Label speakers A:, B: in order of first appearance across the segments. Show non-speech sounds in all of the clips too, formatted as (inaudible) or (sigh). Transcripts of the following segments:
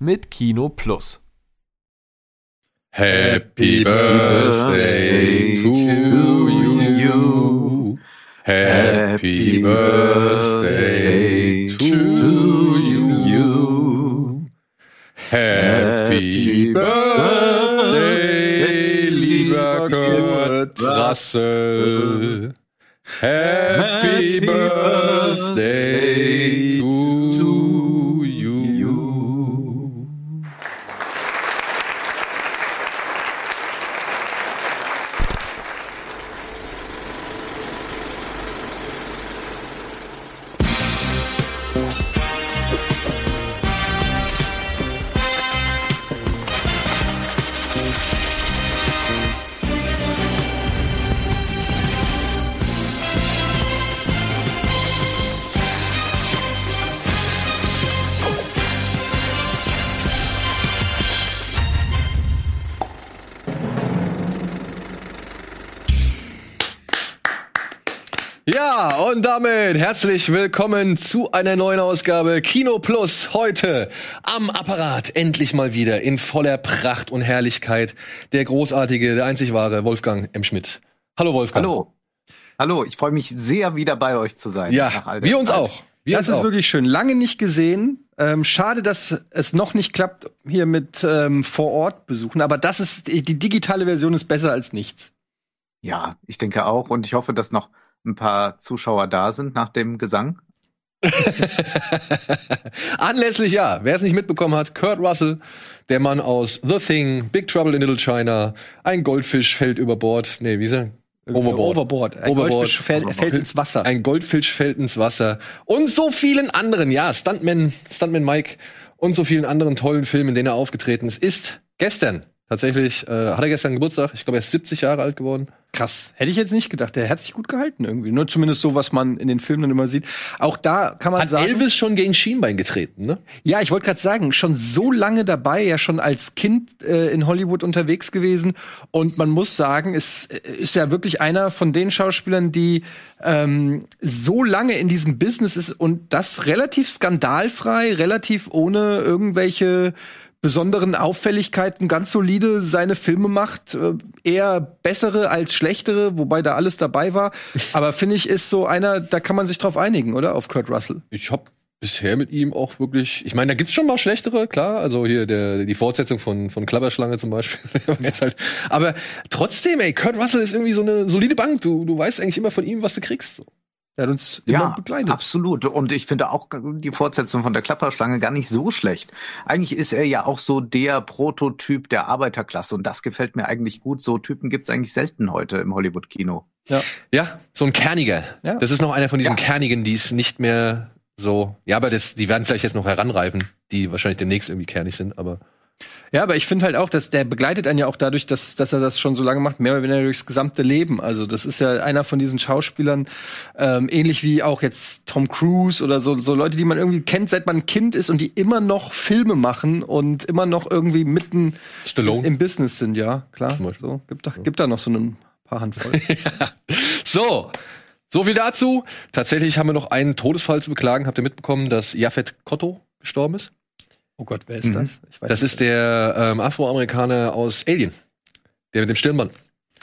A: mit Kino Plus.
B: Happy Birthday to you. Happy Birthday to you. Happy Birthday, lieber Kurt Russell. Happy Birthday to you. Ja, und damit herzlich willkommen zu einer neuen Ausgabe Kino Plus. Heute am Apparat endlich mal wieder in voller Pracht und Herrlichkeit der großartige, der einzig wahre Wolfgang M. Schmidt. Hallo Wolfgang.
C: Hallo. Hallo, ich freue mich sehr, wieder bei euch zu sein.
B: Ja, wir uns
C: Zeit.
B: auch. Wir
D: das
B: uns
D: ist
B: auch.
D: wirklich schön. Lange nicht gesehen. Ähm, schade, dass es noch nicht klappt hier mit ähm, vor Ort besuchen. Aber das ist die digitale Version ist besser als nichts.
C: Ja, ich denke auch. Und ich hoffe, dass noch ein paar Zuschauer da sind nach dem Gesang. (laughs)
B: Anlässlich ja, wer es nicht mitbekommen hat, Kurt Russell, der Mann aus The Thing, Big Trouble in Little China, ein Goldfisch fällt über Bord. Nee, wie sagt Overboard.
D: Overboard. Ein
B: Overboard.
D: Goldfisch fällt,
C: Overboard.
D: fällt ins Wasser.
B: Ein Goldfisch fällt ins Wasser. Und so vielen anderen, ja, Stuntman, Stuntman Mike und so vielen anderen tollen Filmen, in denen er aufgetreten ist, ist gestern. Tatsächlich äh, hat er gestern Geburtstag. Ich glaube, er ist 70 Jahre alt geworden.
D: Krass. Hätte ich jetzt nicht gedacht. Der hat sich gut gehalten irgendwie. Nur zumindest so, was man in den Filmen dann immer sieht. Auch da kann man
B: Hat
D: sagen.
B: Elvis schon gegen Schienbein getreten, ne?
D: Ja, ich wollte gerade sagen, schon so lange dabei, ja schon als Kind äh, in Hollywood unterwegs gewesen. Und man muss sagen, es äh, ist ja wirklich einer von den Schauspielern, die ähm, so lange in diesem Business ist und das relativ skandalfrei, relativ ohne irgendwelche besonderen Auffälligkeiten ganz solide seine Filme macht, äh, eher bessere als schlechtere, wobei da alles dabei war. (laughs) Aber finde ich, ist so einer, da kann man sich drauf einigen, oder? Auf Kurt Russell.
B: Ich hab bisher mit ihm auch wirklich, ich meine, da gibt's schon mal schlechtere, klar, also hier der, die Fortsetzung von, von Klapperschlange zum Beispiel. (laughs) Halt. Aber trotzdem, ey, Kurt Russell ist irgendwie so eine solide Bank. Du, du weißt eigentlich immer von ihm, was du kriegst. So.
D: Der hat uns immer
C: Ja,
D: begleitet.
C: absolut. Und ich finde auch die Fortsetzung von der Klapperschlange gar nicht so schlecht. Eigentlich ist er ja auch so der Prototyp der Arbeiterklasse. Und das gefällt mir eigentlich gut. So Typen gibt's eigentlich selten heute im Hollywood-Kino.
B: Ja, so ein Kerniger.
D: Ja.
B: Das ist noch einer von diesen
C: Ja.
B: Kernigen, die es nicht mehr so, ja, aber das, die werden vielleicht jetzt noch heranreifen, die wahrscheinlich demnächst irgendwie kernig sind, aber
D: Ja, aber ich finde halt auch, dass der begleitet einen ja auch dadurch, dass, dass er das schon so lange macht, mehr oder weniger durchs gesamte Leben. Also das ist ja einer von diesen Schauspielern, ähm, ähnlich wie auch jetzt Tom Cruise oder so, so Leute, die man irgendwie kennt, seit man ein Kind ist und die immer noch Filme machen und immer noch irgendwie mitten
B: Stallone.
D: im Business sind, ja, klar. So, gibt da, gibt da noch so ein paar Handvoll. (laughs)
B: So, so viel dazu. Tatsächlich haben wir noch einen Todesfall zu beklagen. Habt ihr mitbekommen, dass Jafet Kotto gestorben ist?
D: Oh Gott, wer ist
C: Mhm.
D: das?
B: Das ist der ähm, Afroamerikaner aus Alien. Der mit dem Stirnband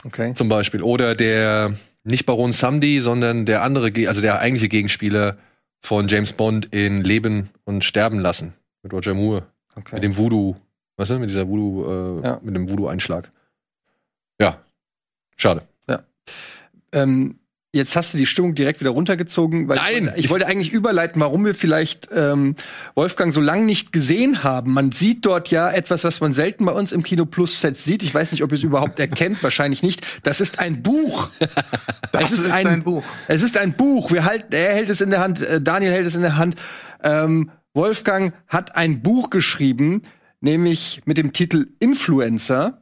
D: Okay.
B: zum Beispiel. Oder der, nicht Baron Samdi, sondern der andere, also der eigentliche Gegenspieler von James Bond in Leben und Sterben lassen. Mit Roger Moore.
D: okay.
B: Mit dem Voodoo, weißt du, mit dieser Voodoo, äh,
D: Ja.
B: mit dem Voodoo-Einschlag. Ja. Schade.
D: Ähm, jetzt hast du die Stimmung direkt wieder runtergezogen, weil
B: Nein!
D: ich, ich wollte eigentlich überleiten, warum wir vielleicht ähm, Wolfgang so lange nicht gesehen haben. Man sieht dort ja etwas, was man selten bei uns im Kino Plus Set sieht. Ich weiß nicht, ob ihr es überhaupt (laughs) erkennt, wahrscheinlich nicht. Das ist ein Buch. (laughs)
C: Das
D: es ist, ein,
C: Buch.
D: Es ist ein Buch. Wir halten, er hält es in der Hand, äh, Daniel hält es in der Hand. Ähm, Wolfgang hat ein Buch geschrieben. nämlich mit dem Titel Influencer.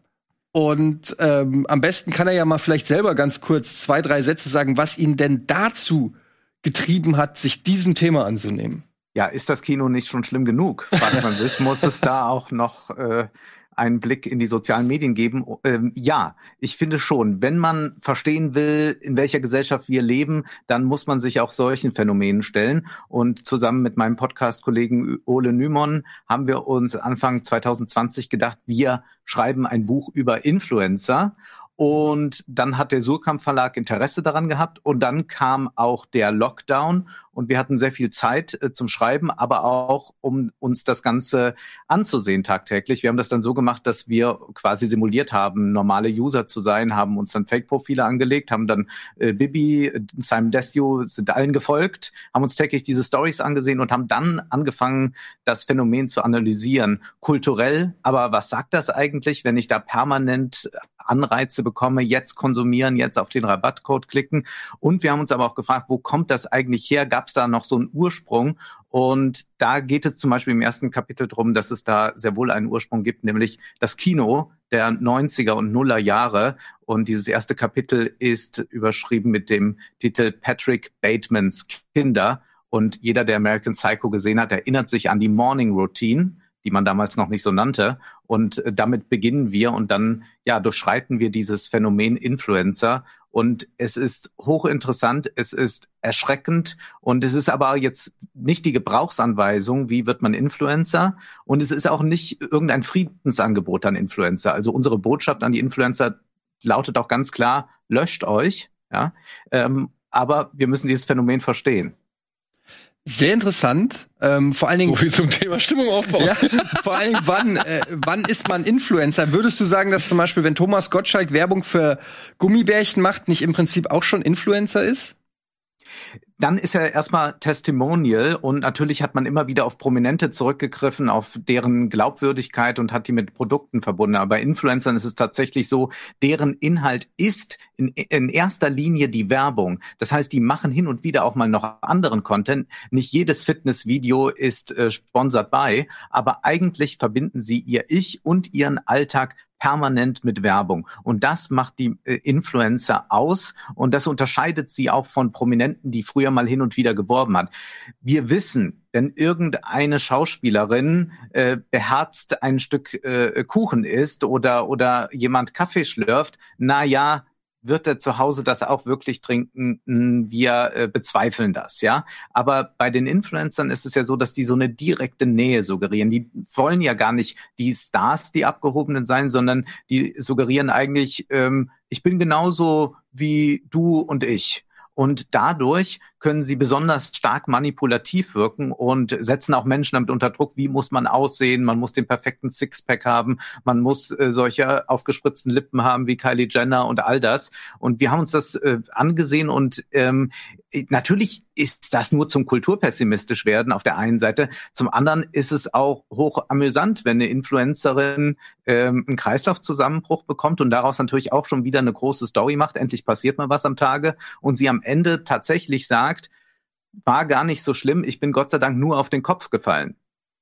D: Und ähm, am besten kann er ja mal vielleicht selber ganz kurz zwei, drei Sätze sagen, was ihn denn dazu getrieben hat, sich diesem Thema anzunehmen.
C: Ja, ist das Kino nicht schon schlimm genug? Fragt man sich, muss es da (laughs) auch noch äh, einen Blick in die sozialen Medien geben? Ähm, ja, ich finde schon. Wenn man verstehen will, in welcher Gesellschaft wir leben, dann muss man sich auch solchen Phänomenen stellen. Und zusammen mit meinem Podcast-Kollegen Ole Nymon haben wir uns Anfang 2020 gedacht, wir schreiben ein Buch über Influencer. Und dann hat der Surkamp Verlag Interesse daran gehabt und dann kam auch der Lockdown und wir hatten sehr viel Zeit äh, zum Schreiben, aber auch um uns das Ganze anzusehen tagtäglich. Wir haben das dann so gemacht, dass wir quasi simuliert haben, normale User zu sein, haben uns dann Fake-Profile angelegt, haben dann äh, Bibi, Simon Desio sind allen gefolgt, haben uns täglich diese Stories angesehen und haben dann angefangen, das Phänomen zu analysieren, kulturell. Aber was sagt das eigentlich, wenn ich da permanent Anreize bekomme, jetzt konsumieren, jetzt auf den Rabattcode klicken? Und wir haben uns aber auch gefragt, wo kommt das eigentlich her? Gab gab es da noch so einen Ursprung. Und da geht es zum Beispiel im ersten Kapitel drum, dass es da sehr wohl einen Ursprung gibt, nämlich das Kino der 90er und Nuller Jahre. Und dieses erste Kapitel ist überschrieben mit dem Titel Patrick Batemans Kinder. Und jeder, der American Psycho gesehen hat, erinnert sich an die Morning Routine die man damals noch nicht so nannte. Und äh, damit beginnen wir und dann ja durchschreiten wir dieses Phänomen Influencer. Und es ist hochinteressant, es ist erschreckend und es ist aber jetzt nicht die Gebrauchsanweisung, wie wird man Influencer. Und es ist auch nicht irgendein Friedensangebot an Influencer. Also unsere Botschaft an die Influencer lautet auch ganz klar, löscht euch. Ja, ähm, aber wir müssen dieses Phänomen verstehen.
D: Sehr interessant. Ähm, vor allen Dingen.
B: So viel zum Thema Stimmung aufbauen. Ja,
D: vor allen Dingen, wann, äh, wann ist man Influencer? Würdest du sagen, dass zum Beispiel, wenn Thomas Gottschalk Werbung für Gummibärchen macht, nicht im Prinzip auch schon Influencer ist?
C: Dann ist er erstmal Testimonial und natürlich hat man immer wieder auf Prominente zurückgegriffen, auf deren Glaubwürdigkeit und hat die mit Produkten verbunden. Aber bei Influencern ist es tatsächlich so, deren Inhalt ist in, in erster Linie die Werbung. Das heißt, die machen hin und wieder auch mal noch anderen Content. Nicht jedes Fitnessvideo ist äh, sponsored by, aber eigentlich verbinden sie ihr Ich und ihren Alltag permanent mit Werbung. Und das macht die äh, Influencer aus und das unterscheidet sie auch von Prominenten, die früher mal hin und wieder geworben hat. Wir wissen, wenn irgendeine Schauspielerin äh, beherzt ein Stück äh, Kuchen isst oder oder jemand Kaffee schlürft, na ja, wird er zu Hause das auch wirklich trinken? Wir äh, bezweifeln das, ja. Aber bei den Influencern ist es ja so, dass die so eine direkte Nähe suggerieren. Die wollen ja gar nicht die Stars, die abgehobenen sein, sondern die suggerieren eigentlich, ähm, ich bin genauso wie du und ich. Und dadurch können sie besonders stark manipulativ wirken und setzen auch Menschen damit unter Druck. Wie muss man aussehen? Man muss den perfekten Sixpack haben. Man muss äh, solche aufgespritzten Lippen haben wie Kylie Jenner und all das. Und wir haben uns das äh, angesehen und ähm, natürlich ist das nur zum kulturpessimistisch werden auf der einen Seite. Zum anderen ist es auch hoch amüsant, wenn eine Influencerin ähm, einen Kreislaufzusammenbruch bekommt und daraus natürlich auch schon wieder eine große Story macht. Endlich passiert mal was am Tage und sie am Ende tatsächlich sagt, war gar nicht so schlimm, ich bin Gott sei Dank nur auf den Kopf gefallen.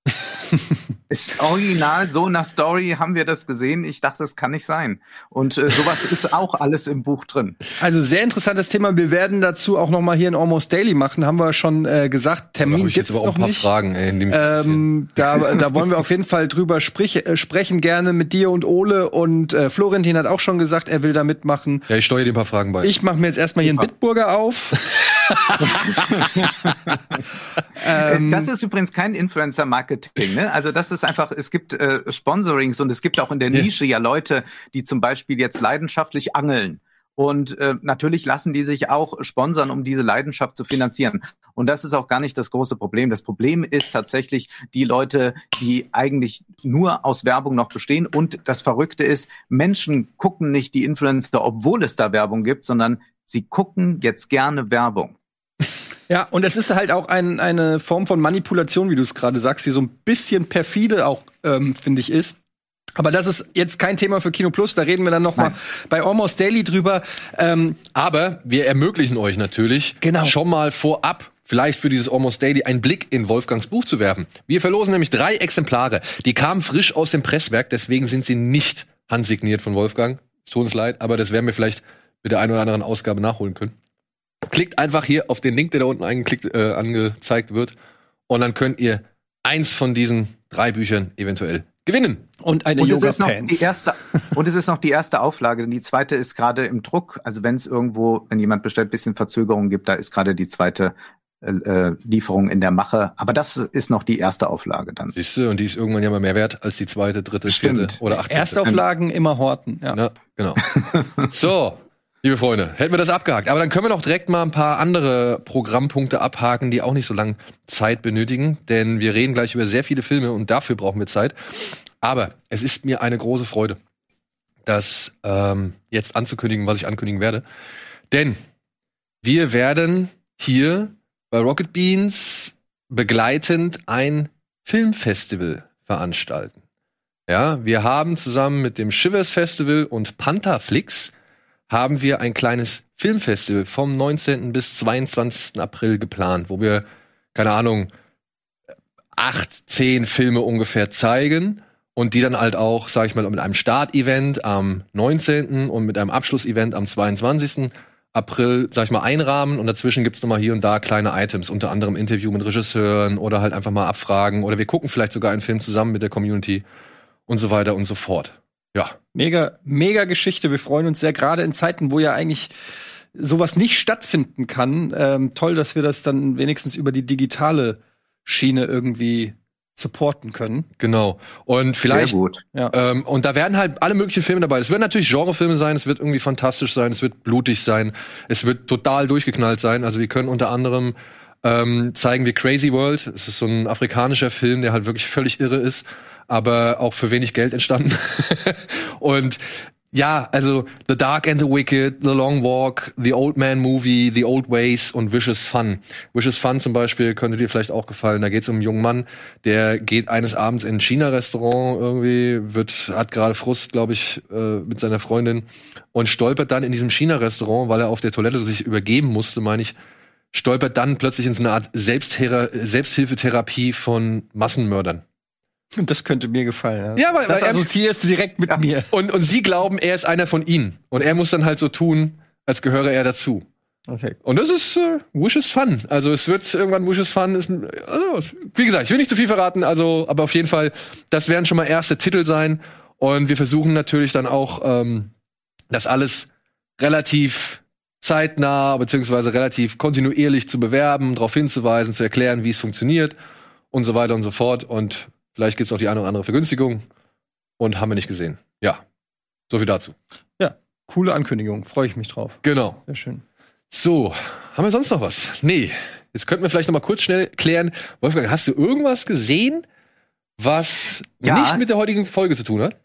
C: (laughs) Ist original, so nach Story haben wir das gesehen. Ich dachte, das kann nicht sein. Und äh, sowas (laughs) ist auch alles im Buch drin.
D: Also sehr interessantes Thema. Wir werden dazu auch noch mal hier in Almost Daily machen, haben wir schon äh, gesagt. Termin gibt's aber auch noch ein paar nicht.
B: Fragen. Ey,
D: ähm, da, da wollen wir auf jeden Fall drüber sprich, äh, sprechen, gerne mit dir und Ole. Und äh, Florentin hat auch schon gesagt, er will da mitmachen.
B: Ja, ich steuere dir ein paar Fragen bei.
D: Ich mache mir jetzt erstmal hier einen Bitburger auf. (laughs)
C: ähm, das ist übrigens kein Influencer-Marketing. Ne? Also das ist einfach, es gibt äh, Sponsorings und es gibt auch in der Nische ja Leute, die zum Beispiel jetzt leidenschaftlich angeln. Und äh, natürlich lassen die sich auch sponsern, um diese Leidenschaft zu finanzieren. Und das ist auch gar nicht das große Problem. Das Problem ist tatsächlich die Leute, die eigentlich nur aus Werbung noch bestehen. Und das Verrückte ist, Menschen gucken nicht die Influencer, obwohl es da Werbung gibt, sondern sie gucken jetzt gerne Werbung.
D: Ja, und es ist halt auch ein, eine Form von Manipulation, wie du es gerade sagst, die so ein bisschen perfide auch, ähm, finde ich, ist. Aber das ist jetzt kein Thema für Kino Plus, da reden wir dann noch Nein. mal bei Almost Daily drüber.
B: Ähm, Aber wir ermöglichen euch natürlich
D: genau.
B: schon mal vorab vielleicht für dieses Almost Daily einen Blick in Wolfgangs Buch zu werfen. Wir verlosen nämlich drei Exemplare. Die kamen frisch aus dem Presswerk, deswegen sind sie nicht handsigniert von Wolfgang. Es tut uns leid, aber das werden wir vielleicht mit der einen oder anderen Ausgabe nachholen können. Klickt einfach hier auf den Link, der da unten angeklickt, äh, angezeigt wird. Und dann könnt ihr eins von diesen drei Büchern eventuell gewinnen.
D: Und eine
C: Und es,
D: Yoga
C: ist noch die
D: Pants.
C: erste, und es ist noch die erste Auflage, denn die zweite ist gerade im Druck. Also wenn es irgendwo, wenn jemand bestellt, bisschen Verzögerung gibt, da ist gerade die zweite äh, äh, Lieferung in der Mache. Aber das ist noch die erste Auflage dann.
B: Siehst du, und die ist irgendwann ja mal mehr wert als die zweite, dritte,
C: Stimmt.
B: vierte oder achte.
D: Erstauflagen immer horten. Ja.
B: Ja, genau. (laughs) so, liebe Freunde, hätten wir das abgehakt. Aber dann können wir doch direkt mal ein paar andere Programmpunkte abhaken, die auch nicht so lange Zeit benötigen. Denn wir reden gleich über sehr viele Filme und dafür brauchen wir Zeit. Aber es ist mir eine große Freude, das ähm, jetzt anzukündigen, was ich ankündigen werde. Denn wir werden hier bei Rocket Beans begleitend ein Filmfestival veranstalten. Ja, wir haben zusammen mit dem Shivers Festival und Pantherflix haben wir ein kleines Filmfestival vom 19. bis 22. April geplant, wo wir, keine Ahnung, acht, zehn Filme ungefähr zeigen und die dann halt auch, sag ich mal, mit einem Startevent am 19. und mit einem Abschlussevent am 22. April, sag ich mal, einrahmen und dazwischen gibt's noch mal hier und da kleine Items, unter anderem Interview mit Regisseuren oder halt einfach mal Abfragen oder wir gucken vielleicht sogar einen Film zusammen mit der Community und so weiter und so fort. Ja,
D: Mega, mega Geschichte. Wir freuen uns sehr, gerade in Zeiten, wo ja eigentlich sowas nicht stattfinden kann. Ähm, toll, dass wir das dann wenigstens über die digitale Schiene irgendwie supporten können.
B: genau. Und vielleicht
C: Sehr gut.
B: Ähm, und da werden halt alle möglichen Filme dabei. Es werden natürlich Genrefilme sein, es wird irgendwie fantastisch sein, es wird blutig sein, es wird total durchgeknallt sein. Also wir können unter anderem ähm, zeigen wir Crazy World. Es ist so ein afrikanischer Film, der halt wirklich völlig irre ist, aber auch für wenig Geld entstanden. (laughs) und ja, also The Dark and the Wicked, The Long Walk, The Old Man Movie, The Old Ways und Vicious Fun. Vicious Fun zum Beispiel könnte dir vielleicht auch gefallen. Da geht es um einen jungen Mann, der geht eines Abends in ein China-Restaurant irgendwie, wird, hat gerade Frust, glaube ich, äh, mit seiner Freundin und stolpert dann in diesem China-Restaurant, weil er auf der Toilette sich übergeben musste, meine ich, stolpert dann plötzlich in so eine Art Selbsthera Selbsthilfetherapie von Massenmördern. (laughs)
D: Das könnte mir gefallen.
B: Ja, weil-
D: das
B: weil er-
D: assoziierst du direkt mit mir.
B: Und, und sie glauben, er ist einer von ihnen. Und er muss dann halt so tun, als gehöre er dazu.
D: Okay.
B: Und das ist äh, Wishes Fun. Also es wird irgendwann Wishes Fun. Ist, also, wie gesagt, ich will nicht zu viel verraten, also, aber auf jeden Fall, das werden schon mal erste Titel sein. Und wir versuchen natürlich dann auch, ähm, das alles relativ zeitnah beziehungsweise relativ kontinuierlich zu bewerben, darauf hinzuweisen, zu erklären, wie es funktioniert und so weiter und so fort. Und vielleicht gibt's auch die eine oder andere Vergünstigung. Und haben wir nicht gesehen. Ja, so viel dazu.
D: Coole Ankündigung. Freue ich mich drauf.
B: Genau.
D: Sehr schön.
B: So, haben wir sonst noch was? Nee. Jetzt könnten wir vielleicht noch mal kurz schnell klären. Wolfgang, hast du irgendwas gesehen, was
C: Ja.
B: nicht mit der heutigen Folge zu tun hat?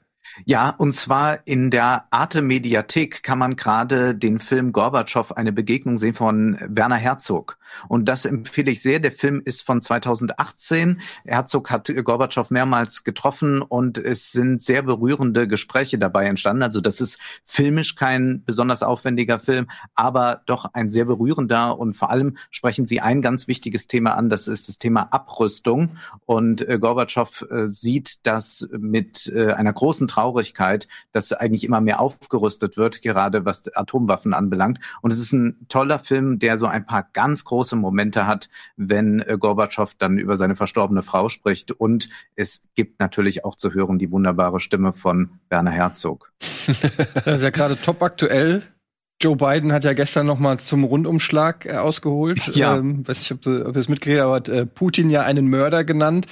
C: Ja, und zwar in der Arte Mediathek kann man gerade den Film Gorbatschow eine Begegnung sehen von Werner Herzog. Und das empfehle ich sehr. Der Film ist von 2018. Herzog hat Gorbatschow mehrmals getroffen und es sind sehr berührende Gespräche dabei entstanden. Also das ist filmisch kein besonders aufwendiger Film, aber doch ein sehr berührender und vor allem sprechen Sie ein ganz wichtiges Thema an. Das ist das Thema Abrüstung. Und äh, Gorbatschow äh, sieht das mit äh, einer großen Traurigkeit, dass eigentlich immer mehr aufgerüstet wird, gerade was Atomwaffen anbelangt. Und es ist ein toller Film, der so ein paar ganz große Momente hat, wenn äh, Gorbatschow dann über seine verstorbene Frau spricht. Und es gibt natürlich auch zu hören die wunderbare Stimme von Werner Herzog. (laughs)
D: Das ist ja gerade top aktuell. Joe Biden hat ja gestern noch mal zum Rundumschlag äh, ausgeholt.
C: Ja.
D: Ähm, weiß nicht, ob du, ob ihr es mitgekriegt aber hat äh, Putin ja einen Mörder genannt.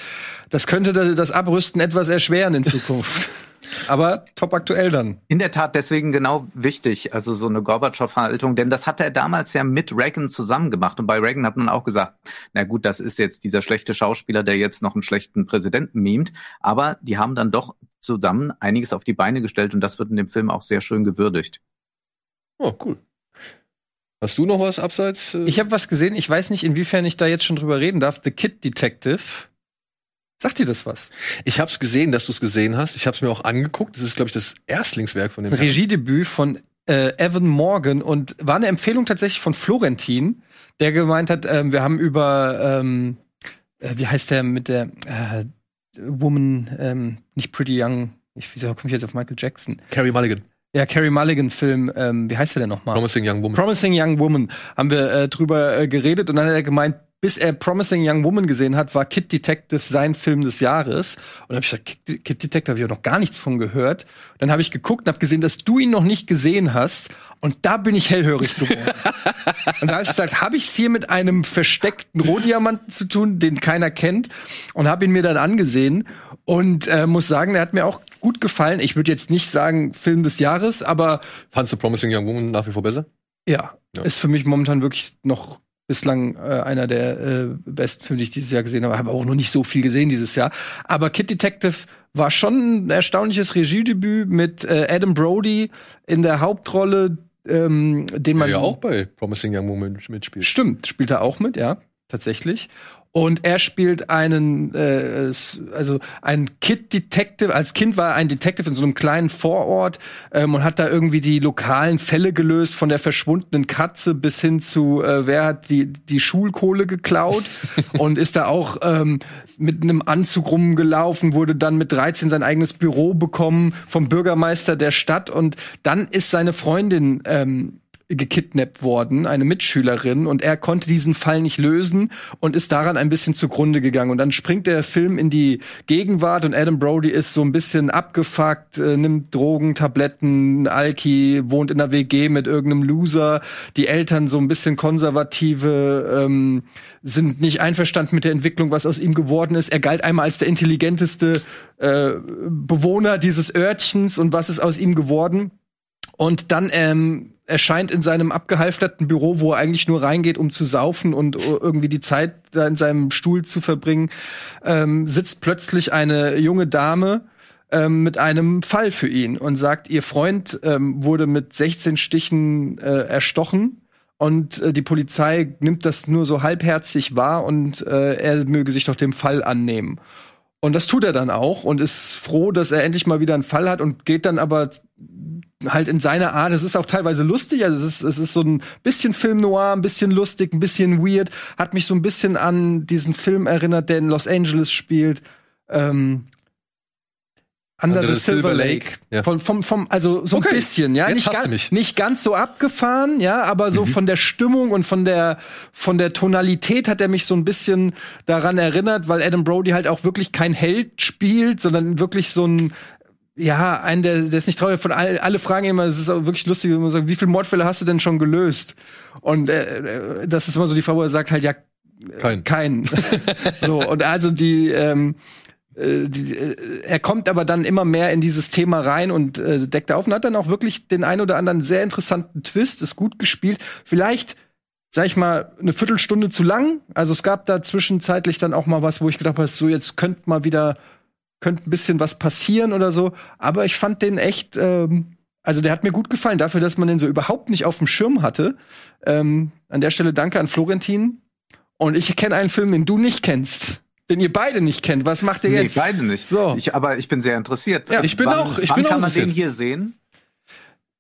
D: Das könnte das, das Abrüsten etwas erschweren in Zukunft. (laughs) aber top aktuell dann.
C: In der Tat deswegen genau wichtig, also so eine Gorbatschow-Haltung, denn das hatte er damals ja mit Reagan zusammen gemacht. Und bei Reagan hat man auch gesagt, na gut, das ist jetzt dieser schlechte Schauspieler, der jetzt noch einen schlechten Präsidenten mimt. Aber die haben dann doch zusammen einiges auf die Beine gestellt und das wird in dem Film auch sehr schön gewürdigt.
B: Oh, cool. Hast du noch was abseits? äh?
D: Ich habe was gesehen, ich weiß nicht, inwiefern ich da jetzt schon drüber reden darf. The Kid Detective. Sagt dir das was?
B: ich habe es gesehen, dass du es gesehen hast. Ich habe es mir auch angeguckt. Das ist, glaube ich, das Erstlingswerk von dem.
D: Das. Regiedebüt von äh, Evan Morgan und war eine Empfehlung tatsächlich von Florentin, der gemeint hat, ähm, wir haben über ähm, äh, wie heißt der mit der äh, Woman, ähm, nicht Pretty Young, ich, wieso komme ich jetzt auf Michael Jackson?
B: Carrie Mulligan.
D: Ja, Carrie Mulligan-Film, ähm, wie heißt der denn nochmal?
B: Promising Young Woman.
D: Promising Young Woman haben wir äh, drüber äh, geredet und dann hat er gemeint, bis er Promising Young Woman gesehen hat, war Kid Detective sein Film des Jahres. Und dann habe ich gesagt, Kid, Kid Detective habe ich auch noch gar nichts von gehört. Dann habe ich geguckt und habe gesehen, dass du ihn noch nicht gesehen hast. Und da bin ich hellhörig geworden. (laughs) und da habe ich gesagt, habe ich es hier mit einem versteckten Rohdiamanten zu tun, den keiner kennt? Und habe ihn mir dann angesehen und äh, muss sagen, der hat mir auch gut gefallen. Ich würde jetzt nicht sagen Film des Jahres, aber
B: Fandst du Promising Young Woman nach wie vor besser?
D: ja,
B: Ja.
D: ist für mich momentan wirklich noch bislang äh, einer der äh, besten Filme, die ich dieses Jahr gesehen habe. Habe auch noch nicht so viel gesehen dieses Jahr. Aber Kid Detective war schon ein erstaunliches Regiedebüt mit äh, Adam Brody in der Hauptrolle, ähm, den man
B: ja auch bei Promising Young Woman mitspielt.
D: Stimmt, spielt er auch mit, ja, tatsächlich. Und er spielt einen, äh, also ein Kid Detective. Als Kind war er ein Detective in so einem kleinen Vorort ähm, und hat da irgendwie die lokalen Fälle gelöst, von der verschwundenen Katze bis hin zu, äh, wer hat die die Schulkohle geklaut (laughs) und ist da auch ähm, mit einem Anzug rumgelaufen, wurde dann mit 13 sein eigenes Büro bekommen vom Bürgermeister der Stadt und dann ist seine Freundin ähm, gekidnappt worden, eine Mitschülerin, und er konnte diesen Fall nicht lösen und ist daran ein bisschen zugrunde gegangen. Und dann springt der Film in die Gegenwart und Adam Brody ist so ein bisschen abgefuckt, äh, nimmt Drogen, Tabletten, Alki, wohnt in einer WG mit irgendeinem Loser. Die Eltern so ein bisschen konservative, ähm, sind nicht einverstanden mit der Entwicklung, was aus ihm geworden ist. Er galt einmal als der intelligenteste äh, Bewohner dieses Örtchens und was ist aus ihm geworden? Und dann ähm, erscheint in seinem abgehalfterten Büro, wo er eigentlich nur reingeht, um zu saufen und äh, irgendwie die Zeit da in seinem Stuhl zu verbringen, ähm, sitzt plötzlich eine junge Dame ähm, mit einem Fall für ihn und sagt, ihr Freund ähm, wurde mit 16 Stichen äh, erstochen. Und äh, die Polizei nimmt das nur so halbherzig wahr und äh, er möge sich doch dem Fall annehmen. Und das tut er dann auch und ist froh, dass er endlich mal wieder einen Fall hat und geht dann aber halt in seiner Art. Es ist auch teilweise lustig, also es ist, es ist so ein bisschen Film noir, ein bisschen lustig, ein bisschen weird. Hat mich so ein bisschen an diesen Film erinnert, der in Los Angeles spielt. Ähm, Under, the Silver Lake.
B: Ja.
D: Vom, vom, vom, also so
B: Okay.
D: ein bisschen, ja.
B: Jetzt
D: Nicht, ga-
B: mich.
D: nicht ganz so abgefahren, ja, aber so von der Stimmung und von der, von der Tonalität hat er mich so ein bisschen daran erinnert, weil Adam Brody halt auch wirklich kein Held spielt, sondern wirklich so ein, ja, ein, der, der ist nicht traurig. Von all, alle fragen immer, es ist auch wirklich lustig, wenn man sagt, wie viele Mordfälle hast du denn schon gelöst? Und äh, äh, das ist immer so die wo er sagt halt, ja,
B: Kein.
D: kein. (laughs) so, und also die, ähm, äh, die, äh, er kommt aber dann immer mehr in dieses Thema rein und äh, deckt auf und hat dann auch wirklich den ein oder anderen sehr interessanten Twist, ist gut gespielt. Vielleicht, sag ich mal, eine Viertelstunde zu lang. Also es gab da zwischenzeitlich dann auch mal was, wo ich gedacht habe, so jetzt könnte mal wieder, könnte ein bisschen was passieren oder so. Aber ich fand den echt, ähm, also der hat mir gut gefallen, dafür, dass man den so überhaupt nicht auf dem Schirm hatte. Ähm, an der Stelle danke an Florentin. Und ich kenne einen Film, den du nicht kennst. Den ihr beide nicht kennt. Was macht ihr
C: Nee,
D: jetzt?
C: beide nicht.
D: So.
C: Ich, aber ich bin sehr interessiert.
D: Ja,
B: ich bin
C: wann,
B: auch- ich
C: wann
B: bin auch
C: kann man den hier sehen?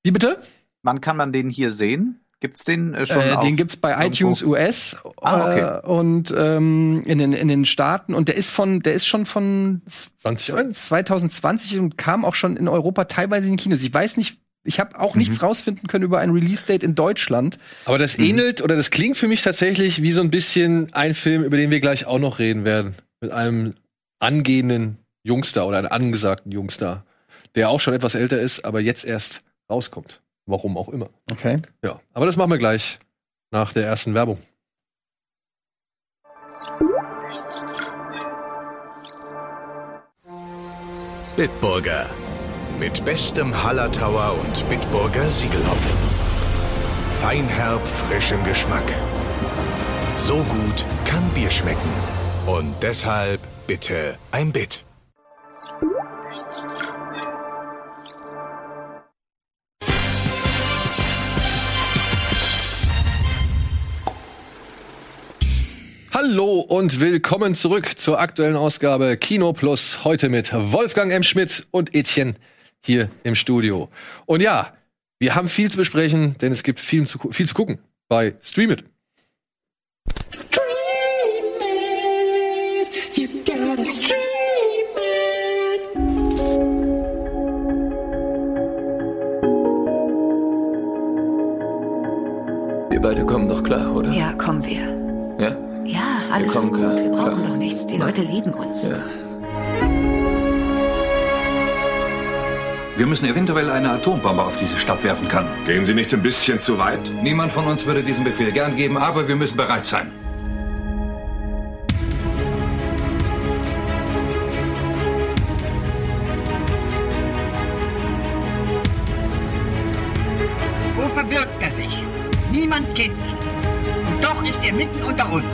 D: Wie bitte?
C: Wann kann man den hier sehen? Gibt's den äh, schon?
D: Äh,
C: auf
D: den gibt's bei
C: irgendwo?
D: iTunes US
C: Ah, okay.
D: äh, und ähm, in, den, in den Staaten und der ist von der ist schon von
B: 2021.
D: 2020 und kam auch schon in Europa teilweise in den Kinos. Ich weiß nicht, ich habe auch nichts rausfinden können über ein Release-Date in Deutschland.
B: Aber das ähnelt oder das klingt für mich tatsächlich wie so ein bisschen ein Film, über den wir gleich auch noch reden werden. Mit einem angehenden Jungstar oder einem angesagten Jungstar, der auch schon etwas älter ist, aber jetzt erst rauskommt. Warum auch immer.
D: Okay.
B: Ja, aber das machen wir gleich nach der ersten Werbung.
E: Bitburger. Mit bestem Hallertauer und Bitburger Siegelhopfen. Feinherb, frischem Geschmack. So gut kann Bier schmecken. Und deshalb bitte ein Bit.
B: Hallo und willkommen zurück zur aktuellen Ausgabe Kino Plus. Heute mit Wolfgang M. Schmidt und Etienne hier im Studio. Und ja, Wir haben viel zu besprechen, denn es gibt viel zu, viel zu gucken bei Stream It.
F: Wir beide kommen doch klar, oder?
G: Ja, kommen wir. Alles ist gut.
F: klar,
G: Wir brauchen
F: klar.
G: doch nichts. Die Leute lieben uns.
F: Ja.
H: Wir müssen eventuell eine Atombombe auf diese Stadt werfen können.
I: Gehen Sie nicht ein bisschen zu weit?
H: Niemand von uns würde diesen Befehl gern geben, aber wir müssen bereit sein.
J: Wo verbirgt er sich? Niemand kennt ihn. Und doch ist er mitten unter uns.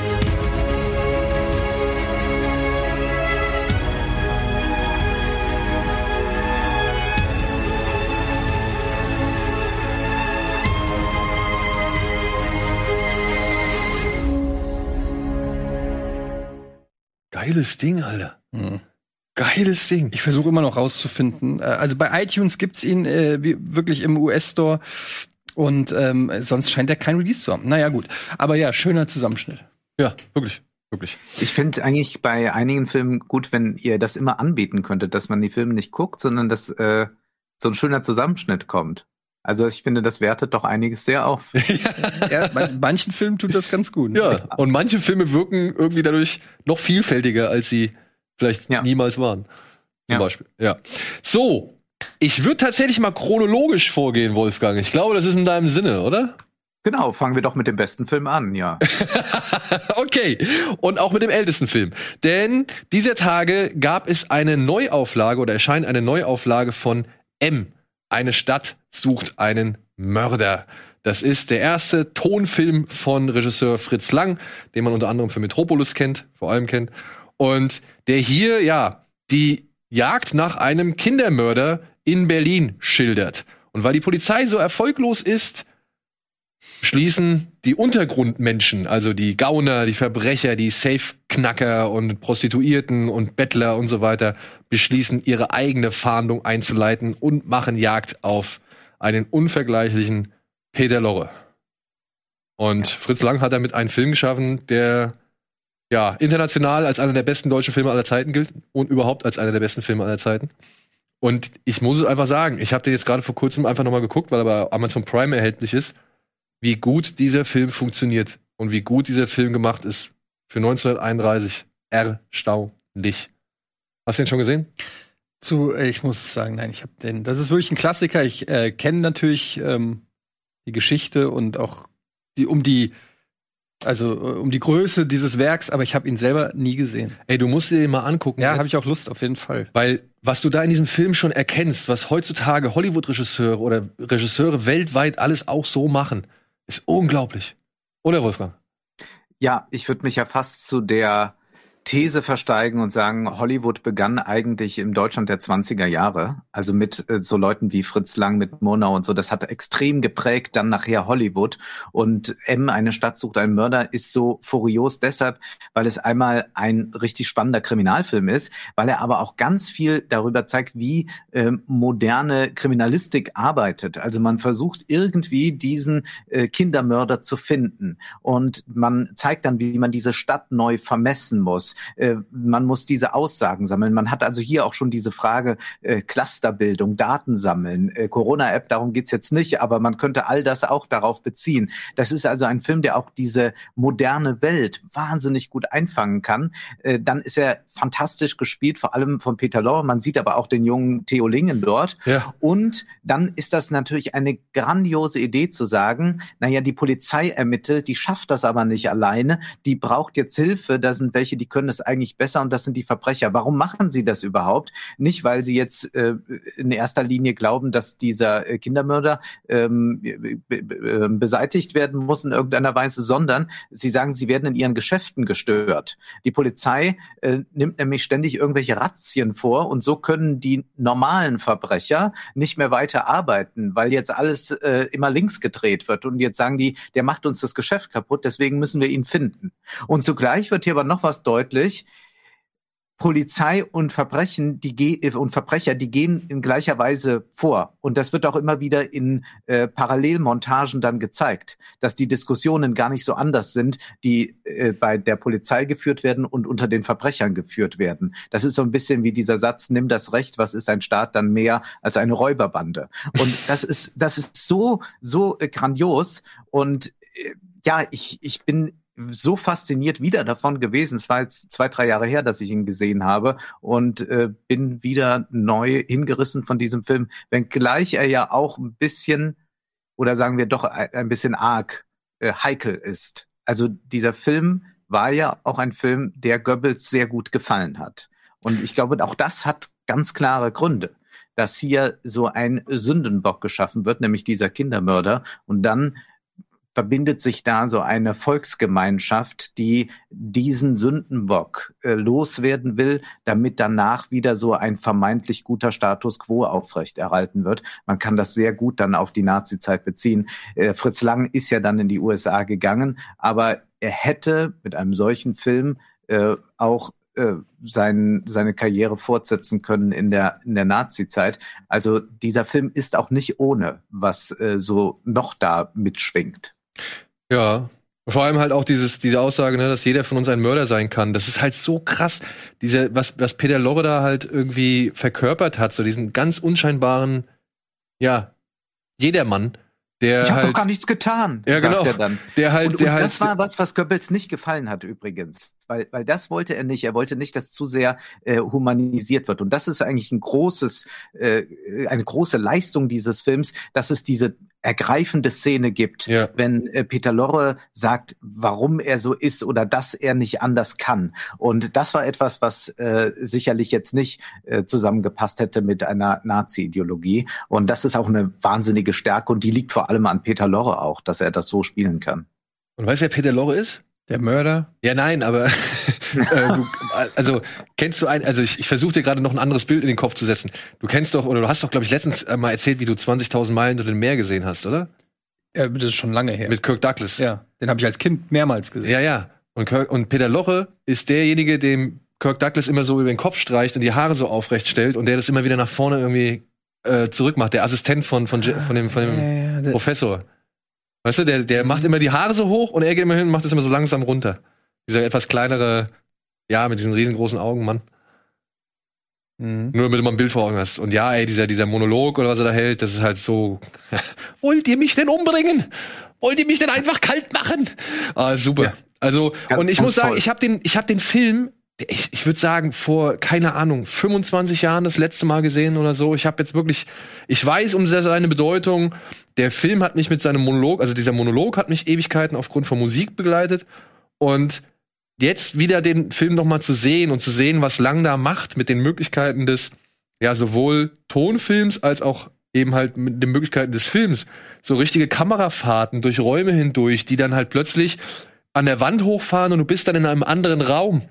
B: Geiles Ding, Alter. Geiles Ding.
D: Ich versuche immer noch rauszufinden. Äh, Also bei iTunes gibt's ihn äh, wirklich im US-Store und ähm, sonst scheint er kein Release zu haben. Naja, gut. Aber ja, schöner Zusammenschnitt.
B: Ja, wirklich, wirklich.
C: Ich finde eigentlich bei einigen Filmen gut, wenn ihr das immer anbieten könntet, dass man die Filme nicht guckt, sondern dass äh, so ein schöner Zusammenschnitt kommt. Also ich finde, das wertet doch einiges sehr auf. (laughs)
D: Ja, manchen Filmen tut das ganz gut.
B: Ja, und manche Filme wirken irgendwie dadurch noch vielfältiger, als sie vielleicht
C: Ja.
B: niemals waren. Zum
C: Ja.
B: Beispiel. Ja. So, ich würde tatsächlich mal chronologisch vorgehen, Wolfgang. Ich glaube, das ist in deinem Sinne, oder?
C: Genau, fangen wir doch mit dem besten Film an, ja. (laughs)
B: Okay, und auch mit dem ältesten Film. Denn dieser Tage gab es eine Neuauflage oder erscheint eine Neuauflage von M. Eine Stadt sucht einen Mörder. Das ist der erste Tonfilm von Regisseur Fritz Lang, den man unter anderem für Metropolis kennt, vor allem kennt. Und der hier, ja, die Jagd nach einem Kindermörder in Berlin schildert. Und weil die Polizei so erfolglos ist, schließen die Untergrundmenschen, also die Gauner, die Verbrecher, die Safe-Knacker und Prostituierten und Bettler und so weiter, beschließen, ihre eigene Fahndung einzuleiten und machen Jagd auf einen unvergleichlichen Peter Lorre. Und Fritz Lang hat damit einen Film geschaffen, der ja international als einer der besten deutschen Filme aller Zeiten gilt und überhaupt als einer der besten Filme aller Zeiten. Und ich muss es einfach sagen, ich habe den jetzt gerade vor kurzem einfach nochmal geguckt, weil er bei Amazon Prime erhältlich ist wie gut dieser Film funktioniert und wie gut dieser Film gemacht ist für 1931. Erstaunlich. Hast du den schon gesehen?
D: Zu, äh, ich muss sagen, nein, ich habe den. Das ist wirklich ein Klassiker. Ich äh, kenne natürlich ähm, die Geschichte und auch die um die, also äh, um die Größe dieses Werks, aber ich habe ihn selber nie gesehen.
B: Ey, du musst dir den mal angucken.
D: Ja, habe ich auch Lust auf jeden Fall.
B: Weil was du da in diesem Film schon erkennst, was heutzutage Hollywood-Regisseure oder Regisseure weltweit alles auch so machen, ist unglaublich. Oder Wolfgang?
C: Ja, ich würde mich ja fast zu der These versteigen und sagen, Hollywood begann eigentlich im Deutschland der 20er Jahre, also mit äh, so Leuten wie Fritz Lang, mit Murnau und so. Das hat extrem geprägt dann nachher Hollywood. Und M, eine Stadt sucht einen Mörder, ist so furios deshalb, weil es einmal ein richtig spannender Kriminalfilm ist, weil er aber auch ganz viel darüber zeigt, wie ähm, moderne Kriminalistik arbeitet. Also man versucht irgendwie diesen äh, Kindermörder zu finden. Und man zeigt dann, wie man diese Stadt neu vermessen muss. Äh, man muss diese Aussagen sammeln. Man hat also hier auch schon diese Frage äh, Clusterbildung, Daten sammeln. Äh, Corona-App, darum geht's jetzt nicht, aber man könnte all das auch darauf beziehen. Das ist also ein Film, der auch diese moderne Welt wahnsinnig gut einfangen kann. Äh, dann ist er fantastisch gespielt, vor allem von Peter Lorre. Man sieht aber auch den jungen Theo Lingen dort.
B: Ja.
C: Und dann ist das natürlich eine grandiose Idee zu sagen, naja, die Polizei ermittelt, die schafft das aber nicht alleine, die braucht jetzt Hilfe, da sind welche, die können es eigentlich besser und das sind die Verbrecher. Warum machen sie das überhaupt? Nicht, weil sie jetzt äh, in erster Linie glauben, dass dieser äh, Kindermörder ähm, be beseitigt werden muss in irgendeiner Weise, sondern sie sagen, sie werden in ihren Geschäften gestört. Die Polizei äh, nimmt nämlich ständig irgendwelche Razzien vor und so können die normalen Verbrecher nicht mehr weiter arbeiten, weil jetzt alles äh, immer links gedreht wird und jetzt sagen die, der macht uns das Geschäft kaputt, deswegen müssen wir ihn finden. Und zugleich wird hier aber noch was deutlich, Polizei und Verbrechen, die äh, und Verbrecher, die gehen in gleicher Weise vor. Und das wird auch immer wieder in äh, Parallelmontagen dann gezeigt, dass die Diskussionen gar nicht so anders sind, die äh, bei der Polizei geführt werden und unter den Verbrechern geführt werden. Das ist so ein bisschen wie dieser Satz, nimm das Recht, was ist ein Staat dann mehr als eine Räuberbande? Und das ist, das ist so, so äh, grandios. Und äh, ja, ich, ich bin so fasziniert wieder davon gewesen. Es war jetzt zwei, drei Jahre her, dass ich ihn gesehen habe und äh, bin wieder neu hingerissen von diesem Film, wenngleich er ja auch ein bisschen oder sagen wir doch ein bisschen arg äh, heikel ist. Also dieser Film war ja auch ein Film, der Goebbels sehr gut gefallen hat. Und ich glaube, auch das hat ganz klare Gründe, dass hier so ein Sündenbock geschaffen wird, nämlich dieser Kindermörder. Und dann verbindet sich da so eine Volksgemeinschaft, die diesen Sündenbock äh, loswerden will, damit danach wieder so ein vermeintlich guter Status quo aufrechterhalten wird. Man kann das sehr gut dann auf die Nazizeit beziehen. Äh, Fritz Lang ist ja dann in die USA gegangen, aber er hätte mit einem solchen Film äh, auch äh, sein, seine Karriere fortsetzen können in der, in der Nazi-Zeit. Also dieser Film ist auch nicht ohne, was äh, so noch da mitschwingt.
B: Ja. Vor allem halt auch dieses, diese Aussage, ne, dass jeder von uns ein Mörder sein kann. Das ist halt so krass. Diese, was, was Peter Lorre da halt irgendwie verkörpert hat, so diesen ganz unscheinbaren, ja, Jedermann, der
C: ich habe
B: halt,
C: doch gar nichts getan.
B: Ja, genau.
C: Er.
B: Der halt,
C: und,
B: der
C: und
B: halt.
C: das war was, was Goebbels nicht gefallen hat übrigens, weil, weil das wollte er nicht. Er wollte nicht, dass zu sehr äh, humanisiert wird. Und das ist eigentlich ein großes, äh, eine große Leistung dieses Films, dass es diese ergreifende Szene gibt,
B: Ja.
C: wenn äh, Peter Lorre sagt, warum er so ist oder dass er nicht anders kann. Und das war etwas, was äh, sicherlich jetzt nicht äh, zusammengepasst hätte mit einer Nazi-Ideologie. Und das ist auch eine wahnsinnige Stärke und die liegt vor allem an Peter Lorre auch, dass er das so spielen kann.
B: Und weißt du, wer Peter Lorre ist?
D: Der Mörder.
B: Ja, nein, aber (laughs) äh, du, also kennst du ein, also ich, ich versuche dir gerade noch ein anderes Bild in den Kopf zu setzen. Du kennst doch, oder du hast doch, glaube ich, letztens äh, mal erzählt, wie du 20.000 Meilen durch den Meer gesehen hast, oder?
D: Ja, das ist schon lange her.
B: Mit Kirk Douglas.
D: ja, den habe ich als Kind mehrmals gesehen.
B: Ja, ja. Und, Kirk, und Peter Lorre ist derjenige, dem Kirk Douglas immer so über den Kopf streicht und die Haare so aufrecht stellt und der das immer wieder nach vorne irgendwie äh, zurückmacht. Der Assistent von, von, von dem, von dem
D: Ja, ja, der-
B: Professor. Weißt du, der, der macht immer die Haare so hoch und er geht immer hin und macht das immer so langsam runter. Dieser etwas kleinere, ja, mit diesen riesengroßen Augen, Mann.
D: Mhm.
B: Nur damit du mal ein Bild vor Augen hast. Und ja, ey, dieser, dieser Monolog oder was er da hält, das ist halt so. (laughs) Wollt ihr mich denn umbringen? Wollt ihr mich denn einfach kalt machen? Ah, super.
C: Ja.
B: Also,
C: Ganz-
B: und ich muss sagen,
C: toll.
B: ich habe den, ich habe den Film, ich, ich würde sagen, vor, keine Ahnung, 25 Jahren das letzte Mal gesehen oder so. Ich habe jetzt wirklich, ich weiß um seine Bedeutung. Der Film hat mich mit seinem Monolog, also dieser Monolog hat mich Ewigkeiten aufgrund von Musik begleitet. Und jetzt wieder den Film noch mal zu sehen und zu sehen, was Lang da macht mit den Möglichkeiten des, ja, sowohl Tonfilms als auch eben halt mit den Möglichkeiten des Films. So richtige Kamerafahrten durch Räume hindurch, die dann halt plötzlich an der Wand hochfahren und du bist dann in einem anderen Raum.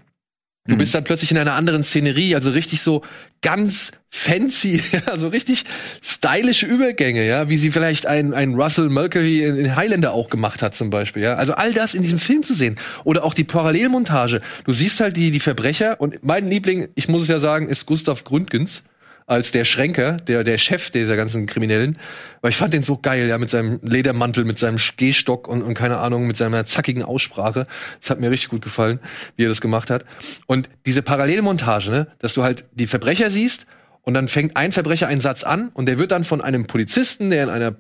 B: Du bist dann plötzlich in einer anderen Szenerie, also richtig so ganz fancy, (laughs) also richtig stylische Übergänge, ja, wie sie vielleicht ein, ein Russell Mulcahy in, in Highlander auch gemacht hat zum Beispiel, ja. Also all das in diesem Film zu sehen. Oder auch die Parallelmontage. Du siehst halt die, die Verbrecher und mein Liebling, ich muss es ja sagen, ist Gustav Gründgens als der Schränker, der, der Chef dieser ganzen Kriminellen. Weil ich fand den so geil, ja, mit seinem Ledermantel, mit seinem Gehstock und, und keine Ahnung, mit seiner zackigen Aussprache. Das hat mir richtig gut gefallen, wie er das gemacht hat. Und diese Parallelmontage, ne, dass du halt die Verbrecher siehst und dann fängt ein Verbrecher einen Satz an und der wird dann von einem Polizisten, der in einer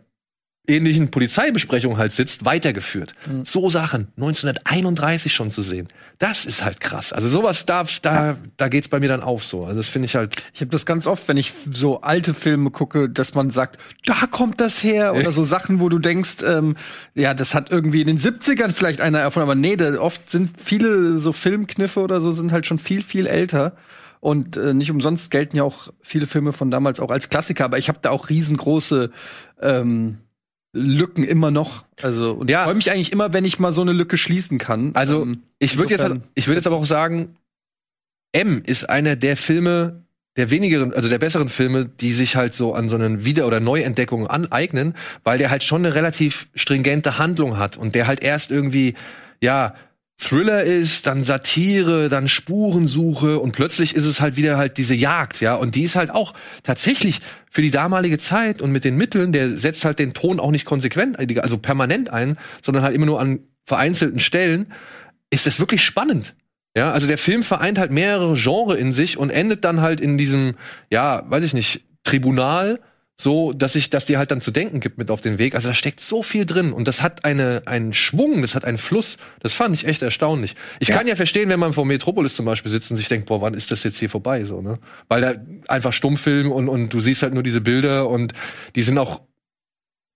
B: ähnlichen Polizeibesprechung halt sitzt, weitergeführt. So Sachen 1931 schon zu sehen. Das ist halt krass. Also sowas darf, da, da geht's bei mir dann auf so. Also das finde ich halt.
D: Ich habe das ganz oft, wenn ich so alte Filme gucke, dass man sagt, da kommt das her. Oder so Sachen, wo du denkst, ähm, ja, das hat irgendwie in den 70ern vielleicht einer erfunden. Aber nee, da, oft sind viele so Filmkniffe oder so sind halt schon viel, viel älter. Und äh, nicht umsonst gelten ja auch viele Filme von damals auch als Klassiker. Aber ich habe da auch riesengroße ähm, Lücken immer noch. Also und
B: Ja.
D: freue mich eigentlich immer, wenn ich mal so eine Lücke schließen kann.
B: Also
D: Ähm,
B: ich würde jetzt, ich würde jetzt aber auch sagen, M ist einer der Filme, der wenigeren, also der besseren Filme, die sich halt so an so einen Wieder- oder Neuentdeckungen aneignen, weil der halt schon eine relativ stringente Handlung hat und der halt erst irgendwie, ja, Thriller ist, dann Satire, dann Spurensuche und plötzlich ist es halt wieder halt diese Jagd, ja. Und die ist halt auch tatsächlich für die damalige Zeit und mit den Mitteln, der setzt halt den Ton auch nicht konsequent, also permanent ein, sondern halt immer nur an vereinzelten Stellen, ist das wirklich spannend. Ja, also der Film vereint halt mehrere Genre in sich und endet dann halt in diesem, ja, weiß ich nicht, Tribunal, so, dass ich, dass dir halt dann zu denken gibt mit auf den Weg. Also da steckt so viel drin und das hat eine, einen Schwung, das hat einen Fluss. Das fand ich echt erstaunlich. Ich ja. kann ja verstehen, wenn man vor Metropolis zum Beispiel sitzt und sich denkt, boah, wann ist das jetzt hier vorbei, so, ne? Weil da einfach Stummfilm und, und du siehst halt nur diese Bilder und die sind auch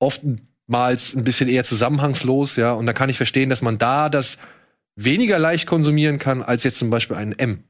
B: oftmals ein bisschen eher zusammenhangslos, ja. Und da kann ich verstehen, dass man da das weniger leicht konsumieren kann als jetzt zum Beispiel einen M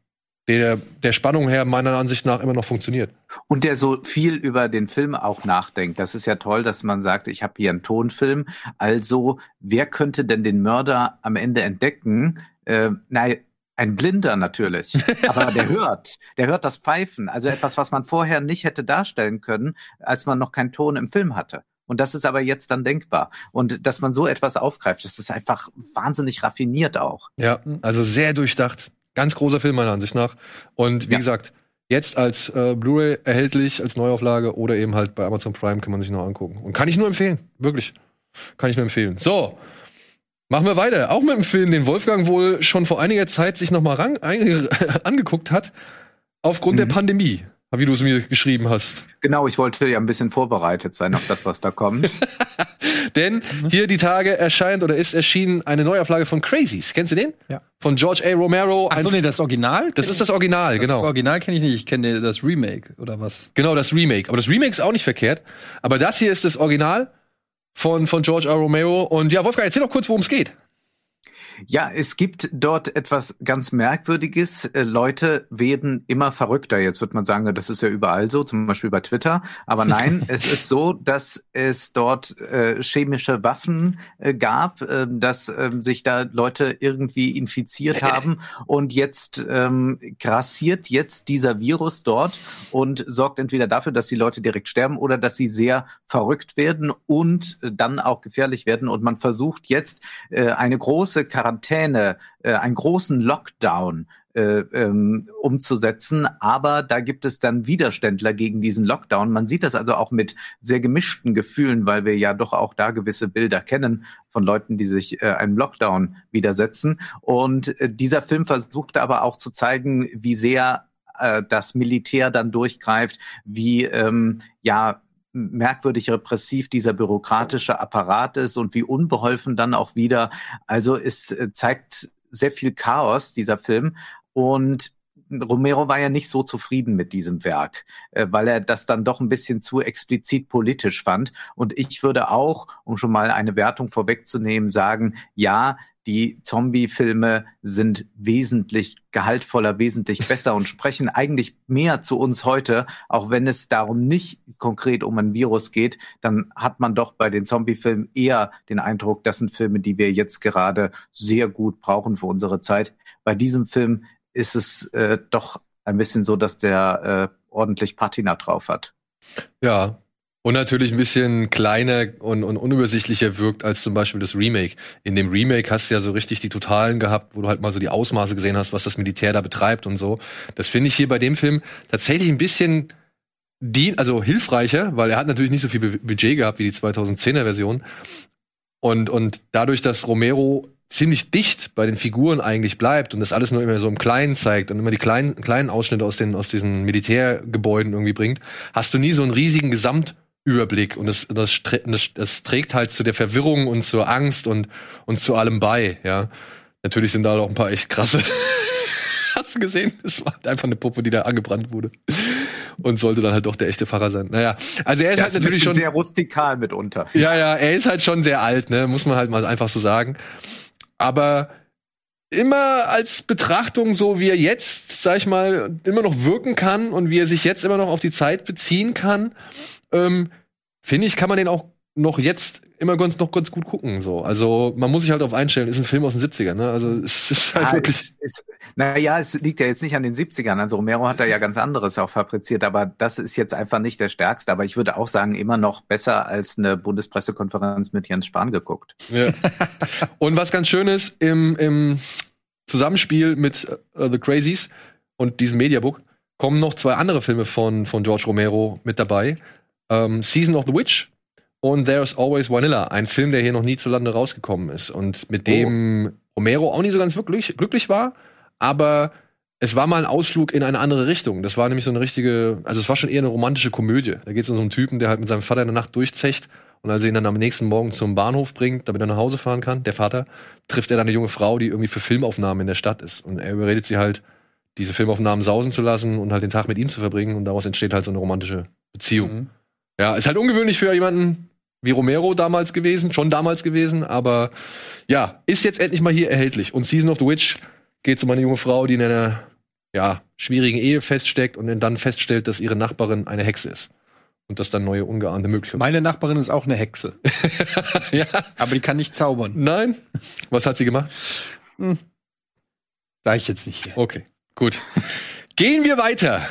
B: der der Spannung her meiner Ansicht nach immer noch funktioniert.
C: Und der so viel über den Film auch nachdenkt. Das ist ja toll, dass man sagt, ich habe hier einen Tonfilm. Also, wer könnte denn den Mörder am Ende entdecken? Äh, nein, ein Blinder natürlich, (laughs) aber der hört, der hört das Pfeifen, also etwas, was man vorher nicht hätte darstellen können, als man noch keinen Ton im Film hatte. Und das ist aber jetzt dann denkbar. Und dass man so etwas aufgreift, das ist einfach wahnsinnig raffiniert auch.
B: Ja, also sehr durchdacht. Ganz großer Film meiner Ansicht nach. Und wie ja. gesagt, jetzt als äh, Blu-ray erhältlich, als Neuauflage oder eben halt bei Amazon Prime kann man sich noch angucken. Und kann ich nur empfehlen. Wirklich. Kann ich nur empfehlen. So. Machen wir weiter. Auch mit einem Film, den Wolfgang wohl schon vor einiger Zeit sich noch mal ran, (laughs) (laughs) angeguckt hat. Aufgrund mhm. der Pandemie wie du es mir geschrieben hast.
C: Genau, ich wollte ja ein bisschen vorbereitet sein auf das, was da kommt. (laughs)
B: Denn hier die Tage erscheint oder ist erschienen eine Neuauflage von Crazies. Kennst du den?
D: Ja.
B: Von George A. Romero.
D: Ach so, nee, das Original?
B: Das ist das Original,
D: das
B: genau.
D: Das Original kenne ich nicht. Ich kenne das Remake oder was?
B: Genau, das Remake. Aber das Remake ist auch nicht verkehrt. Aber das hier ist das Original von, von George A. Romero. Und ja, Wolfgang, erzähl doch kurz, worum es geht.
C: Ja, es gibt dort etwas ganz Merkwürdiges. Äh, Leute werden immer verrückter. Jetzt wird man sagen, das ist ja überall so, zum Beispiel bei Twitter. Aber nein, (laughs) es ist so, dass es dort äh, chemische Waffen äh, gab, äh, dass ähm, sich da Leute irgendwie infiziert (laughs) haben. Und jetzt ähm, grassiert jetzt dieser Virus dort und sorgt entweder dafür, dass die Leute direkt sterben oder dass sie sehr verrückt werden und dann auch gefährlich werden. Und man versucht jetzt äh, eine große Quarantäne, äh, einen großen Lockdown äh, ähm, umzusetzen. Aber da gibt es dann Widerständler gegen diesen Lockdown. Man sieht das also auch mit sehr gemischten Gefühlen, weil wir ja doch auch da gewisse Bilder kennen von Leuten, die sich äh, einem Lockdown widersetzen. Und äh, dieser Film versucht aber auch zu zeigen, wie sehr äh, das Militär dann durchgreift, wie ähm, ja merkwürdig repressiv dieser bürokratische Apparat ist und wie unbeholfen dann auch wieder. Also es äh, zeigt sehr viel Chaos, dieser Film. Und Romero war ja nicht so zufrieden mit diesem Werk, äh, weil er das dann doch ein bisschen zu explizit politisch fand. Und ich würde auch, um schon mal eine Wertung vorwegzunehmen, sagen, ja, die Zombie-Filme sind wesentlich gehaltvoller, wesentlich besser und (laughs) sprechen eigentlich mehr zu uns heute, auch wenn es darum nicht konkret um ein Virus geht, dann hat man doch bei den Zombie-Filmen eher den Eindruck, das sind Filme, die wir jetzt gerade sehr gut brauchen für unsere Zeit. Bei diesem Film ist es äh, doch ein bisschen so, dass der äh, ordentlich Patina drauf hat.
B: Ja, und natürlich ein bisschen kleiner und, und unübersichtlicher wirkt als zum Beispiel das Remake. In dem Remake hast du ja so richtig die Totalen gehabt, wo du halt mal so die Ausmaße gesehen hast, was das Militär da betreibt und so. Das finde ich hier bei dem Film tatsächlich ein bisschen die, also hilfreicher, weil er hat natürlich nicht so viel Budget gehabt wie die 2010er Version. Und, und dadurch, dass Romero ziemlich dicht bei den Figuren eigentlich bleibt und das alles nur immer so im Kleinen zeigt und immer die kleinen, kleinen Ausschnitte aus den, aus diesen Militärgebäuden irgendwie bringt, hast du nie so einen riesigen Gesamt Überblick und das, das, das, trägt halt zu der Verwirrung und zur Angst und, und zu allem bei, ja. Natürlich sind da auch ein paar echt krasse. (laughs) Hast du gesehen? Das war einfach eine Puppe, die da angebrannt wurde. Und sollte dann halt doch der echte Pfarrer sein. Naja, also er ist
C: Der
B: halt ist natürlich schon.
C: sehr rustikal mitunter.
B: Ja, ja, er ist halt schon sehr alt, ne? Muss man halt mal einfach so sagen. Aber immer als Betrachtung, so wie er jetzt, sag ich mal, immer noch wirken kann und wie er sich jetzt immer noch auf die Zeit beziehen kann, ähm, finde ich, kann man den auch noch jetzt immer ganz noch ganz gut gucken. So. Also man muss sich halt auf einstellen, ist ein Film aus den 70ern, ne? Also es ist halt
C: ja,
B: wirklich.
C: Es, es, naja, es liegt ja jetzt nicht an den 70ern. Also Romero hat da ja ganz anderes auch fabriziert, aber das ist jetzt einfach nicht der stärkste. Aber ich würde auch sagen, immer noch besser als eine Bundespressekonferenz mit Jens Spahn geguckt.
B: Ja. Und was ganz schön ist, im, im Zusammenspiel mit äh, The Crazies und diesem Mediabook kommen noch zwei andere Filme von, von George Romero mit dabei. Ähm, Season of the Witch und There's Always Vanilla, ein Film, der hier noch nie zu Lande rausgekommen ist und mit dem Romero auch nicht so ganz wirklich glücklich war, aber es war mal ein Ausflug in eine andere Richtung. Das war nämlich so eine richtige, also es war schon eher eine romantische Komödie. Da geht es um so einen Typen, der halt mit seinem Vater in der Nacht durchzecht und als er ihn dann am nächsten Morgen zum Bahnhof bringt, damit er nach Hause fahren kann, der Vater, trifft er dann eine junge Frau, die irgendwie für Filmaufnahmen in der Stadt ist. Und er überredet sie halt, diese Filmaufnahmen sausen zu lassen und halt den Tag mit ihm zu verbringen. Und daraus entsteht halt so eine romantische Beziehung.
D: Mhm.
B: Ja, ist halt ungewöhnlich für jemanden wie Romero damals gewesen, schon damals gewesen, aber ja, ist jetzt endlich mal hier erhältlich. Und Season of the Witch geht um eine junge Frau, die in einer ja, schwierigen Ehe feststeckt und dann feststellt, dass ihre Nachbarin eine Hexe ist. Und das dann neue, ungeahnte Möglichkeiten.
D: Meine Nachbarin ist auch eine Hexe. (laughs)
B: ja.
D: Aber die kann nicht zaubern.
B: Nein? Was hat sie gemacht?
D: Sag ich jetzt nicht hier.
B: Okay, gut. Gehen wir weiter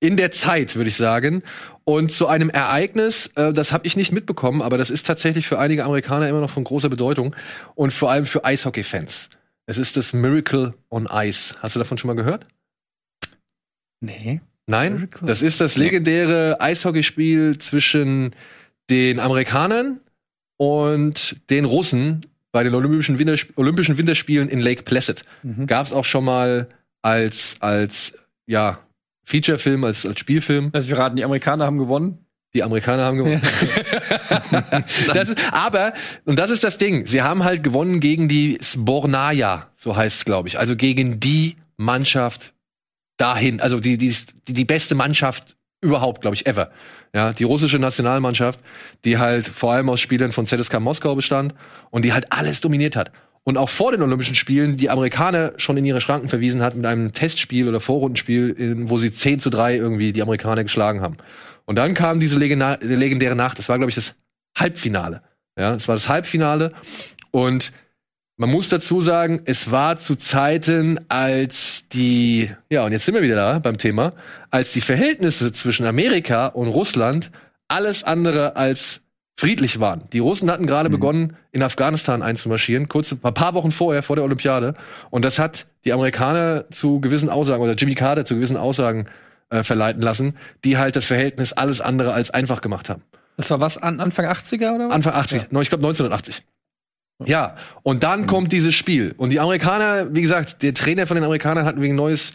B: in der Zeit, würde ich sagen. Und zu einem Ereignis, äh, das habe ich nicht mitbekommen, aber das ist tatsächlich für einige Amerikaner immer noch von großer Bedeutung und vor allem für Eishockey-Fans. Es ist das Miracle on Ice. Hast du davon schon mal gehört?
D: Nee.
B: Nein,
D: Miracle?
B: das ist das legendäre Eishockeyspiel zwischen den Amerikanern und den Russen bei den Olympischen, Wintersp Olympischen Winterspielen in Lake Placid.
D: Mhm.
B: Gab es auch schon mal als, als ja, Featurefilm, als, als Spielfilm.
D: Also wir raten, die Amerikaner haben gewonnen.
B: Die Amerikaner haben gewonnen. (laughs) das ist, aber, und das ist das Ding, sie haben halt gewonnen gegen die Sbornaja, so heißt es, glaube ich. Also gegen die Mannschaft dahin, also die, die, die, die beste Mannschaft überhaupt, glaube ich, ever. Ja, die russische Nationalmannschaft, die halt vor allem aus Spielern von ZSK Moskau bestand und die halt alles dominiert hat. Und auch vor den Olympischen Spielen die Amerikaner schon in ihre Schranken verwiesen hat mit einem Testspiel oder Vorrundenspiel, wo sie 10 zu 3 irgendwie die Amerikaner geschlagen haben. Und dann kam diese legendäre Nacht, das war, glaube ich, das Halbfinale. Ja, es war das Halbfinale. Und man muss dazu sagen, es war zu Zeiten, als die, ja, und jetzt sind wir wieder da beim Thema, als die Verhältnisse zwischen Amerika und Russland alles andere als friedlich waren. Die Russen hatten gerade begonnen, in Afghanistan einzumarschieren, kurz ein paar Wochen vorher, vor der Olympiade. Und das hat die Amerikaner zu gewissen Aussagen oder Jimmy Carter zu gewissen Aussagen äh, verleiten lassen, die halt das Verhältnis alles andere als einfach gemacht haben.
D: Das war was an Anfang 80er oder was?
B: Anfang 80, no, ich glaube 1980. Ja, und dann kommt dieses Spiel. Und die Amerikaner, wie gesagt, der Trainer von den Amerikanern hat wegen neues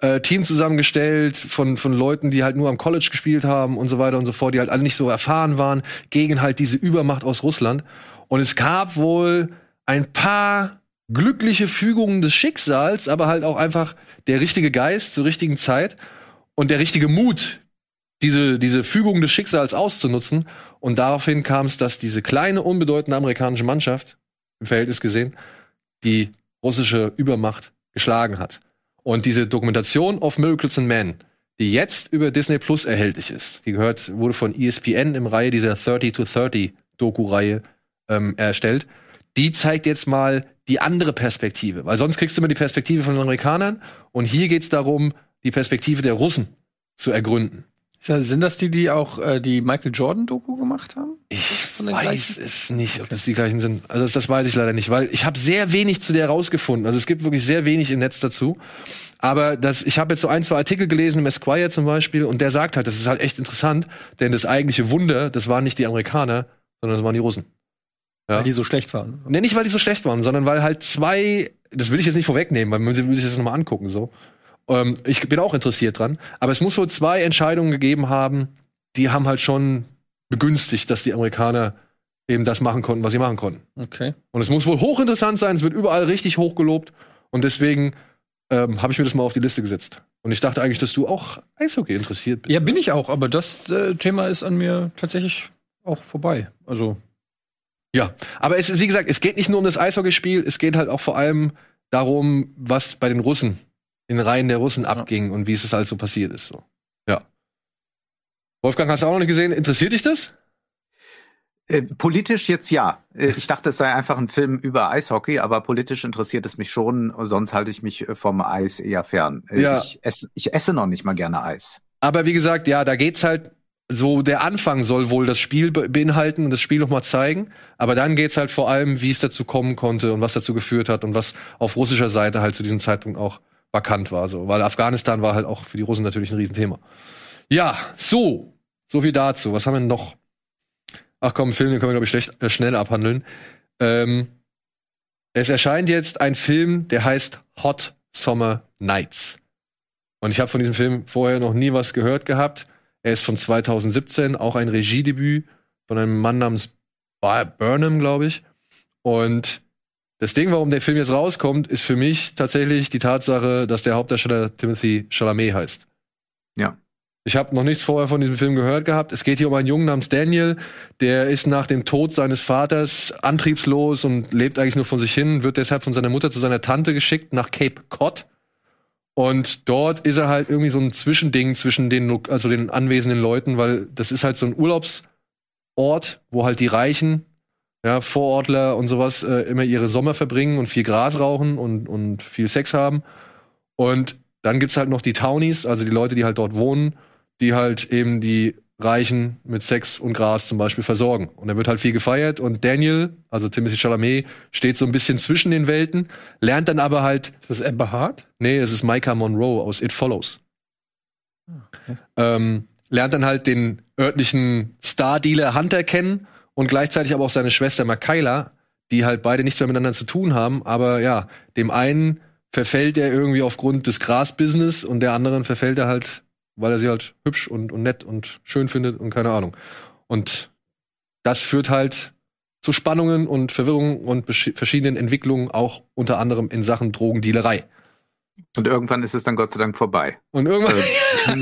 B: äh, Team zusammengestellt von, von Leuten, die halt nur am College gespielt haben und so weiter und so fort, die halt alle nicht so erfahren waren, gegen halt diese Übermacht aus Russland. Und es gab wohl ein paar glückliche Fügungen des Schicksals, aber halt auch einfach der richtige Geist zur richtigen Zeit und der richtige Mut, diese, diese Fügung des Schicksals auszunutzen. Und daraufhin kam es, dass diese kleine, unbedeutende amerikanische Mannschaft, im Verhältnis gesehen, die russische Übermacht geschlagen hat. Und diese Dokumentation of Miracles and Men, die jetzt über Disney Plus erhältlich ist, die gehört, wurde von ESPN im Reihe dieser 30 to 30 Doku-Reihe ähm, erstellt, die zeigt jetzt mal die andere Perspektive. Weil sonst kriegst du immer die Perspektive von den Amerikanern und hier geht's darum, die Perspektive der Russen zu ergründen.
D: Sind das die, die auch äh, die Michael Jordan-Doku gemacht haben?
B: Ich weiß
D: gleichen?
B: es nicht, ob das die gleichen sind. Also das, das weiß ich leider nicht, weil ich habe sehr wenig zu der rausgefunden. Also es gibt wirklich sehr wenig im Netz dazu. Aber das, ich habe jetzt so ein, zwei Artikel gelesen, im Esquire zum Beispiel, und der sagt halt, das ist halt echt interessant, denn das eigentliche Wunder, das waren nicht die Amerikaner, sondern das waren die Russen. Ja.
D: Weil die so schlecht waren.
B: Nee, nicht weil die so schlecht waren, sondern weil halt zwei, das will ich jetzt nicht vorwegnehmen, weil man will sich das nochmal angucken, so. Ähm, ich bin auch interessiert dran. Aber es muss wohl zwei Entscheidungen gegeben haben, die haben halt schon begünstigt, dass die Amerikaner eben das machen konnten, was sie machen konnten.
D: Okay.
B: Und es muss wohl hochinteressant sein, es wird überall richtig hochgelobt. Und deswegen ähm, habe ich mir das mal auf die Liste gesetzt. Und ich dachte eigentlich, dass du auch Eishockey interessiert bist.
D: Ja, bin ich auch, aber das äh, Thema ist an mir tatsächlich auch vorbei. Also,
B: Ja, aber es ist, wie gesagt, es geht nicht nur um das Eishockeyspiel, es geht halt auch vor allem darum, was bei den Russen, den Reihen der Russen abging und wie es halt so passiert ist. So. Ja. Wolfgang, hast du auch noch nicht gesehen? Interessiert dich das?
C: Äh, politisch jetzt ja. Äh, ich dachte, es sei einfach ein Film über Eishockey, aber politisch interessiert es mich schon. Sonst halte ich mich äh, vom Eis eher fern.
B: Ja.
C: Ich, esse, ich esse noch nicht mal gerne Eis.
B: Aber wie gesagt, ja, da geht's halt so der Anfang soll wohl das Spiel be beinhalten und das Spiel noch mal zeigen. Aber dann geht's halt vor allem, wie es dazu kommen konnte und was dazu geführt hat und was auf russischer Seite halt zu diesem Zeitpunkt auch vakant war. So. Weil Afghanistan war halt auch für die Russen natürlich ein Riesenthema. Ja, so. So viel dazu. Was haben wir noch? Ach komm, Film, den können wir, glaube ich, schlecht, äh, schnell abhandeln. Ähm, es erscheint jetzt ein Film, der heißt Hot Summer Nights. Und ich habe von diesem Film vorher noch nie was gehört gehabt. Er ist von 2017, auch ein Regiedebüt von einem Mann namens Burnham, glaube ich. Und das Ding, warum der Film jetzt rauskommt, ist für mich tatsächlich die Tatsache, dass der Hauptdarsteller Timothy Chalamet heißt.
C: Ja.
B: Ich habe noch nichts vorher von diesem Film gehört gehabt. Es geht hier um einen Jungen namens Daniel, der ist nach dem Tod seines Vaters antriebslos und lebt eigentlich nur von sich hin, wird deshalb von seiner Mutter zu seiner Tante geschickt nach Cape Cod. Und dort ist er halt irgendwie so ein Zwischending zwischen den, also den anwesenden Leuten, weil das ist halt so ein Urlaubsort, wo halt die Reichen, ja, Vorortler und sowas äh, immer ihre Sommer verbringen und viel Gras rauchen und, und viel Sex haben. Und dann gibt's halt noch die Townies, also die Leute, die halt dort wohnen die halt eben die Reichen mit Sex und Gras zum Beispiel versorgen. Und da wird halt viel gefeiert und Daniel, also Timothy Chalamet, steht so ein bisschen zwischen den Welten, lernt dann aber halt.
D: Ist das Amber Hart?
B: Nee, das ist Micah Monroe aus It Follows. Okay. Ähm, lernt dann halt den örtlichen Star-Dealer Hunter kennen und gleichzeitig aber auch seine Schwester Makayla, die halt beide nichts mehr miteinander zu tun haben, aber ja, dem einen verfällt er irgendwie aufgrund des Gras-Business und der anderen verfällt er halt weil er sie halt hübsch und, und nett und schön findet und keine Ahnung. Und das führt halt zu Spannungen und Verwirrungen und verschiedenen Entwicklungen, auch unter anderem in Sachen Drogendealerei.
C: Und irgendwann ist es dann Gott sei Dank vorbei.
B: Und irgendwann.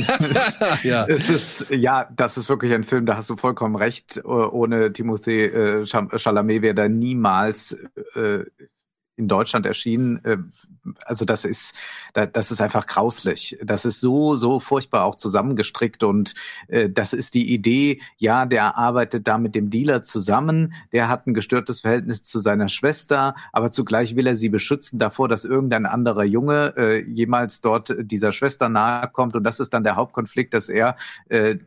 C: Äh, (laughs) ja. Es ist, ja, das ist wirklich ein Film, da hast du vollkommen recht. Ohne Timothy äh, Chalamet wäre da niemals äh, in Deutschland erschienen. Äh, also das ist, das ist einfach grauslich. Das ist so, so furchtbar auch zusammengestrickt und äh, das ist die Idee, ja, der arbeitet da mit dem Dealer zusammen, der hat ein gestörtes Verhältnis zu seiner Schwester, aber zugleich will er sie beschützen davor, dass irgendein anderer Junge äh, jemals dort dieser Schwester nahe kommt und das ist dann der Hauptkonflikt, dass er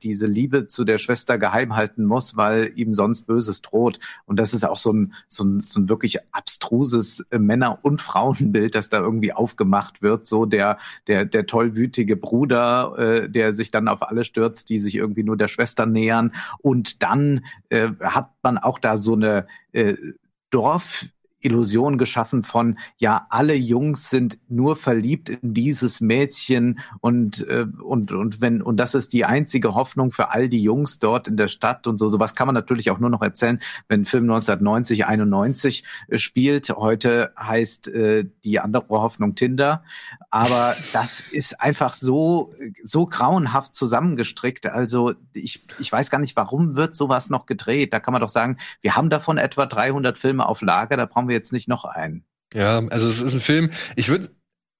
C: diese Liebe zu der Schwester geheim halten muss, weil ihm sonst Böses droht und das ist auch so ein, so ein, so ein wirklich abstruses Männer- und Frauenbild, das da irgendwie aufgemacht wird. So der, der, der tollwütige Bruder, äh, der sich dann auf alle stürzt, die sich irgendwie nur der Schwester nähern. Und dann äh, hat man auch da so eine äh, Dorf Illusion geschaffen von, ja, alle Jungs sind nur verliebt in dieses Mädchen und, äh, und, und wenn, und das ist die einzige Hoffnung für all die Jungs dort in der Stadt und so. Sowas kann man natürlich auch nur noch erzählen, wenn Film 1990, 91 äh, spielt. Heute heißt äh, die andere Hoffnung Tinder. Aber das ist einfach so, so grauenhaft zusammengestrickt. Also ich, ich weiß gar nicht, warum wird sowas noch gedreht? Da kann man doch sagen, wir haben davon etwa 300 Filme auf Lager, da brauchen wir jetzt nicht noch einen.
B: Ja, also es ist ein Film, ich würde,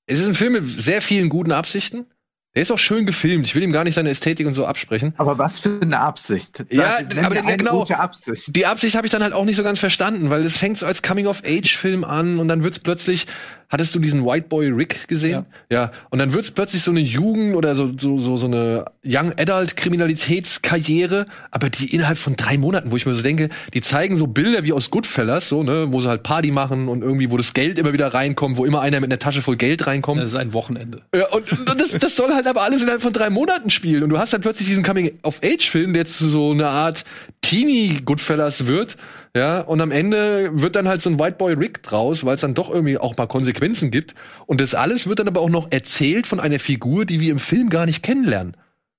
B: es ist ein Film mit sehr vielen guten Absichten. Der ist auch schön gefilmt. Ich will ihm gar nicht seine Ästhetik und so absprechen.
C: Aber was für eine Absicht?
B: Ja, aber eine genau. Gute Absicht. Die Absicht habe ich dann halt auch nicht so ganz verstanden, weil es fängt so als Coming-of-Age-Film an und dann wird's plötzlich Hattest du diesen White Boy Rick gesehen? Ja. ja. Und dann wird's plötzlich so eine Jugend oder so, so, so, so eine Young Adult Kriminalitätskarriere, aber die innerhalb von drei Monaten, wo ich mir so denke, die zeigen so Bilder wie aus Goodfellas, so, ne, wo sie halt Party machen und irgendwie, wo das Geld immer wieder reinkommt, wo immer einer mit einer Tasche voll Geld reinkommt.
D: Das ist ein Wochenende.
B: Ja, und, und das, das soll halt aber alles innerhalb von drei Monaten spielen. Und du hast halt plötzlich diesen Coming-of-Age-Film, der jetzt so eine Art Teenie Goodfellas wird ja, und am Ende wird dann halt so ein White Boy Rick draus, weil es dann doch irgendwie auch mal Konsequenzen gibt. Und das alles wird dann aber auch noch erzählt von einer Figur, die wir im Film gar nicht kennenlernen.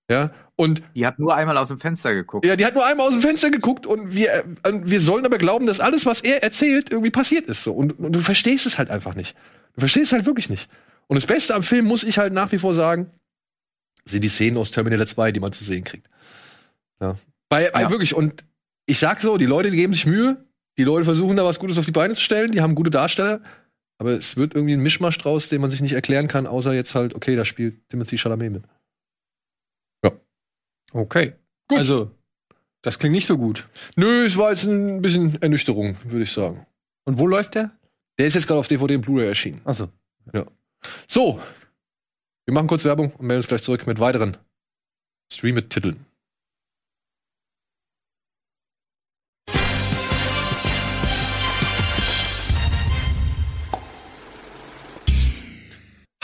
B: Ja, und
C: die hat nur einmal aus dem Fenster geguckt.
B: Ja, die hat nur einmal aus dem Fenster geguckt und wir, äh, wir sollen aber glauben, dass alles, was er erzählt, irgendwie passiert ist so. Und, und du verstehst es halt einfach nicht. Du verstehst es halt wirklich nicht. Und das Beste am Film muss ich halt nach wie vor sagen, sind die Szenen aus Terminator 2, die man zu sehen kriegt. Ja. Bei, bei ja. wirklich, und ich sag so, die Leute die geben sich Mühe, die Leute versuchen da was Gutes auf die Beine zu stellen, die haben gute Darsteller, aber es wird irgendwie ein Mischmasch draus, den man sich nicht erklären kann, außer jetzt halt, okay, da spielt Timothy Chalamet mit.
D: Ja. Okay. Gut. Also, das klingt nicht so gut.
B: Nö, es war jetzt ein bisschen Ernüchterung, würde ich sagen.
D: Und wo läuft der?
B: Der ist jetzt gerade auf DVD und Blu-ray erschienen.
D: Achso.
B: Ja. So. Wir machen kurz Werbung und melden uns gleich zurück mit weiteren Stream-Titeln.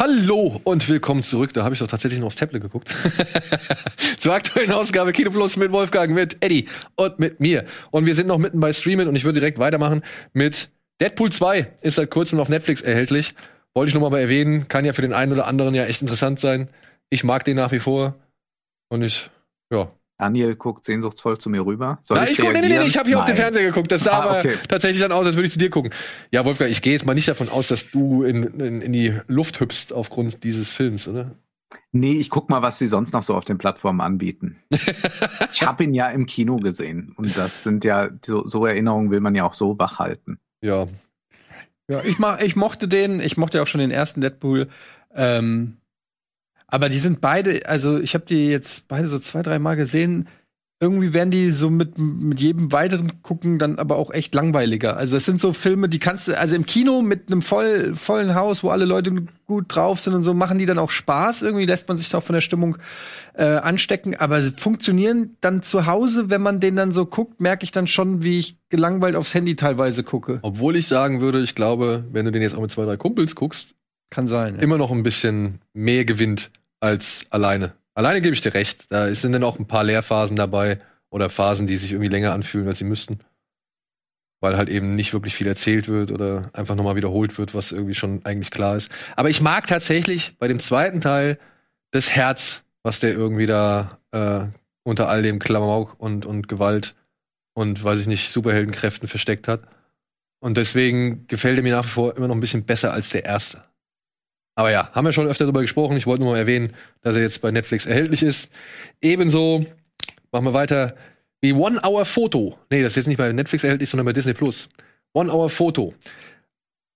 B: Hallo und willkommen zurück. Da habe ich doch tatsächlich noch aufs Tablet geguckt. (laughs) Zur aktuellen Ausgabe Kino Plus mit Wolfgang, mit Eddie und mit mir. Und wir sind noch mitten bei Streamen und ich würde direkt weitermachen mit Deadpool 2. Ist seit kurzem auf Netflix erhältlich. Wollte ich noch mal erwähnen. Kann ja für den einen oder anderen ja echt interessant sein. Ich mag den nach wie vor. Und ich, ja,
C: Daniel guckt sehnsuchtsvoll zu mir rüber. Soll
B: Na, ich guck, nee, nee, nee, ich habe hier auf den
C: Nein.
B: Fernseher geguckt. Das sah
C: Ah,
B: aber
C: okay.
B: tatsächlich dann aus, als würde ich zu dir gucken. Ja, Wolfgang, ich gehe jetzt mal nicht davon aus, dass du in, in, in die Luft hüpfst aufgrund dieses Films, oder?
C: Nee, ich guck mal, was sie sonst noch so auf den Plattformen anbieten. (laughs) ich habe ihn ja im Kino gesehen. Und das sind ja, so, so Erinnerungen will man ja auch so wach halten.
B: Ja.
D: Ja, ich, mach, ich mochte den, ich mochte auch schon den ersten Deadpool. Ähm, aber die sind beide, also ich habe die jetzt beide so zwei, drei Mal gesehen. Irgendwie werden die so mit, mit jedem weiteren Gucken dann aber auch echt langweiliger. Also das sind so Filme, die kannst du, also im Kino mit einem voll, vollen Haus, wo alle Leute gut drauf sind und so, machen die dann auch Spaß. Irgendwie lässt man sich auch von der Stimmung äh, anstecken. Aber sie funktionieren dann zu Hause, wenn man den dann so guckt, merke ich dann schon, wie ich gelangweilt aufs Handy teilweise gucke.
B: Obwohl ich sagen würde, ich glaube, wenn du den jetzt auch mit zwei, drei Kumpels guckst,
D: Kann sein. Ja.
B: immer noch ein bisschen mehr gewinnt als alleine. Alleine gebe ich dir recht. Da sind dann auch ein paar Leerphasen dabei oder Phasen, die sich irgendwie länger anfühlen, als sie müssten. Weil halt eben nicht wirklich viel erzählt wird oder einfach nochmal wiederholt wird, was irgendwie schon eigentlich klar ist. Aber ich mag tatsächlich bei dem zweiten Teil das Herz, was der irgendwie da äh, unter all dem Klamauk und, und Gewalt und weiß ich nicht, Superheldenkräften versteckt hat. Und deswegen gefällt er mir nach wie vor immer noch ein bisschen besser als der erste. Aber ja, haben wir schon öfter darüber gesprochen. Ich wollte nur mal erwähnen, dass er jetzt bei Netflix erhältlich ist. Ebenso machen wir weiter wie One Hour Photo. Nee, das ist jetzt nicht bei Netflix erhältlich, sondern bei Disney Plus. One Hour Photo.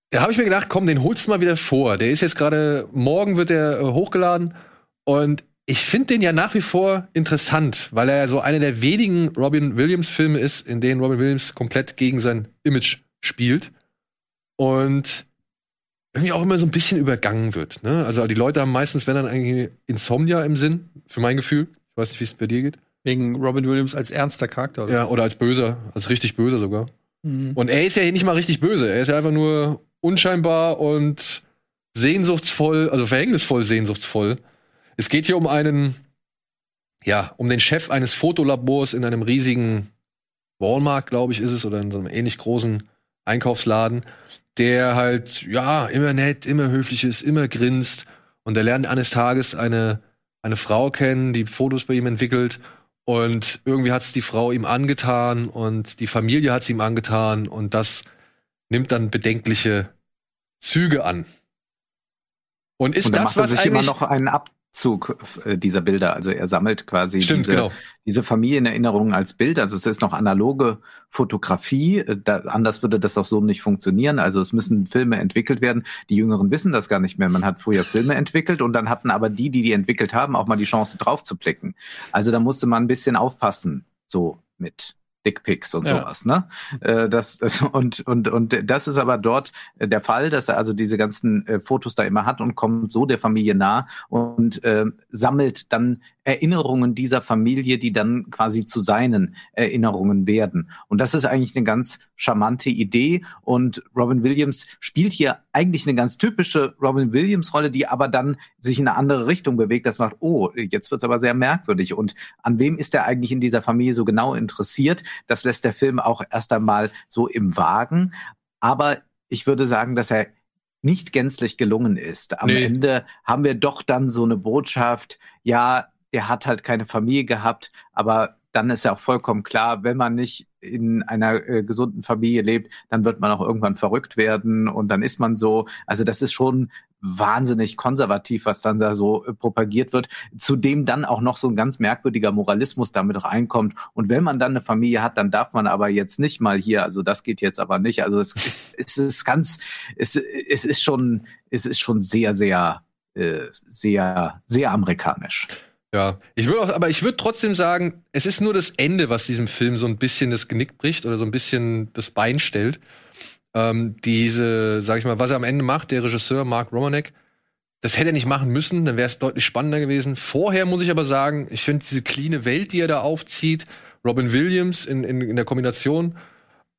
B: Da habe ich mir gedacht, komm, den holst du mal wieder vor. Der ist jetzt gerade, morgen wird der äh, hochgeladen. Und ich finde den ja nach wie vor interessant, weil er so einer der wenigen Robin Williams-Filme ist, in denen Robin Williams komplett gegen sein Image spielt. Und irgendwie auch immer so ein bisschen übergangen wird. Ne? Also die Leute haben meistens, wenn dann eigentlich Insomnia im Sinn, für mein Gefühl. Ich weiß nicht, wie es bei dir geht.
D: Wegen Robin Williams als ernster Charakter. Oder?
B: Ja, oder als böser, als richtig böser sogar.
D: Mhm.
B: Und er ist ja nicht mal richtig böse. Er ist ja einfach nur unscheinbar und sehnsuchtsvoll, also verhängnisvoll sehnsuchtsvoll. Es geht hier um einen, ja, um den Chef eines Fotolabors in einem riesigen Walmart, glaube ich, ist es, oder in so einem ähnlich großen Einkaufsladen, der halt, ja, immer nett, immer höflich ist, immer grinst. Und er lernt eines Tages eine, eine Frau kennen, die Fotos bei ihm entwickelt. Und irgendwie hat es die Frau ihm angetan und die Familie hat es ihm angetan. Und das nimmt dann bedenkliche Züge an. Und ist
C: Und
B: das, was
C: sich immer
B: eigentlich
C: noch einen Abzug äh, dieser Bilder. Also er sammelt quasi
B: Stimmt,
C: diese,
B: genau.
C: diese Familienerinnerungen als Bild. Also es ist noch analoge Fotografie. Da, anders würde das auch so nicht funktionieren. Also es müssen Filme entwickelt werden. Die Jüngeren wissen das gar nicht mehr. Man hat früher Filme entwickelt und dann hatten aber die, die die entwickelt haben, auch mal die Chance drauf zu blicken. Also da musste man ein bisschen aufpassen, so mit Dickpics und
D: Ja.
C: sowas, ne? Äh, Das (laughs) und und und das ist aber dort äh, der Fall, dass er also diese ganzen äh, Fotos da immer hat und kommt so der Familie nah und äh, sammelt dann Erinnerungen dieser Familie, die dann quasi zu seinen Erinnerungen werden. Und das ist eigentlich eine ganz charmante Idee. Und Robin Williams spielt hier eigentlich eine ganz typische Robin Williams-Rolle, die aber dann sich in eine andere Richtung bewegt. Das macht, oh, jetzt wird's aber sehr merkwürdig. Und an wem ist er eigentlich in dieser Familie so genau interessiert? Das lässt der Film auch erst einmal so im Wagen. Aber ich würde sagen, dass er nicht gänzlich gelungen ist. Am
B: Nee.
C: Ende haben wir doch dann so eine Botschaft, ja, der hat halt keine Familie gehabt, aber dann ist ja auch vollkommen klar, wenn man nicht in einer äh, gesunden Familie lebt, dann wird man auch irgendwann verrückt werden und dann ist man so. Also das ist schon wahnsinnig konservativ, was dann da so äh, propagiert wird, zudem dann auch noch so ein ganz merkwürdiger Moralismus damit reinkommt. Und wenn man dann eine Familie hat, dann darf man aber jetzt nicht mal hier, also das geht jetzt aber nicht. Also es ist, es ist ganz, es, es ist schon, es ist schon sehr, sehr, äh, sehr, sehr amerikanisch.
B: Ja, ich würde auch, aber ich würde trotzdem sagen, es ist nur das Ende, was diesem Film so ein bisschen das Genick bricht oder so ein bisschen das Bein stellt. Ähm, diese, sag ich mal, was er am Ende macht, der Regisseur Mark Romanek, das hätte er nicht machen müssen, dann wäre es deutlich spannender gewesen. Vorher muss ich aber sagen, ich finde diese cleane Welt, die er da aufzieht, Robin Williams in, in, in der Kombination,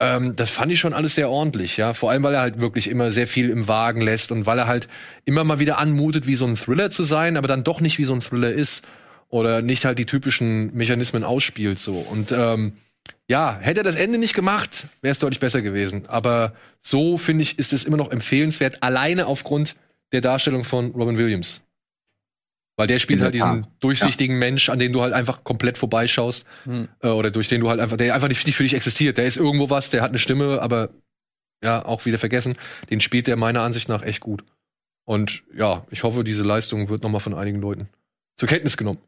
B: Ähm, das fand ich schon alles sehr ordentlich, ja. Vor allem, weil er halt wirklich immer sehr viel im Wagen lässt und weil er halt immer mal wieder anmutet, wie so ein Thriller zu sein, aber dann doch nicht wie so ein Thriller ist. Oder nicht halt die typischen Mechanismen ausspielt, so. Und ähm, ja, hätte er das Ende nicht gemacht, wäre es deutlich besser gewesen. Aber so, finde ich, ist es immer noch empfehlenswert, alleine aufgrund der Darstellung von Robin Williams. Weil der spielt halt diesen durchsichtigen Mensch, an den du halt einfach komplett vorbeischaust. Äh, oder durch den du halt einfach, der einfach nicht, nicht für dich existiert. Der ist irgendwo was, der hat eine Stimme, aber ja, auch wieder vergessen. Den spielt der meiner Ansicht nach echt gut. Und ja, ich hoffe, diese Leistung wird noch mal von einigen Leuten zur Kenntnis genommen.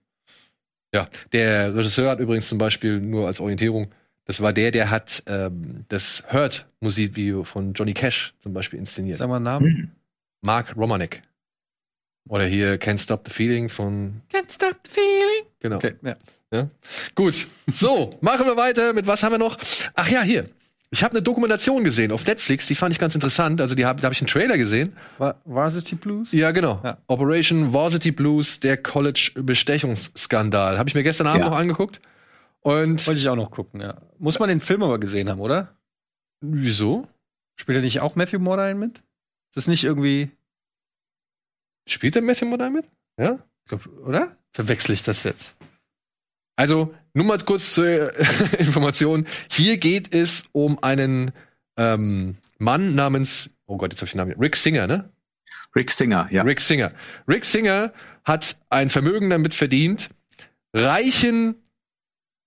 B: Ja, der Regisseur hat übrigens zum Beispiel nur als Orientierung, das war der, der hat ähm, das Hurt-Musikvideo von Johnny Cash zum Beispiel inszeniert.
D: Sag mal einen Namen.
B: Mark Romanek. Oder hier Can't Stop the Feeling von
D: Can't stop the feeling.
B: Genau.
D: Okay, ja.
B: Ja? Gut. So, machen wir weiter. Mit was haben wir noch? Ach ja, hier. Ich habe eine Dokumentation gesehen auf Netflix, die fand ich ganz interessant. Also die hab, da habe ich einen Trailer gesehen.
D: Va- Varsity Blues?
B: Ja, genau.
D: Ja.
B: Operation Varsity Blues, der College-Bestechungsskandal. Habe ich mir gestern Abend
C: Ja.
B: noch angeguckt. Und
D: Wollte ich auch noch gucken, ja. Muss man den Film aber gesehen haben, oder?
B: wieso?
D: Spielt er nicht auch Matthew Modine mit? Ist das nicht irgendwie,
B: Spielt der Matthew Modine mit? Ja?
D: ich glaub, oder? Verwechsel ich das jetzt?
B: Also, nur mal kurz zur (laughs) Information. Hier geht es um einen ähm, Mann namens, oh Gott, jetzt habe ich den Namen, Rick Singer, ne?
C: Rick Singer, ja.
B: Rick Singer. Rick Singer hat ein Vermögen damit verdient, reichen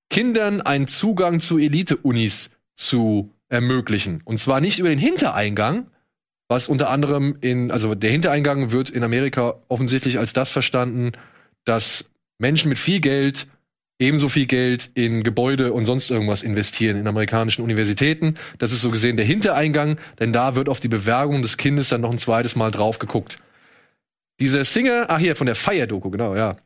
B: Kindern einen Zugang zu Elite-Unis zu ermöglichen. Und zwar nicht über den Hintereingang, was unter anderem in, also der Hintereingang wird in Amerika offensichtlich als das verstanden, dass Menschen mit viel Geld ebenso viel Geld in Gebäude und sonst irgendwas investieren in amerikanischen Universitäten. Das ist so gesehen der Hintereingang, denn da wird auf die Bewerbung des Kindes dann noch ein zweites Mal drauf geguckt. Dieser Singer, ach hier, von der Fire-Doku, genau, ja.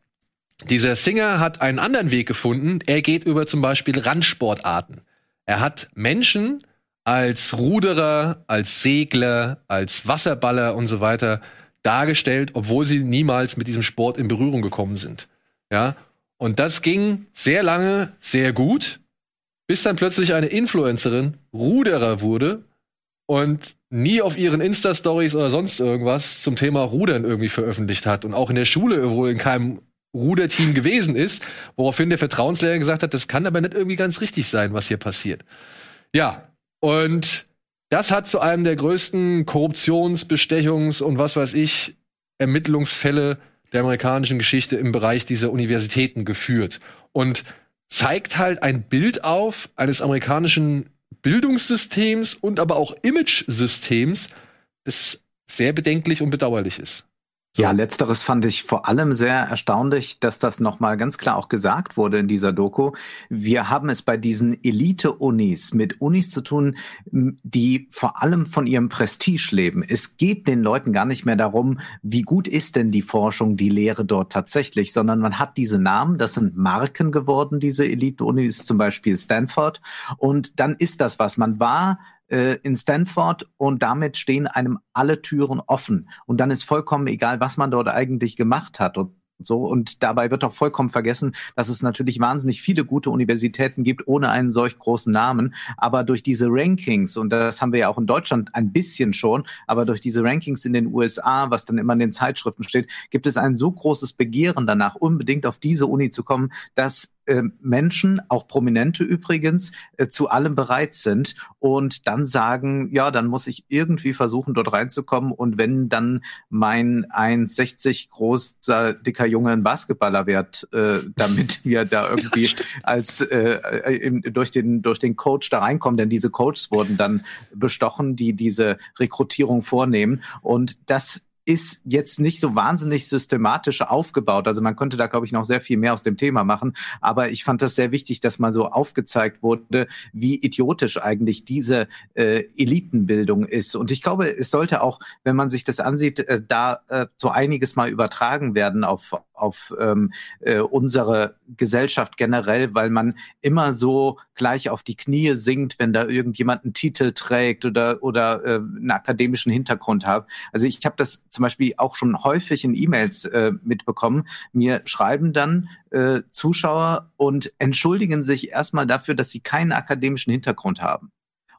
B: Dieser Singer hat einen anderen Weg gefunden. Er geht über zum Beispiel Randsportarten. Er hat Menschen als Ruderer, als Segler, als Wasserballer und so weiter dargestellt, obwohl sie niemals mit diesem Sport in Berührung gekommen sind. Ja, und das ging sehr lange sehr gut, bis dann plötzlich eine Influencerin Ruderer wurde und nie auf ihren Insta-Stories oder sonst irgendwas zum Thema Rudern irgendwie veröffentlicht hat und auch in der Schule wohl in keinem Ruderteam gewesen ist, woraufhin der Vertrauenslehrer gesagt hat, das kann aber nicht irgendwie ganz richtig sein, was hier passiert. Ja, und das hat zu einem der größten Korruptions-, Bestechungs- und was weiß ich, Ermittlungsfälle der amerikanischen Geschichte im Bereich dieser Universitäten geführt. Und zeigt halt ein Bild auf eines amerikanischen Bildungssystems und aber auch Image-Systems, das sehr bedenklich und bedauerlich ist.
C: Ja, letzteres fand ich vor allem sehr erstaunlich, dass das nochmal ganz klar auch gesagt wurde in dieser Doku. Wir haben es bei diesen Elite-Unis mit Unis zu tun, die vor allem von ihrem Prestige leben. Es geht den Leuten gar nicht mehr darum, wie gut ist denn die Forschung, die Lehre dort tatsächlich, sondern man hat diese Namen, das sind Marken geworden, diese Elite-Unis, zum Beispiel Stanford. Und dann ist das was. Man war äh, in Stanford und damit stehen einem alle Türen offen. Und dann ist vollkommen egal, was man dort eigentlich gemacht hat. Und so. Und dabei wird auch vollkommen vergessen, dass es natürlich wahnsinnig viele gute Universitäten gibt, ohne einen solch großen Namen. Aber durch diese Rankings, und das haben wir ja auch in Deutschland ein bisschen schon, aber durch diese Rankings in den USA, was dann immer in den Zeitschriften steht, gibt es ein so großes Begehren danach, unbedingt auf diese Uni zu kommen, dass äh, Menschen, auch Prominente übrigens, äh, zu allem bereit sind und dann sagen, ja, dann muss ich irgendwie versuchen, dort reinzukommen. Und wenn dann mein 1,60 großer, dicker Junge ein Basketballer wird, äh, damit (laughs) wir da irgendwie als äh, im, durch den durch den Coach da reinkommen, denn diese Coaches wurden dann bestochen, die diese Rekrutierung vornehmen. Und das ist jetzt nicht so wahnsinnig systematisch aufgebaut. Also man könnte da, glaube ich, noch sehr viel mehr aus dem Thema machen. Aber ich fand das sehr wichtig, dass mal so aufgezeigt wurde, wie idiotisch eigentlich diese äh, Elitenbildung ist. Und ich glaube, es sollte auch, wenn man sich das ansieht, äh, da äh, so einiges mal übertragen werden auf, auf ähm, äh, unsere Gesellschaft generell, weil man immer so gleich auf die Knie sinkt, wenn da irgendjemand einen Titel trägt oder, oder äh, einen akademischen Hintergrund hat. Also ich habe das zum Beispiel auch schon häufig in E-Mails äh, mitbekommen. Mir schreiben dann äh, Zuschauer und entschuldigen sich erstmal dafür, dass sie keinen akademischen Hintergrund haben.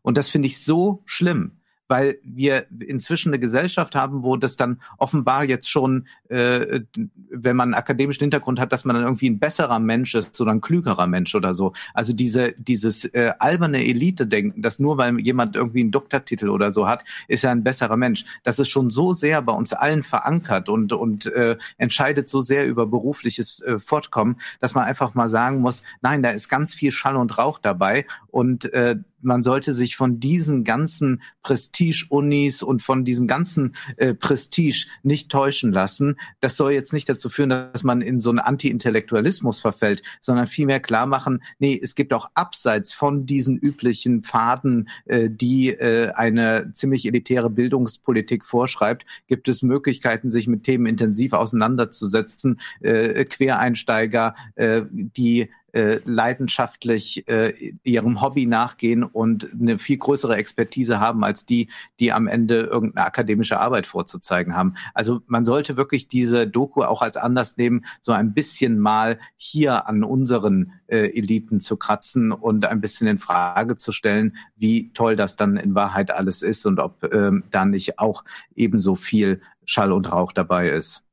C: Und das finde ich so schlimm weil wir inzwischen eine Gesellschaft haben, wo das dann offenbar jetzt schon, äh, wenn man einen akademischen Hintergrund hat, dass man dann irgendwie ein besserer Mensch ist oder ein klügerer Mensch oder so. Also diese dieses äh, alberne Elite-Denken, dass nur weil jemand irgendwie einen Doktortitel oder so hat, ist er ein besserer Mensch. Das ist schon so sehr bei uns allen verankert und und äh, entscheidet so sehr über berufliches äh, Fortkommen, dass man einfach mal sagen muss, nein, da ist ganz viel Schall und Rauch dabei und äh, man sollte sich von diesen ganzen Prestige-Unis und von diesem ganzen äh, Prestige nicht täuschen lassen. Das soll jetzt nicht dazu führen, dass man in so einen Anti-Intellektualismus verfällt, sondern vielmehr klar machen, nee, es gibt auch abseits von diesen üblichen Pfaden, äh, die äh, eine ziemlich elitäre Bildungspolitik vorschreibt, gibt es Möglichkeiten, sich mit Themen intensiv auseinanderzusetzen. Äh, Quereinsteiger, äh, die äh, leidenschaftlich äh, ihrem Hobby nachgehen und eine viel größere Expertise haben als die, die am Ende irgendeine akademische Arbeit vorzuzeigen haben. Also man sollte wirklich diese Doku auch als Anlass nehmen, so ein bisschen mal hier an unseren äh, Eliten zu kratzen und ein bisschen in Frage zu stellen, wie toll das dann in Wahrheit alles ist und ob ähm, da nicht auch ebenso viel Schall und Rauch dabei ist.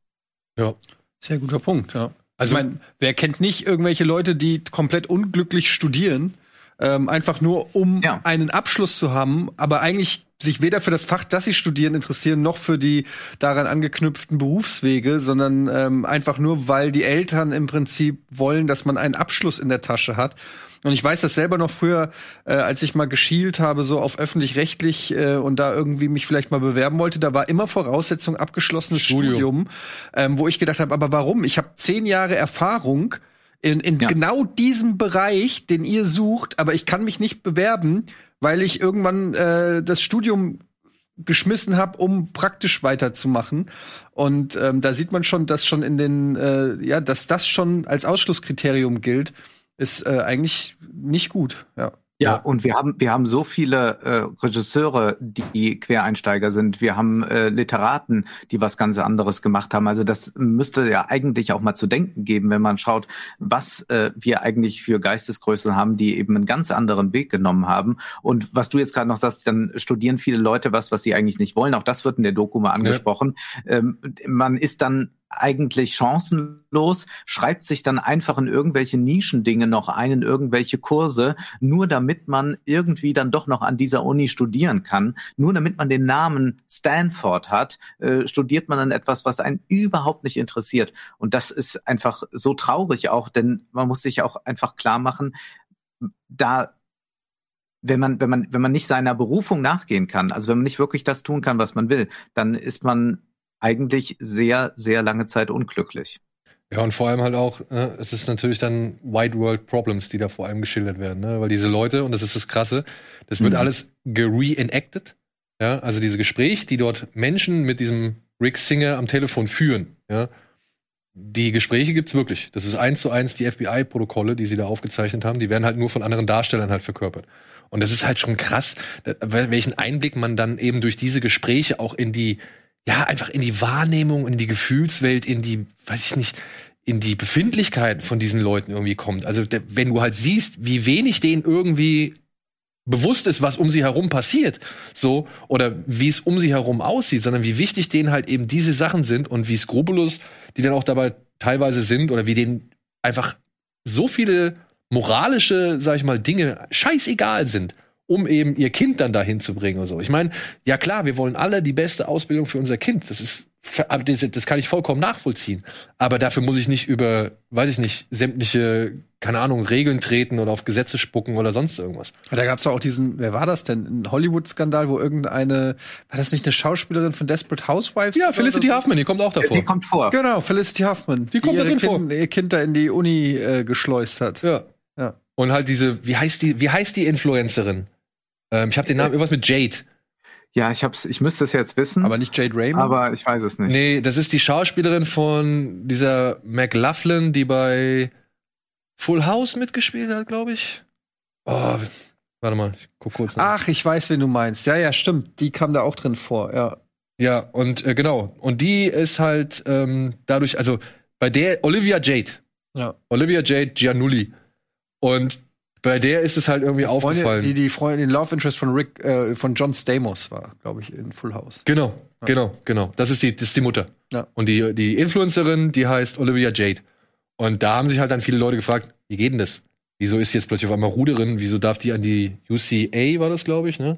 D: Ja, sehr guter Punkt, ja. Also, ich meine, wer kennt nicht irgendwelche Leute, die komplett unglücklich studieren, ähm, einfach nur um ja. einen Abschluss zu haben, aber eigentlich sich weder für das Fach, das sie studieren, interessieren, noch für die daran angeknüpften Berufswege, sondern ähm, einfach nur, weil die Eltern im Prinzip wollen, dass man einen Abschluss in der Tasche hat. Und ich weiß das selber noch früher, äh, als ich mal geschielt habe, so auf öffentlich-rechtlich äh, und da irgendwie mich vielleicht mal bewerben wollte, da war immer Voraussetzung abgeschlossenes Studium, Studium ähm, wo ich gedacht habe, aber warum? Ich habe zehn Jahre Erfahrung in, in ja. genau diesem Bereich, den ihr sucht, aber ich kann mich nicht bewerben, weil ich irgendwann äh, das Studium geschmissen habe, um praktisch weiterzumachen. Und ähm, da sieht man schon, dass schon in den, äh, ja, dass das schon als Ausschlusskriterium gilt, ist äh, eigentlich nicht gut. Ja.
C: Ja, und wir haben wir haben so viele äh, Regisseure, die Quereinsteiger sind. Wir haben äh, Literaten, die was ganz anderes gemacht haben. Also das müsste ja eigentlich auch mal zu denken geben, wenn man schaut, was äh, wir eigentlich für Geistesgrößen haben, die eben einen ganz anderen Weg genommen haben. Und was du jetzt gerade noch sagst, dann studieren viele Leute was, was sie eigentlich nicht wollen. Auch das wird in der Doku mal angesprochen. Ja. Ähm, man ist dann eigentlich chancenlos, schreibt sich dann einfach in irgendwelche Nischendinge noch ein, in irgendwelche Kurse, nur damit man irgendwie dann doch noch an dieser Uni studieren kann. Nur damit man den Namen Stanford hat, äh, studiert man dann etwas, was einen überhaupt nicht interessiert. Und das ist einfach so traurig auch, denn man muss sich auch einfach klar machen, da wenn man, wenn man, wenn man nicht seiner Berufung nachgehen kann, also wenn man nicht wirklich das tun kann, was man will, dann ist man eigentlich sehr, sehr lange Zeit unglücklich.
B: Ja, und vor allem halt auch, ne, es ist natürlich dann White World Problems, die da vor allem geschildert werden, ne? weil diese Leute, und das ist das Krasse, das wird mhm. alles gereenacted, ja, also diese Gespräche, die dort Menschen mit diesem Rick Singer am Telefon führen, ja, die Gespräche gibt's wirklich. Das ist eins zu eins die FBI-Protokolle, die sie da aufgezeichnet haben, die werden halt nur von anderen Darstellern halt verkörpert. Und das ist halt schon krass, welchen Einblick man dann eben durch diese Gespräche auch in die ja, einfach in die Wahrnehmung, in die Gefühlswelt, in die, weiß ich nicht, in die Befindlichkeiten von diesen Leuten irgendwie kommt. Also wenn du halt siehst, wie wenig denen irgendwie bewusst ist, was um sie herum passiert, so oder wie es um sie herum aussieht, sondern wie wichtig denen halt eben diese Sachen sind und wie skrupellos die dann auch dabei teilweise sind oder wie denen einfach so viele moralische, sag ich mal, Dinge scheißegal sind um eben ihr Kind dann dahin zu bringen oder so. Ich meine, ja klar, wir wollen alle die beste Ausbildung für unser Kind. Das ist das kann ich vollkommen nachvollziehen. Aber dafür muss ich nicht über, weiß ich nicht, sämtliche, keine Ahnung, Regeln treten oder auf Gesetze spucken oder sonst irgendwas.
D: Da gab es auch diesen, wer war das denn? Ein Hollywood-Skandal, wo irgendeine, war das nicht eine Schauspielerin von Desperate Housewives?
B: Ja, Felicity so? Huffman, die kommt auch davor.
C: Die kommt vor.
D: Genau, Felicity Huffman.
B: Die kommt da drin
D: kind,
B: vor.
D: Ihr Kind da in die Uni äh, geschleust hat.
B: Ja. ja. Und halt diese, wie heißt die, wie heißt die Influencerin? Ähm, ich habe den Namen irgendwas mit Jade.
C: Ja, ich hab's, ich müsste es jetzt wissen.
D: Aber nicht Jade Raymond?
C: Aber ich weiß es nicht.
B: Nee, das ist die Schauspielerin von dieser McLaughlin, die bei Full House mitgespielt hat, glaube ich. Oh, warte mal, ich guck kurz
D: nach. Ach, ich weiß, wen du meinst. Ja, ja, stimmt. Die kam da auch drin vor, ja.
B: Ja, und äh, genau. Und die ist halt ähm, dadurch, also bei der Olivia Jade. Ja. Olivia Jade Giannulli. Und bei der ist es halt irgendwie
D: Freunde,
B: aufgefallen.
D: die, die Freundin, die Love Interest von Rick, äh, von John Stamos war, glaube ich, in Full House.
B: Genau, genau, genau. Das ist die, das ist die Mutter.
D: Ja.
B: Und die, die Influencerin, die heißt Olivia Jade. Und da haben sich halt dann viele Leute gefragt, wie geht denn das? Wieso ist sie jetzt plötzlich auf einmal Ruderin? Wieso darf die an die UCA, war das, glaube ich, ne?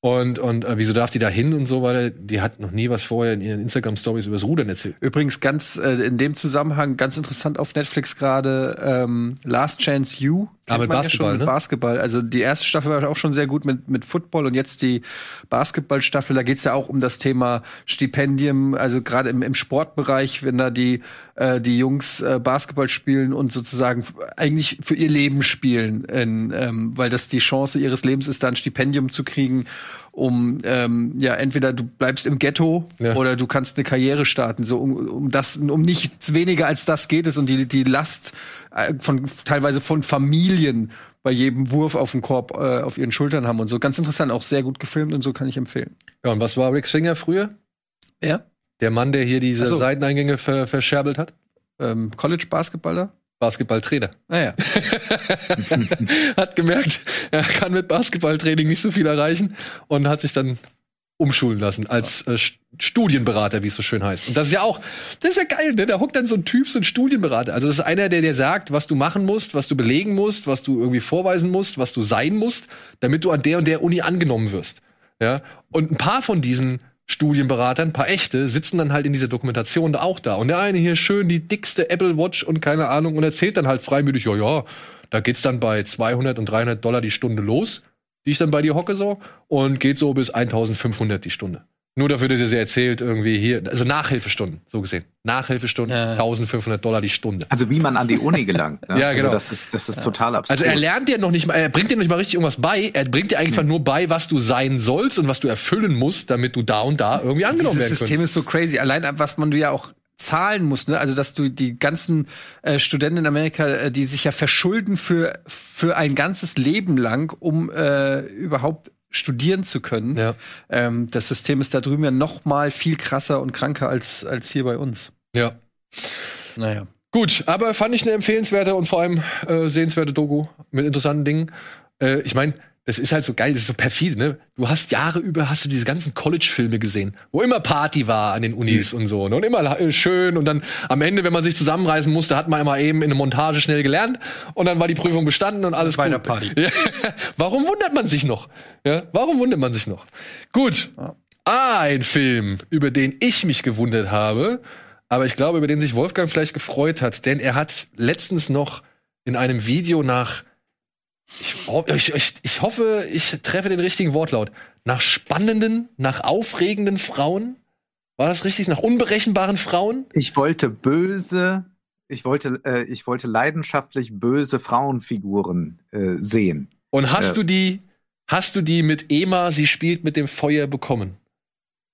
B: Und, und äh, wieso darf die da hin und so weiter? Die hat noch nie was vorher in ihren Instagram-Stories über das Rudern erzählt.
D: Übrigens ganz äh, in dem Zusammenhang ganz interessant auf Netflix gerade ähm, Last Chance You. Kennt
B: mit
D: ja
B: Basketball,
D: schon, mit
B: ne?
D: Basketball. Also die erste Staffel war auch schon sehr gut mit mit Football und jetzt die Basketballstaffel. Da geht's ja auch um das Thema Stipendien. Also gerade im, im Sportbereich, wenn da die äh, die Jungs äh, Basketball spielen und sozusagen eigentlich für ihr Leben spielen, in, ähm, weil das die Chance ihres Lebens ist, da ein Stipendium zu kriegen um ähm, ja entweder du bleibst im Ghetto
B: Ja.
D: oder du kannst eine Karriere starten so um, um das um nichts weniger als das geht es und die die Last äh, von teilweise von Familien bei jedem Wurf auf den Korb äh, auf ihren Schultern haben und so ganz interessant auch sehr gut gefilmt und so kann ich empfehlen
B: Ja, und was war Rick Singer früher?
D: ja
B: Der Mann, der hier diese
D: so.
B: Seiteneingänge ver verscherbelt hat?
D: ähm, College Basketballer
B: Basketballtrainer.
D: naja (laughs)
B: hat gemerkt, er kann mit Basketballtraining nicht so viel erreichen und hat sich dann umschulen lassen als äh, St- Studienberater, wie es so schön heißt. Und das ist ja auch, das ist ja geil, ne? Da hockt dann so ein Typ, so ein Studienberater. Also das ist einer, der dir sagt, was du machen musst, was du belegen musst, was du irgendwie vorweisen musst, was du sein musst, damit du an der und der Uni angenommen wirst. Ja? Und ein paar von diesen Studienberatern, ein paar echte, sitzen dann halt in dieser Dokumentation da auch da. Und der eine hier schön die dickste Apple Watch und keine Ahnung und erzählt dann halt freimütig, ja, ja, da geht's dann bei 200 und 300 Dollar die Stunde los, die ich dann bei dir hocke so, und geht so bis 1500 die Stunde. Nur dafür, dass er sie erzählt, irgendwie hier, also Nachhilfestunden, so gesehen. Nachhilfestunden,
D: Ja.
B: 1500 Dollar die Stunde.
C: Also wie man an die Uni gelangt. Ne? (laughs)
B: Ja, genau.
C: Also das ist, das ist total absurd.
B: Also er lernt dir noch nicht mal, er bringt dir noch nicht mal richtig irgendwas bei, er bringt dir einfach nur bei, was du sein sollst und was du erfüllen musst, damit du da und da irgendwie angenommen
D: Dieses
B: werden
D: System
B: kannst.
D: ist so crazy. Allein ab, was man ja auch zahlen muss, ne? Also dass du die ganzen äh, Studenten in Amerika, äh, die sich ja verschulden für für ein ganzes Leben lang, um äh, überhaupt studieren zu können.
B: Ja.
D: Ähm, das System ist da drüben ja noch mal viel krasser und kranker als als hier bei uns.
B: Ja.
D: Naja.
B: Gut, aber fand ich eine empfehlenswerte und vor allem äh, sehenswerte Doku mit interessanten Dingen. Äh, ich meine, das ist halt so geil, das ist so perfide, ne? Du hast Jahre über hast du diese ganzen College-Filme gesehen, wo immer Party war an den Unis und so, ne? Und immer äh, schön und dann am Ende, wenn man sich zusammenreißen musste, hat man immer eben in der Montage schnell gelernt und dann war die Prüfung bestanden und alles
D: Weiter
B: gut.
D: Party. (laughs)
B: Ja. Warum wundert man sich noch? Ja? Warum wundert man sich noch? Gut. Ah, ein Film, über den ich mich gewundert habe, aber ich glaube, über den sich Wolfgang vielleicht gefreut hat, denn er hat letztens noch in einem Video nach ich, ich, ich, ich hoffe, ich treffe den richtigen Wortlaut. Nach spannenden, nach aufregenden Frauen? War das richtig? Nach unberechenbaren Frauen?
C: Ich wollte böse, ich wollte, äh, ich wollte leidenschaftlich böse Frauenfiguren äh, sehen.
B: Und hast
C: Ja.
B: du die, hast du die mit Ema, sie spielt mit dem Feuer bekommen?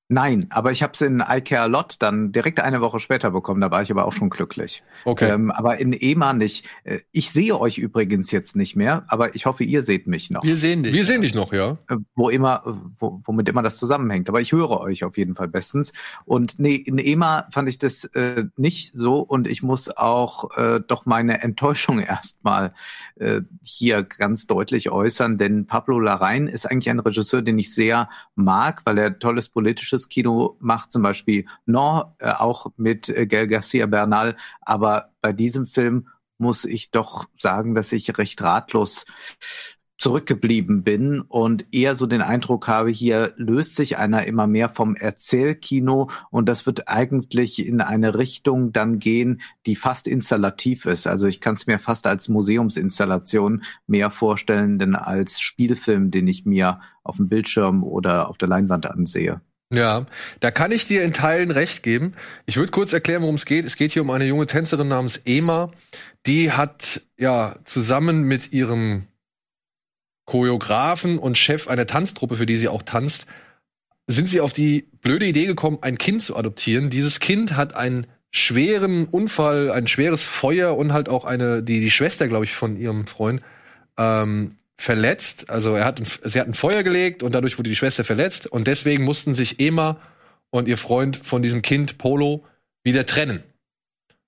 C: Nein, aber ich habe es in I Care a Lot dann direkt eine Woche später bekommen. Da war ich aber auch schon glücklich.
B: Okay.
C: Ähm, aber in EMA nicht. Äh, Ich sehe euch übrigens jetzt nicht mehr, aber ich hoffe, ihr seht mich noch.
D: Wir sehen dich.
B: Wir sehen dich noch, ja.
C: Äh, wo immer, wo, womit immer das zusammenhängt. Aber ich höre euch auf jeden Fall bestens. Und nee, in EMA fand ich das äh, nicht so und ich muss auch äh, doch meine Enttäuschung (laughs) erstmal äh, hier ganz deutlich äußern, denn Pablo Larraín ist eigentlich ein Regisseur, den ich sehr mag, weil er tolles politisches Kino macht, zum Beispiel No, äh, auch mit äh, Gael Garcia Bernal. Aber bei diesem Film muss ich doch sagen, dass ich recht ratlos zurückgeblieben bin und eher so den Eindruck habe, hier löst sich einer immer mehr vom Erzählkino und das wird eigentlich in eine Richtung dann gehen, die fast installativ ist. Also ich kann es mir fast als Museumsinstallation mehr vorstellen, denn als Spielfilm, den ich mir auf dem Bildschirm oder auf der Leinwand ansehe.
B: Ja, da kann ich dir in Teilen recht geben. Ich würde kurz erklären, worum es geht. Es geht hier um eine junge Tänzerin namens Ema. Die hat ja zusammen mit ihrem Choreografen und Chef einer Tanztruppe, für die sie auch tanzt, sind sie auf die blöde Idee gekommen, ein Kind zu adoptieren. Dieses Kind hat einen schweren Unfall, ein schweres Feuer und halt auch eine, die, die Schwester, glaube ich, von ihrem Freund, ähm, verletzt. Also er hat, ein, sie hat ein Feuer gelegt und dadurch wurde die Schwester verletzt und deswegen mussten sich Emma und ihr Freund von diesem Kind Polo wieder trennen.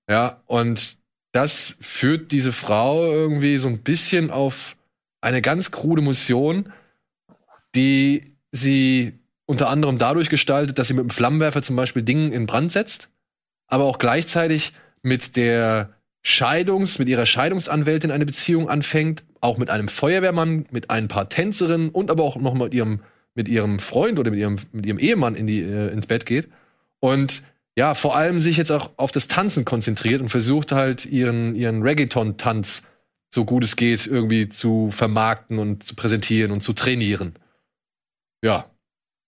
B: Ja, und das führt diese Frau irgendwie so ein bisschen auf eine ganz krude Mission, die sie unter anderem dadurch gestaltet, dass sie mit dem Flammenwerfer zum Beispiel Dinge in Brand setzt, aber auch gleichzeitig mit der Scheidungs, mit ihrer Scheidungsanwältin eine Beziehung anfängt, auch mit einem Feuerwehrmann, mit ein paar Tänzerinnen und aber auch noch mit ihrem, mit ihrem Freund oder mit ihrem, mit ihrem Ehemann in die, äh, ins Bett geht. Und ja, vor allem sich jetzt auch auf das Tanzen konzentriert und versucht halt ihren, ihren Reggaeton-Tanz so gut es geht irgendwie zu vermarkten und zu präsentieren und zu trainieren. Ja.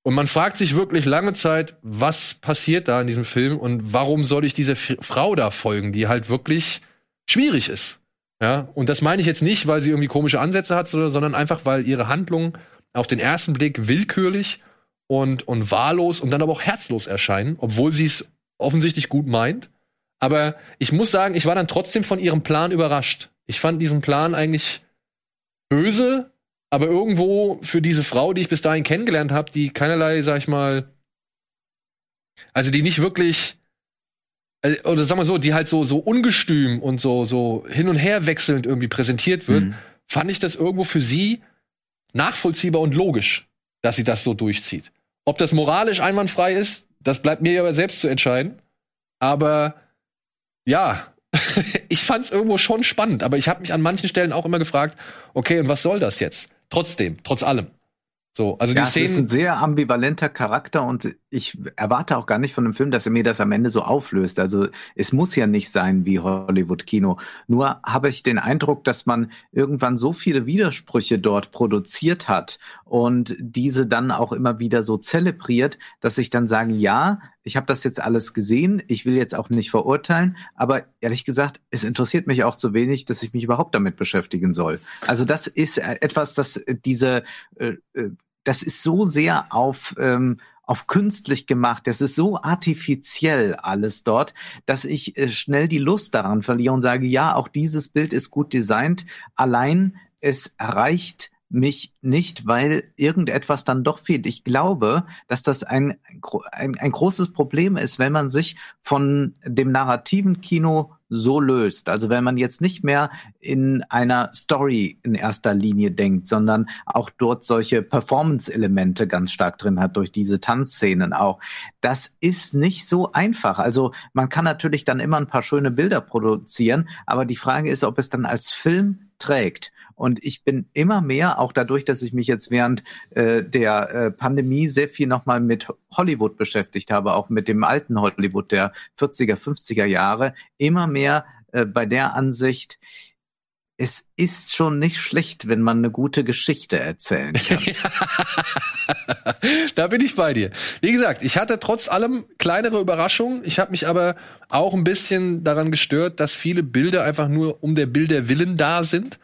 B: Und man fragt sich wirklich lange Zeit, was passiert da in diesem Film und warum soll ich dieser Frau da folgen, die halt wirklich schwierig ist. Ja, und das meine ich jetzt nicht, weil sie irgendwie komische Ansätze hat, sondern einfach, weil ihre Handlungen auf den ersten Blick willkürlich und, und wahllos und dann aber auch herzlos erscheinen, obwohl sie es offensichtlich gut meint. Aber ich muss sagen, ich war dann trotzdem von ihrem Plan überrascht. Ich fand diesen Plan eigentlich böse, aber irgendwo für diese Frau, die ich bis dahin kennengelernt habe, die keinerlei, sag ich mal, also die nicht wirklich oder sag mal so, die halt so so ungestüm und so so hin und her wechselnd irgendwie präsentiert wird, mhm. fand ich das irgendwo für sie nachvollziehbar und logisch, dass sie das so durchzieht. Ob das moralisch einwandfrei ist, das bleibt mir aber selbst zu entscheiden. Aber ja, (laughs) ich fand es irgendwo schon spannend, aber ich habe mich an manchen Stellen auch immer gefragt, okay, und was soll das jetzt? Trotzdem, trotz allem. So, also
C: ja,
B: die Szenen.
C: Ist ein sehr ambivalenter Charakter und ich erwarte auch gar nicht von dem Film, dass er mir das am Ende so auflöst. Also es muss ja nicht sein wie Hollywood-Kino. Nur habe ich den Eindruck, dass man irgendwann so viele Widersprüche dort produziert hat und diese dann auch immer wieder so zelebriert, dass ich dann sage, ja, ich habe das jetzt alles gesehen, ich will jetzt auch nicht verurteilen, aber ehrlich gesagt, es interessiert mich auch zu wenig, dass ich mich überhaupt damit beschäftigen soll. Also das ist etwas, das diese äh, äh das ist so sehr auf ähm, auf künstlich gemacht. Das ist so artifiziell alles dort, dass ich äh, schnell die Lust daran verliere und sage, ja, auch dieses Bild ist gut designt. Allein es erreicht mich nicht, weil irgendetwas dann doch fehlt. Ich glaube, dass das ein, ein, ein großes Problem ist, wenn man sich von dem narrativen Kino so löst. Also wenn man jetzt nicht mehr in einer Story in erster Linie denkt, sondern auch dort solche Performance-Elemente ganz stark drin hat, durch diese Tanzszenen auch. Das ist nicht so einfach. Also man kann natürlich dann immer ein paar schöne Bilder produzieren, aber die Frage ist, ob es dann als Film trägt. Und ich bin immer mehr, auch dadurch, dass ich mich jetzt während äh, der äh, Pandemie sehr viel nochmal mit Hollywood beschäftigt habe, auch mit dem alten Hollywood der 40er, 50er Jahre, immer mehr äh, bei der Ansicht, es ist schon nicht schlecht, wenn man eine gute Geschichte erzählen (laughs) kann. (laughs)
B: da bin ich bei dir. Wie gesagt, ich hatte trotz allem kleinere Überraschungen. Ich habe mich aber auch ein bisschen daran gestört, dass viele Bilder einfach nur um der Bilder willen da sind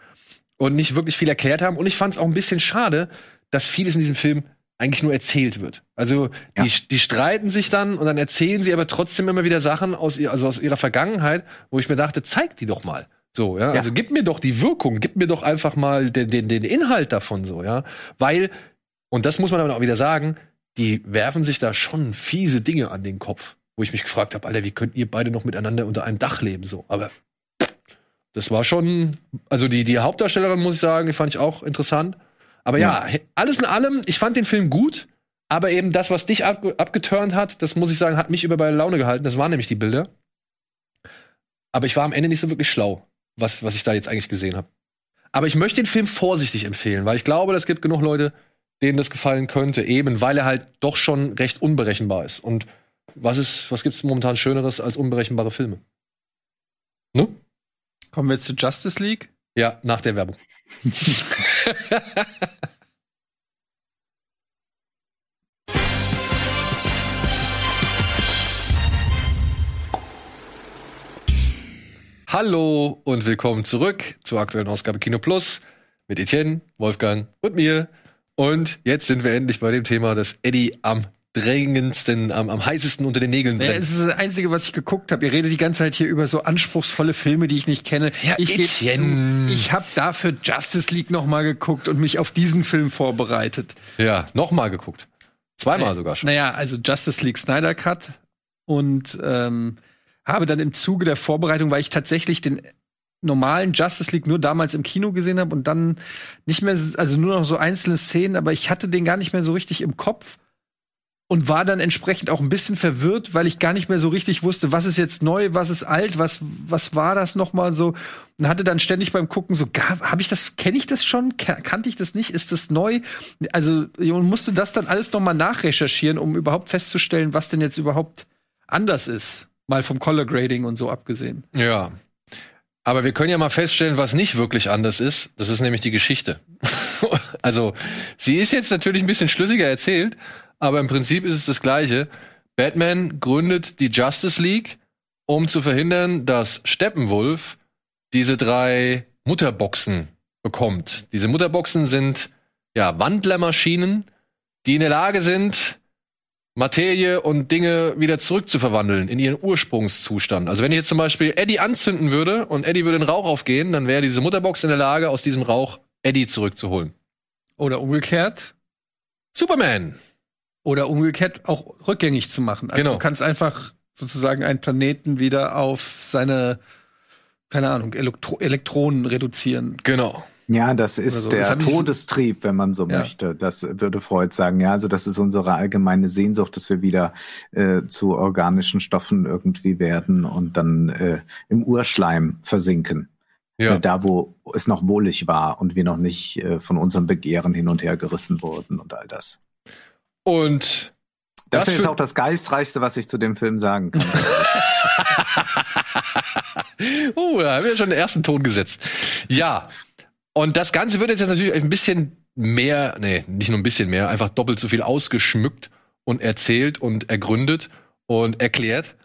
B: und nicht wirklich viel erklärt haben. Und ich fand es auch ein bisschen schade, dass vieles in diesem Film eigentlich nur erzählt wird. Also ja. die, die streiten sich dann und dann erzählen sie aber trotzdem immer wieder Sachen aus, ihr, also aus ihrer Vergangenheit, wo ich mir dachte, zeig die doch mal. So, ja? ja. Also gib mir doch die Wirkung, gib mir doch einfach mal den, den, den Inhalt davon so, ja. Weil, und das muss man aber auch wieder sagen, die werfen sich da schon fiese Dinge an den Kopf, wo ich mich gefragt habe, Alter, wie könnt ihr beide noch miteinander unter einem Dach leben so? Aber das war schon, also die, die Hauptdarstellerin, muss ich sagen, die fand ich auch interessant. Aber ja, ja alles in allem, ich fand den Film gut, aber eben das, was dich ab, abgeturnt hat, das muss ich sagen, hat mich über bei Laune gehalten. Das waren nämlich die Bilder. Aber ich war am Ende nicht so wirklich schlau, was, was ich da jetzt eigentlich gesehen habe. Aber ich möchte den Film vorsichtig empfehlen, weil ich glaube, es gibt genug Leute, denen das gefallen könnte, eben weil er halt doch schon recht unberechenbar ist. Und was ist, was gibt's momentan Schöneres als unberechenbare Filme?
D: Ne? Kommen wir jetzt zu Justice League?
B: Ja, nach der Werbung. (laughs) Hallo und willkommen zurück zur aktuellen Ausgabe Kino Plus mit Etienne, Wolfgang und mir. Und jetzt sind wir endlich bei dem Thema, das Eddie am drängendsten, am, am heißesten unter den Nägeln
D: brennt. Ja, es ist das Einzige, was ich geguckt habe. Ihr redet die ganze Zeit hier über so anspruchsvolle Filme, die ich nicht kenne.
B: Ja,
D: ich
B: Etienne.
D: Zu, ich habe dafür Justice League noch mal geguckt und mich auf diesen Film vorbereitet.
B: Ja, noch mal geguckt. Zweimal sogar schon.
D: Naja, also Justice League Snyder Cut und ähm, habe dann im Zuge der Vorbereitung, weil ich tatsächlich den normalen Justice League nur damals im Kino gesehen habe und dann nicht mehr, also nur noch so einzelne Szenen, aber ich hatte den gar nicht mehr so richtig im Kopf und war dann entsprechend auch ein bisschen verwirrt, weil ich gar nicht mehr so richtig wusste, was ist jetzt neu, was ist alt, was was war das noch mal so? Und hatte dann ständig beim gucken so habe ich das kenne ich das schon? Kannte ich das nicht? Ist das neu? Also und musste das dann alles noch mal nachrecherchieren um überhaupt festzustellen was denn jetzt überhaupt anders ist mal vom Color Grading und so abgesehen.
B: Ja. Aber wir können ja mal feststellen, was nicht wirklich anders ist. Das ist nämlich die Geschichte. (laughs) also, sie ist jetzt natürlich ein bisschen schlüssiger erzählt, aber im Prinzip ist es das Gleiche. Batman gründet die Justice League, um zu verhindern, dass Steppenwolf diese drei Mutterboxen bekommt. Diese Mutterboxen sind ja Wandlermaschinen, die in der Lage sind, Materie und Dinge wieder zurückzuverwandeln in ihren Ursprungszustand. Also wenn ich jetzt zum Beispiel Eddie anzünden würde und Eddie würde in Rauch aufgehen, dann wäre diese Mutterbox in der Lage, aus diesem Rauch Eddie zurückzuholen.
D: oder umgekehrt
B: Superman.
D: oder umgekehrt auch rückgängig zu machen also
B: Genau.
D: du kannst einfach sozusagen einen Planeten wieder auf seine keine Ahnung Elektro Elektronen reduzieren
B: Genau.
C: Ja, das ist
D: so. Das
C: der
D: so-
C: Todestrieb, wenn man so
D: Ja.
C: möchte. Das würde Freud sagen. Ja, also das ist unsere allgemeine Sehnsucht, dass wir wieder äh, zu organischen Stoffen irgendwie werden und dann äh, im Urschleim versinken.
B: Ja.
C: Äh, da, wo es noch wohlig war und wir noch nicht äh, von unserem Begehren hin und her gerissen wurden und all das.
B: Und
C: Das,
B: Das
C: ist jetzt auch das Geistreichste, was ich zu dem Film sagen kann.
B: Oh, (laughs) da haben wir schon den ersten Ton gesetzt. Ja. Und das Ganze wird jetzt natürlich ein bisschen mehr, nee, nicht nur ein bisschen mehr, einfach doppelt so viel ausgeschmückt und erzählt und ergründet und erklärt.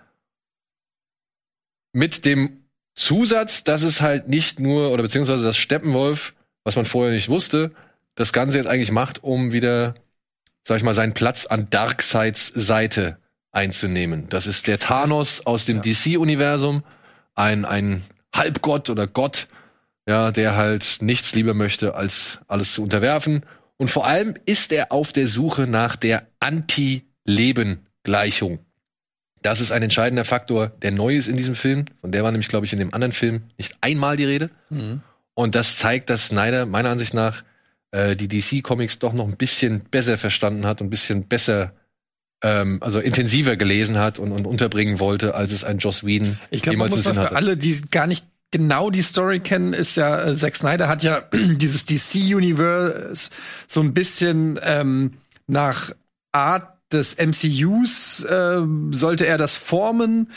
B: Mit dem Zusatz, dass es halt nicht nur, oder beziehungsweise das Steppenwolf, was man vorher nicht wusste, das Ganze jetzt eigentlich macht, um wieder, sag ich mal, seinen Platz an Darkseids Seite einzunehmen. Das ist der Thanos aus dem DC-Universum, ein, ein Halbgott oder Gott, ja, der halt nichts lieber möchte, als alles zu unterwerfen. Und vor allem ist er auf der Suche nach der Anti-Leben-Gleichung. Das ist ein entscheidender Faktor, der neu ist in diesem Film. Von der war nämlich, glaube ich, in dem anderen Film nicht einmal die Rede. Und das zeigt, dass Snyder meiner Ansicht nach äh, die DC-Comics doch noch ein bisschen besser verstanden hat und ein bisschen besser, ähm, also intensiver gelesen hat und, und unterbringen wollte, als es ein Joss Whedon
D: Ich glaube, man
B: jemals
D: muss
B: im Sinn
D: für
B: hatte.
D: alle, die gar nicht genau die Story kennen, ist ja, äh, Zack Snyder hat ja (clears throat) dieses DC-Universe so ein bisschen ähm, nach Art des MCUs ähm, sollte er das formen.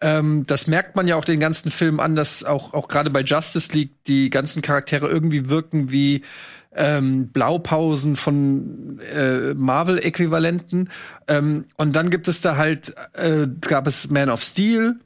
D: Ähm, das merkt man ja auch den ganzen Film an, dass auch, auch gerade bei Justice League die ganzen Charaktere irgendwie wirken wie ähm, Blaupausen von äh, Marvel-Äquivalenten. Ähm, und dann gibt es da halt, äh, gab es Man of Steel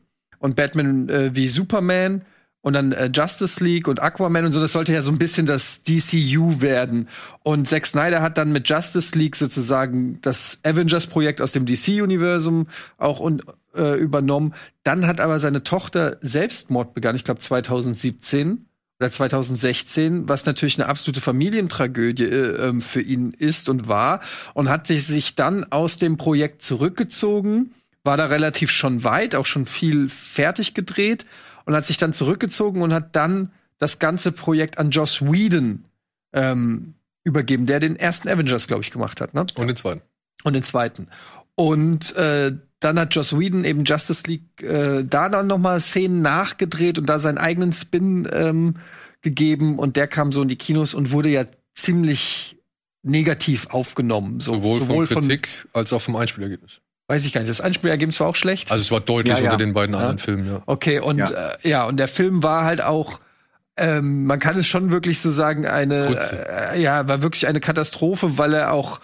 D: und Batman äh, wie Superman und dann äh, Justice League und Aquaman und so. Das sollte ja so ein bisschen das DCU werden. Und Zack Snyder hat dann mit Justice League sozusagen das Avengers-Projekt aus dem DC-Universum auch un äh, übernommen. Dann hat aber seine Tochter Selbstmord begangen, ich glaube 2017 oder 2016, was natürlich eine absolute Familientragödie äh, ähm, für ihn ist und war und hat sich dann aus dem Projekt zurückgezogen, war da relativ schon weit, auch schon viel fertig gedreht und hat sich dann zurückgezogen und hat dann das ganze Projekt an Joss Whedon ähm, übergeben, der den ersten Avengers, glaube ich, gemacht hat. Ne?
B: Und den zweiten.
D: und den zweiten. Und äh, dann hat Joss Whedon eben Justice League äh, da dann noch mal Szenen nachgedreht und da seinen eigenen Spin ähm, gegeben und der kam so in die Kinos und wurde ja ziemlich negativ aufgenommen. So,
B: Sowohl, von Kritik als auch vom Einspielergebnis.
D: Weiß ich gar nicht. Das Einspielergebnis war auch schlecht.
B: Also es war deutlich
C: Ja, ja.
B: unter den beiden
D: Ja.
B: anderen Filmen, ja.
D: Okay, und ja, äh, ja und der Film war halt auch, ähm, man kann es schon wirklich so sagen, eine, äh, ja, war wirklich eine Katastrophe, weil er auch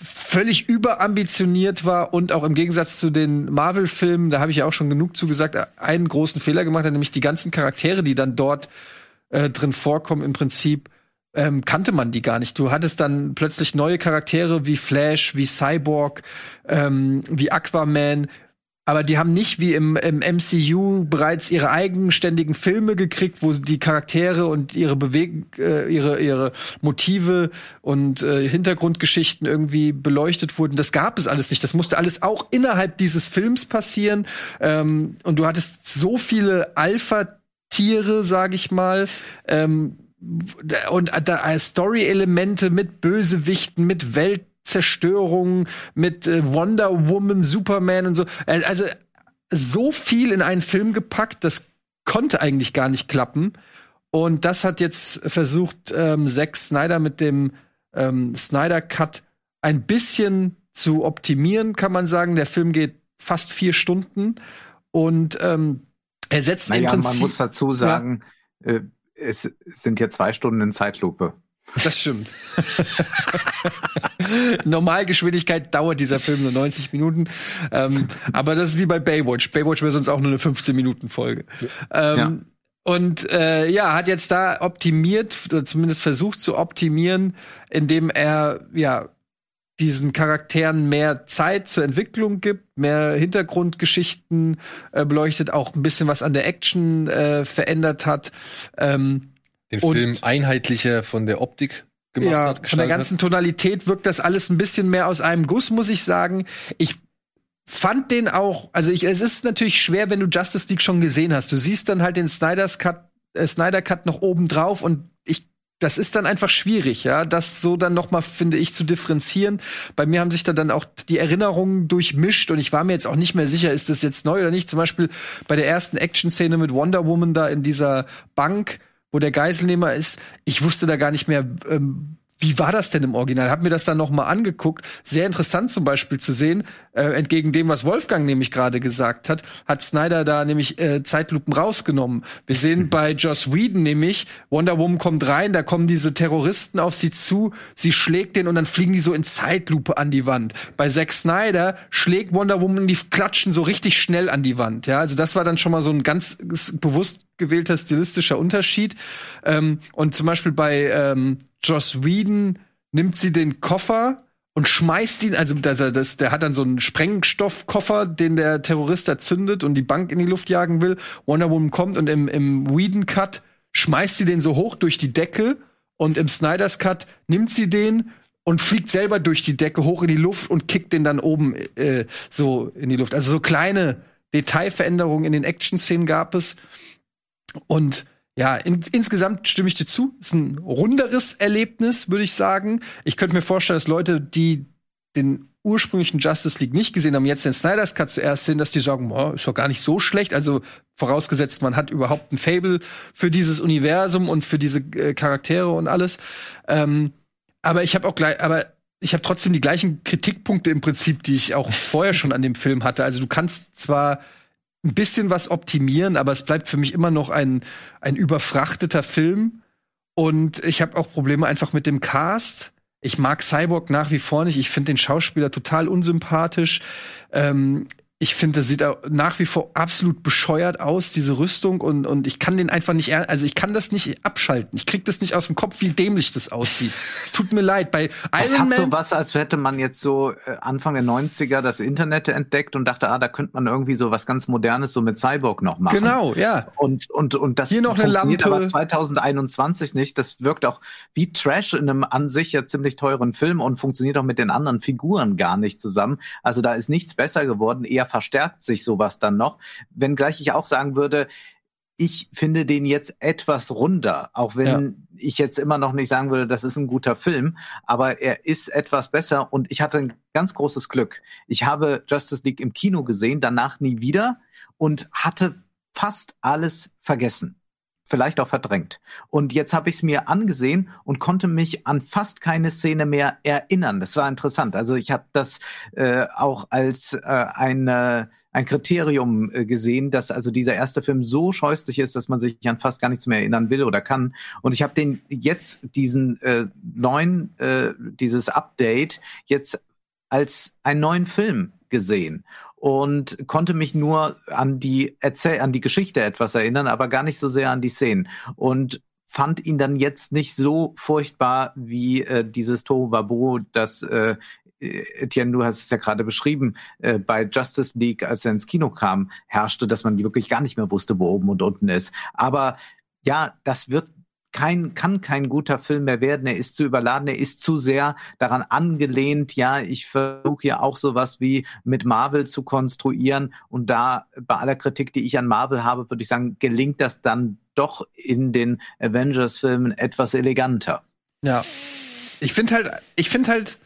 D: völlig überambitioniert war und auch im Gegensatz zu den Marvel-Filmen, da habe ich ja auch schon genug zugesagt, einen großen Fehler gemacht hat, nämlich die ganzen Charaktere, die dann dort äh, drin vorkommen, im Prinzip ähm, kannte man die gar nicht. Du hattest dann plötzlich neue Charaktere wie Flash, wie Cyborg, ähm, wie Aquaman, aber die haben nicht wie im, im MCU bereits ihre eigenständigen Filme gekriegt, wo die Charaktere und ihre Beweg äh, ihre ihre Motive und äh, Hintergrundgeschichten irgendwie beleuchtet wurden. Das gab es alles nicht. Das musste alles auch innerhalb dieses Films passieren. Ähm, und du hattest so viele Alpha-Tiere, sag ich mal. Ähm, und da Story-Elemente mit Bösewichten, mit Welt Zerstörung mit äh, Wonder Woman, Superman und so. Äh, also so viel in einen Film gepackt, das konnte eigentlich gar nicht klappen. Und das hat jetzt versucht, ähm, Zack Snyder mit dem ähm, Snyder Cut ein bisschen zu optimieren, kann man sagen. Der Film geht fast vier Stunden und ähm, er setzt naja, im Prinzip.
C: Man muss dazu sagen, ja. äh, es sind ja zwei Stunden in Zeitlupe.
D: Das stimmt. (laughs) Normalgeschwindigkeit dauert dieser Film nur 90 Minuten. Ähm, aber das ist wie bei Baywatch. Baywatch wäre sonst auch nur eine 15-Minuten-Folge. Ähm, ja. Und äh, ja, hat jetzt da optimiert, oder zumindest versucht zu optimieren, indem er ja diesen Charakteren mehr Zeit zur Entwicklung gibt, mehr Hintergrundgeschichten äh, beleuchtet, auch ein bisschen was an der Action äh, verändert hat. Ähm,
B: den Film einheitlicher von der Optik gemacht
D: ja,
B: hat.
D: Von der ganzen Tonalität wirkt das alles ein bisschen mehr aus einem Guss, muss ich sagen. Ich fand den auch, also ich, es ist natürlich schwer, wenn du Justice League schon gesehen hast. Du siehst dann halt den Snyder's Cut, äh, Snyder Cut noch oben drauf und ich das ist dann einfach schwierig, ja, das so dann noch mal finde ich zu differenzieren. Bei mir haben sich da dann auch die Erinnerungen durchmischt und ich war mir jetzt auch nicht mehr sicher, ist das jetzt neu oder nicht. Zum Beispiel bei der ersten Action-Szene mit Wonder Woman da in dieser Bank, wo der Geiselnehmer ist. Ich wusste da gar nicht mehr, ähm, wie war das denn im Original? Hab mir das dann noch mal angeguckt. Sehr interessant zum Beispiel zu sehen, äh, entgegen dem, was Wolfgang nämlich gerade gesagt hat, hat Snyder da nämlich äh, Zeitlupen rausgenommen. Wir sehen mhm. (laughs) bei Joss Whedon nämlich, Wonder Woman kommt rein, da kommen diese Terroristen auf sie zu, sie schlägt den und dann fliegen die so in Zeitlupe an die Wand. Bei Zack Snyder schlägt Wonder Woman, die klatschen so richtig schnell an die Wand. Ja, also das war dann schon mal so ein ganz bewusst gewählter stilistischer Unterschied. Ähm, und zum Beispiel bei ähm, Joss Whedon nimmt sie den Koffer und schmeißt ihn, also das, das, der hat dann so einen Sprengstoffkoffer, den der Terrorist da zündet und die Bank in die Luft jagen will. Wonder Woman kommt und im, im Whedon-Cut schmeißt sie den so hoch durch die Decke und im Snyders Cut nimmt sie den und fliegt selber durch die Decke hoch in die Luft und kickt den dann oben äh, so in die Luft. Also so kleine Detailveränderungen in den Action-Szenen gab es. Und ja, in, insgesamt stimme ich dir zu. Ist ein runderes Erlebnis, würde ich sagen. Ich könnte mir vorstellen, dass Leute, die den ursprünglichen Justice League nicht gesehen haben, jetzt den Snyder's Cut zuerst sehen, dass die sagen, boah, ist doch gar nicht so schlecht. Also vorausgesetzt, man hat überhaupt ein Fable für dieses Universum und für diese äh, Charaktere und alles. Ähm, aber ich habe auch gleich, aber ich habe trotzdem die gleichen Kritikpunkte im Prinzip, die ich auch vorher schon an dem Film hatte. Also du kannst zwar ein bisschen was optimieren, aber es bleibt für mich immer noch ein, ein überfrachteter Film. Und ich habe auch Probleme einfach mit dem Cast. Ich mag Cyborg nach wie vor nicht. Ich finde den Schauspieler total unsympathisch. Ähm, ich finde, das sieht nach wie vor absolut bescheuert aus, diese Rüstung, und, und ich kann den einfach nicht, also ich kann das nicht abschalten. Ich krieg das nicht aus dem Kopf, wie dämlich das aussieht. Es tut mir leid. Bei
C: das Iron hat Man so was, als hätte man jetzt so äh, Anfang der 90er das Internet entdeckt und dachte, ah, da könnte man irgendwie so was ganz Modernes so mit Cyborg noch machen.
D: Genau, ja.
C: Und, und, und das
D: Hier noch eine
C: funktioniert
D: Lampe.
C: aber 2021 nicht. Das wirkt auch wie Trash in einem an sich ja ziemlich teuren Film und funktioniert auch mit den anderen Figuren gar nicht zusammen. Also da ist nichts besser geworden, eher verstärkt sich sowas dann noch. Wenngleich ich auch sagen würde, ich finde den jetzt etwas runder, auch wenn ja. ich jetzt immer noch nicht sagen würde, das ist ein guter Film, aber er ist etwas besser und ich hatte ein ganz großes Glück. Ich habe Justice League im Kino gesehen, danach nie wieder und hatte fast alles vergessen vielleicht auch verdrängt. Und jetzt habe ich es mir angesehen und konnte mich an fast keine Szene mehr erinnern. Das war interessant. Also ich habe das äh, auch als äh, eine ein Kriterium äh, gesehen, dass also dieser erste Film so scheußlich ist, dass man sich an fast gar nichts mehr erinnern will oder kann. Und ich habe den jetzt diesen äh, neuen, äh, dieses Update jetzt als einen neuen Film gesehen und konnte mich nur an die Erzähl an die Geschichte etwas erinnern, aber gar nicht so sehr an die Szenen und fand ihn dann jetzt nicht so furchtbar wie äh, dieses Tohu Wabohu, das äh, Etienne, du hast es ja gerade beschrieben, äh, bei Justice League, als er ins Kino kam, herrschte, dass man wirklich gar nicht mehr wusste, wo oben und unten ist. Aber ja, das wird kein, kann kein guter Film mehr werden. Er ist zu überladen, er ist zu sehr daran angelehnt. Ja, ich versuche ja auch sowas wie mit Marvel zu konstruieren. Und da bei aller Kritik, die ich an Marvel habe, würde ich sagen, gelingt das dann doch in den Avengers-Filmen etwas eleganter.
D: Ja. Ich finde halt, ich finde halt,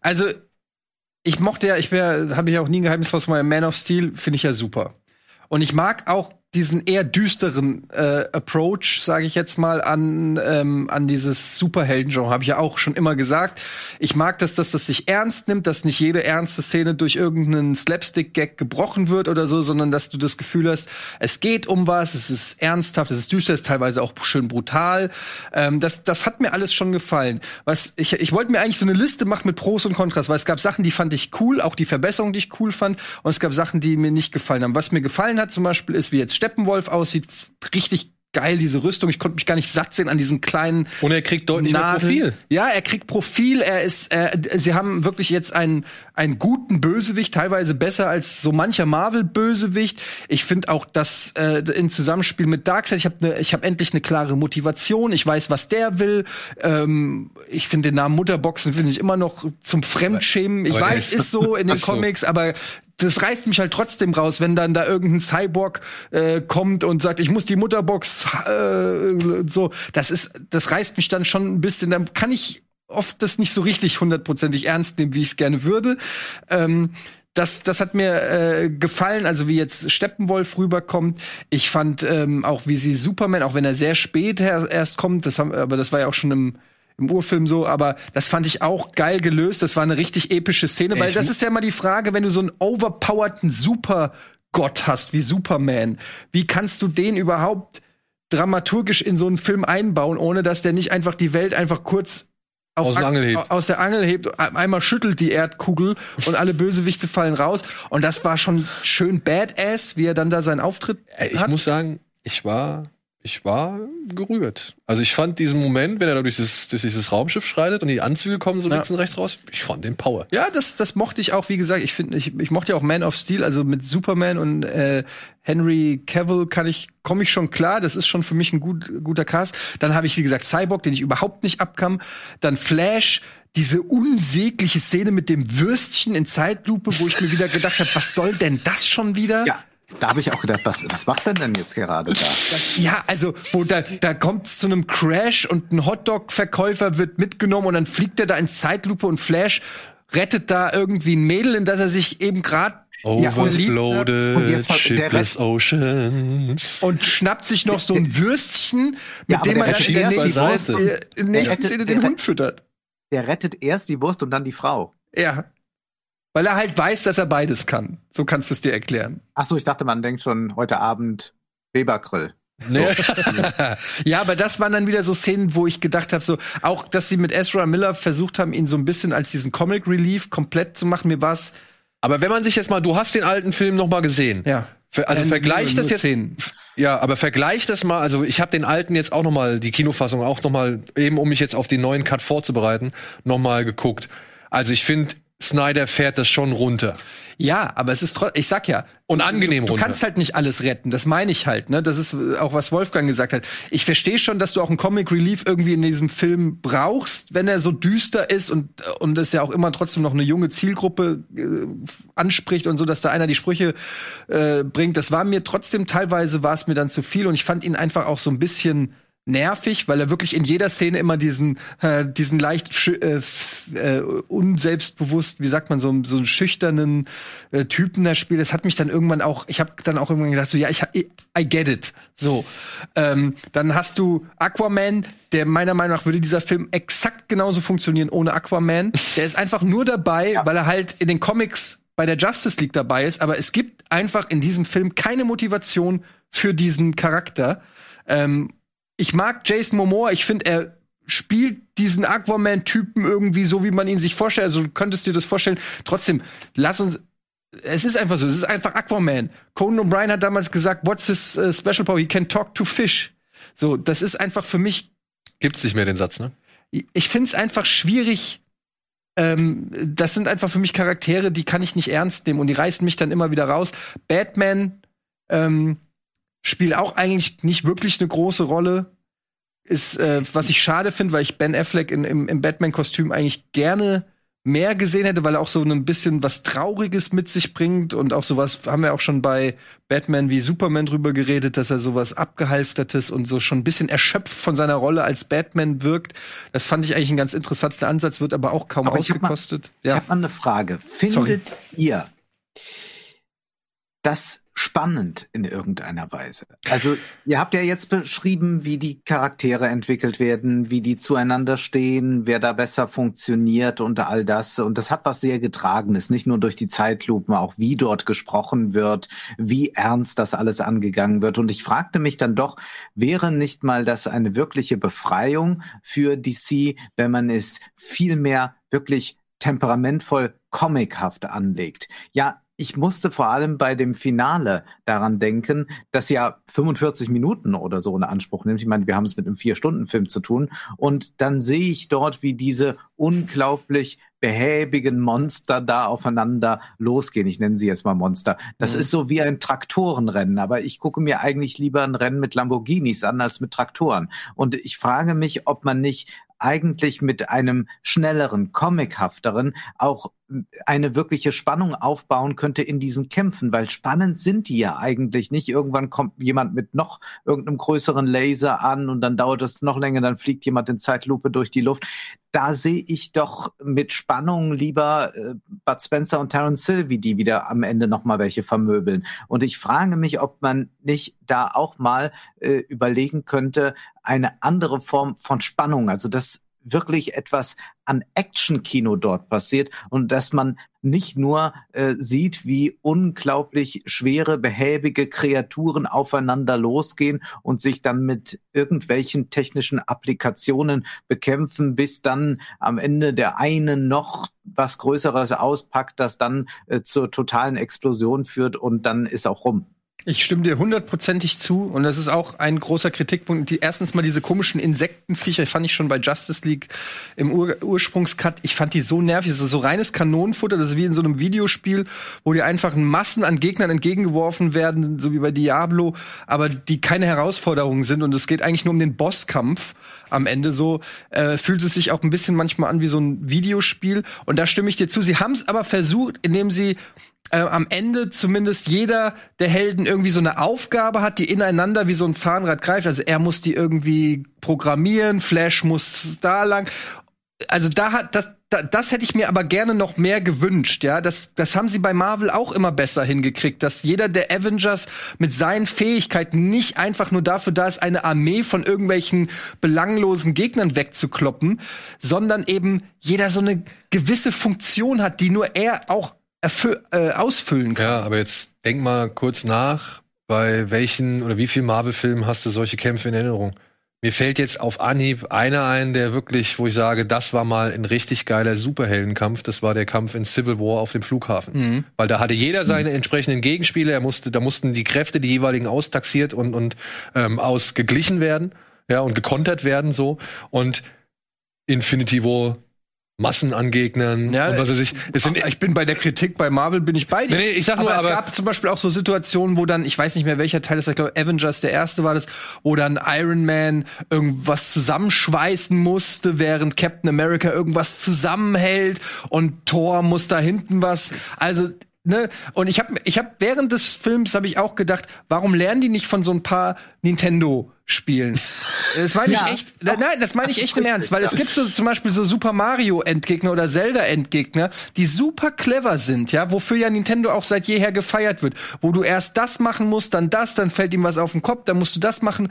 D: also ich mochte ja, ich wäre, habe ich auch nie ein Geheimnis draus, mal Man of Steel finde ich ja super. Und ich mag auch diesen eher düsteren äh, Approach, sage ich jetzt mal, an ähm, an dieses Superhelden-Genre. Habe ich ja auch schon immer gesagt. Ich mag das, dass das sich ernst nimmt, dass nicht jede ernste Szene durch irgendeinen Slapstick-Gag gebrochen wird oder so, sondern dass du das Gefühl hast, es geht um was, es ist ernsthaft, es ist düster, es ist teilweise auch schön brutal. Ähm, das das hat mir alles schon gefallen. Was ich ich wollte mir eigentlich so eine Liste machen mit Pros und Kontras, weil es gab Sachen, die fand ich cool, auch die Verbesserungen, die ich cool fand, und es gab Sachen, die mir nicht gefallen haben. Was mir gefallen hat zum Beispiel ist, wie jetzt Steppenwolf aussieht, richtig geil, diese Rüstung. Ich konnte mich gar nicht satt sehen an diesen kleinen.
B: Und er kriegt deutlich mehr
D: Nadeln.
B: Profil.
D: Ja, er kriegt Profil. Er ist, äh, sie haben wirklich jetzt einen, einen guten Bösewicht, teilweise besser als so mancher Marvel-Bösewicht. Ich finde auch, dass äh, im Zusammenspiel mit Darkseid, ich habe ne, ich hab endlich eine klare Motivation. Ich weiß, was der will. Ähm, ich finde den Namen Mutterboxen finde ich immer noch zum Fremdschämen. Ich
B: aber
D: weiß,
B: ist-
D: ist so (laughs) in den. Comics, aber das reißt mich halt trotzdem raus, wenn dann da irgendein Cyborg äh, kommt und sagt, ich muss die Mutterbox äh, so. Das ist, das reißt mich dann schon ein bisschen. Dann kann ich oft das nicht so richtig hundertprozentig ernst nehmen, wie ich es gerne würde. Ähm, das, das hat mir äh, gefallen, also wie jetzt Steppenwolf rüberkommt. Ich fand ähm, auch, wie sie Superman, auch wenn er sehr spät her, erst kommt, das haben, aber das war ja auch schon im im Urfilm so, aber das fand ich auch geil gelöst. Das war eine richtig epische Szene, weil
B: Ich
D: das ist ja immer die Frage, wenn du so einen overpowerten Supergott hast wie Superman, wie kannst du den überhaupt dramaturgisch in so einen Film einbauen, ohne dass der nicht einfach die Welt einfach kurz
B: Aus der Angel hebt.
D: aus der Angel hebt, einmal schüttelt die Erdkugel und alle Bösewichte fallen raus. Und das war schon schön badass, wie er dann da seinen Auftritt
B: Ich
D: hat.
B: muss sagen, ich war, ich war gerührt. Also ich fand diesen Moment, wenn er da durch dieses, durch dieses Raumschiff schreitet und die Anzüge kommen so
D: Ja.
B: links und rechts raus, ich fand den Power.
D: Ja, das, das mochte ich auch, wie gesagt, ich finde, ich, ich mochte ja auch Man of Steel, also mit Superman und äh, Henry Cavill kann ich, komme ich schon klar, das ist schon für mich ein gut, guter Cast. Dann habe ich, wie gesagt, Cyborg, den ich überhaupt nicht abkam. Dann Flash, diese unsägliche Szene mit dem Würstchen in Zeitlupe, wo ich mir wieder gedacht habe, was soll denn das schon wieder?
C: Ja, da habe ich auch gedacht, was, was macht er denn jetzt gerade da?
D: Das, ja, also, wo da, da kommt es zu einem Crash und ein Hotdog-Verkäufer wird mitgenommen und dann fliegt er da in Zeitlupe und Flash rettet da irgendwie ein Mädel, in das er sich eben gerade
C: Ja, und- der
B: Shipless Oceans.
D: und schnappt sich noch so ein Würstchen, mit
C: Ja,
D: dem er dann in der nächsten, äh,
B: Wurst.
D: in der nächsten
C: rettet-
D: Szene den Hund füttert.
C: Der rettet erst die Wurst und dann die Frau.
D: Ja. Weil er halt weiß, dass er beides kann. So kannst du es dir erklären.
C: Ach so, ich dachte, man denkt schon heute Abend Webergrill.
B: Nee. (laughs)
D: Ja, aber das waren dann wieder so Szenen, wo ich gedacht habe, so auch, dass sie mit Ezra Miller versucht haben, ihn so ein bisschen als diesen Comic Relief komplett zu machen. Mir war's
B: Aber wenn man sich jetzt mal, du hast den alten Film noch mal gesehen.
D: ja.
B: Also
D: Äh,
B: vergleich
D: nur-
B: das
D: nur
B: jetzt.
D: Szenen.
B: Ja, aber vergleich das mal. Also ich habe den alten jetzt auch noch mal, die Kinofassung auch noch mal, eben um mich jetzt auf den neuen Cut vorzubereiten, noch mal geguckt. Also ich finde, Snyder fährt das schon runter.
D: Ja, aber es ist trotzdem, ich sag ja.
B: Und angenehm
D: du, du
B: runter.
D: kannst halt nicht alles retten. Das meine ich halt, ne? Das ist auch, was Wolfgang gesagt hat. Ich verstehe schon, dass du auch einen Comic Relief irgendwie in diesem Film brauchst, wenn er so düster ist und, und es ja auch immer trotzdem noch eine junge Zielgruppe äh, anspricht und so, dass da einer die Sprüche äh, bringt. Das war mir trotzdem teilweise war es mir dann zu viel und ich fand ihn einfach auch so ein bisschen nervig, weil er wirklich in jeder Szene immer diesen äh, diesen leicht äh, äh, unselbstbewusst, wie sagt man, so, so einen schüchternen äh, Typen da spielt. Das hat mich dann irgendwann auch, ich habe dann auch irgendwann gedacht, so ja, ich I get it. So, ähm, dann hast du Aquaman, der meiner Meinung nach würde dieser Film exakt genauso funktionieren ohne Aquaman. Der ist einfach nur dabei, weil er halt in den Comics bei der Justice League dabei ist, aber es gibt einfach in diesem Film keine Motivation für diesen Charakter. Ähm, ich mag Jason Momoa, ich finde, er spielt diesen Aquaman-Typen irgendwie so, wie man ihn sich vorstellt. Also du könntest dir das vorstellen. Trotzdem, lass uns. Es ist einfach so, es ist einfach Aquaman. Conan O'Brien hat damals gesagt, what's his uh, special power? He can talk to fish. So, das ist einfach für mich
B: Gibt's nicht mehr den Satz, ne?
D: ich finde es einfach schwierig, ähm, das sind einfach für mich Charaktere, die kann ich nicht ernst nehmen und die reißen mich dann immer wieder raus. Batman ähm, spielt auch eigentlich nicht wirklich eine große Rolle. Ist, äh, was ich schade finde, weil ich Ben Affleck in, im, im Batman-Kostüm eigentlich gerne mehr gesehen hätte, weil er auch so ein bisschen was Trauriges mit sich bringt und auch sowas, haben wir auch schon bei Batman wie Superman drüber geredet, dass er sowas abgehalftertes und so schon ein bisschen erschöpft von seiner Rolle als Batman wirkt. Das fand ich eigentlich einen ganz interessanten Ansatz, wird aber auch kaum
C: Aber ich hab mal-
D: ausgekostet.
C: Ich habe mal eine Frage. Findet
D: Sorry.
C: ihr das spannend in irgendeiner Weise? Also, ihr habt ja jetzt beschrieben, wie die Charaktere entwickelt werden, wie die zueinander stehen, wer da besser funktioniert und all das. Und das hat was sehr Getragenes, nicht nur durch die Zeitlupen, auch wie dort gesprochen wird, wie ernst das alles angegangen wird. Und ich fragte mich dann doch, wäre nicht mal das eine wirkliche Befreiung für DC, wenn man es viel mehr wirklich temperamentvoll comichaft anlegt. Ja, ich musste vor allem bei dem Finale daran denken, dass ja 45 Minuten oder so in Anspruch nimmt. Ich meine, wir haben es mit einem Vier-Stunden-Film zu tun. Und dann sehe ich dort, wie diese unglaublich behäbigen Monster da aufeinander losgehen. Ich nenne sie jetzt mal Monster. Das
D: Mhm.
C: ist so wie ein Traktorenrennen, aber ich gucke mir eigentlich lieber ein Rennen mit Lamborghinis an als mit Traktoren. Und ich frage mich, ob man nicht eigentlich mit einem schnelleren, comichafteren auch eine wirkliche Spannung aufbauen könnte in diesen Kämpfen, weil spannend sind die ja eigentlich nicht. Irgendwann kommt jemand mit noch irgendeinem größeren Laser an und dann dauert es noch länger, dann fliegt jemand in Zeitlupe durch die Luft. Da sehe ich doch mit Spannung lieber äh, Bud Spencer und Terence Hill, wie die wieder am Ende noch mal welche vermöbeln. Und ich frage mich, ob man nicht da auch mal äh, überlegen könnte, eine andere Form von Spannung, also dass wirklich etwas an Action-Kino dort passiert und dass man nicht nur äh, sieht, wie unglaublich schwere, behäbige Kreaturen aufeinander losgehen und sich dann mit irgendwelchen technischen Applikationen bekämpfen, bis dann am Ende der eine noch was Größeres auspackt, das dann äh, zur totalen Explosion führt und dann ist auch rum.
D: Ich stimme dir hundertprozentig zu und das ist auch ein großer Kritikpunkt. Die, erstens mal diese komischen Insektenviecher, fand ich schon bei Justice League im Ur Ursprungscut. Ich fand die so nervig. Das ist so reines Kanonenfutter. Das ist wie in so einem Videospiel, wo dir einfach Massen an Gegnern entgegengeworfen werden, so wie bei Diablo, aber die keine Herausforderungen sind. Und es geht eigentlich nur um den Bosskampf am Ende. So äh, fühlt es sich auch ein bisschen manchmal an wie so ein Videospiel. Und da stimme ich dir zu. Sie haben es aber versucht, indem sie äh, am Ende zumindest jeder der Helden irgendwie so eine Aufgabe hat, die ineinander wie so ein Zahnrad greift. Also er muss die irgendwie programmieren, Flash muss da lang. Also da hat das, da, das hätte ich mir aber gerne noch mehr gewünscht, ja. Das, das haben sie bei Marvel auch immer besser hingekriegt, dass jeder der Avengers mit seinen Fähigkeiten nicht einfach nur dafür da ist, eine Armee von irgendwelchen belanglosen Gegnern wegzukloppen, sondern eben jeder so eine gewisse Funktion hat, die nur er auch äh, ausfüllen kann.
B: Ja, aber jetzt denk mal kurz nach, bei welchen oder wie vielen Marvel-Filmen hast du solche Kämpfe in Erinnerung? Mir fällt jetzt auf Anhieb einer ein, der wirklich, wo ich sage, das war mal ein richtig geiler Superheldenkampf. Das war der Kampf in Civil War auf dem Flughafen.
D: Mhm.
B: Weil da hatte jeder seine entsprechenden Gegenspiele. Er musste, da mussten die Kräfte, die jeweiligen austaxiert und, und ähm, ausgeglichen werden. Ja, und gekontert werden so. Und Infinity War, Massen an Gegnern
D: Ja,
B: und was weiß ich. Es sind
D: ich bin bei der Kritik bei Marvel bin ich bei dir.
B: Nee, nee, ich sag nur,
D: aber es
B: aber-
D: gab zum Beispiel auch so Situationen, wo dann, ich weiß nicht mehr welcher Teil das war, ich glaube Avengers der erste war das, wo dann Iron Man irgendwas zusammenschweißen musste, während Captain America irgendwas zusammenhält und Thor muss da hinten was. Also Ne? Und ich habe ich hab während des Films habe ich auch gedacht, warum lernen die nicht von so ein paar Nintendo Spielen? (laughs) Das meine ich
C: Ja,
D: echt, nein, das meine ich echt im (laughs) Ernst, weil es gibt so zum Beispiel so Super Mario Endgegner oder Zelda Endgegner, die super clever sind, ja, wofür ja Nintendo auch seit jeher gefeiert wird, wo du erst das machen musst, dann das, dann fällt ihm was auf den Kopf, dann musst du das machen,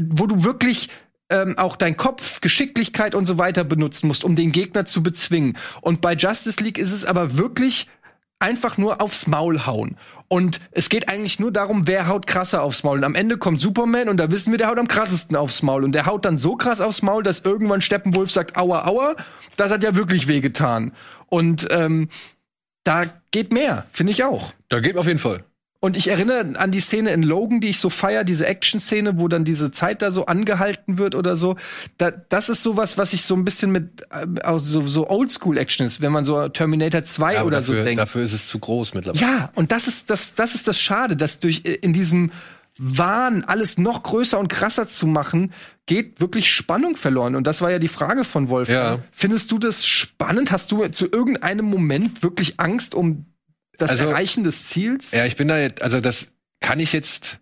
D: wo du wirklich ähm, auch dein Kopf, Geschicklichkeit und so weiter benutzen musst, um den Gegner zu bezwingen. Und bei Justice League ist es aber wirklich einfach nur aufs Maul hauen. Und es geht eigentlich nur darum, wer haut krasser aufs Maul. Und am Ende kommt Superman und da wissen wir, der haut am krassesten aufs Maul. Und der haut dann so krass aufs Maul, dass irgendwann Steppenwolf sagt, aua, aua, das hat ja wirklich wehgetan. Und ähm, da geht mehr, finde ich auch.
B: Da geht auf jeden Fall.
D: Und ich erinnere an die Szene in Logan, die ich so feier, diese Action-Szene, wo dann diese Zeit da so angehalten wird oder so. Da, das ist sowas, was ich so ein bisschen mit äh, so, so Oldschool-Action ist, wenn man so Terminator 2
B: Ja,
D: oder
B: dafür,
D: so denkt.
B: Dafür ist es zu groß mittlerweile.
D: Ja, und das ist das, das ist das Schade, dass durch äh, in diesem Wahn, alles noch größer und krasser zu machen, geht wirklich Spannung verloren. Und das war ja die Frage von Wolfgang.
B: Ja.
D: Findest du das spannend? Hast du zu irgendeinem Moment wirklich Angst um das
B: Also-
D: Erreichen des Ziels?
B: Ja, ich bin da jetzt, also das kann ich jetzt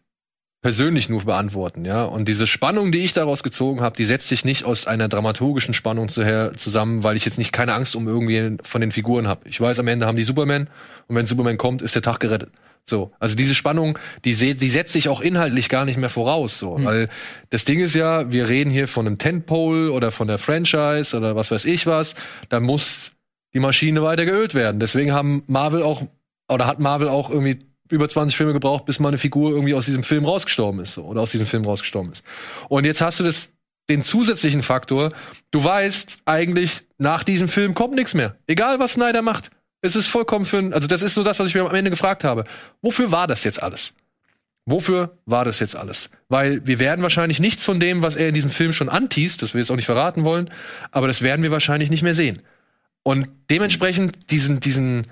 B: persönlich nur beantworten, ja. Und diese Spannung, die ich daraus gezogen habe, die setzt sich nicht aus einer dramaturgischen Spannung zusammen, weil ich jetzt nicht keine Angst um irgendwie von den Figuren habe. Ich weiß, am Ende haben die Superman und wenn Superman kommt, ist der Tag gerettet. So, also diese Spannung, die, die setzt sich auch inhaltlich gar nicht mehr voraus, so, weil das Ding ist ja, wir reden hier von einem Tentpole oder von der Franchise oder was weiß ich was, da muss die Maschine weiter geölt werden. Deswegen haben Marvel auch oder hat Marvel auch irgendwie über 20 Filme gebraucht, bis mal eine Figur irgendwie aus diesem Film rausgestorben ist so, oder aus diesem Film rausgestorben ist. Und jetzt hast du das den zusätzlichen Faktor, du weißt eigentlich nach diesem Film kommt nichts mehr. Egal was Snyder macht. Es ist vollkommen für ein, also das ist so das, was ich mir am Ende gefragt habe. Wofür war das jetzt alles? Wofür war das jetzt alles? Weil wir werden wahrscheinlich nichts von dem, was er in diesem Film schon anteast, das wir jetzt auch nicht verraten wollen, aber das werden wir wahrscheinlich nicht mehr sehen. Und dementsprechend diesen, diesen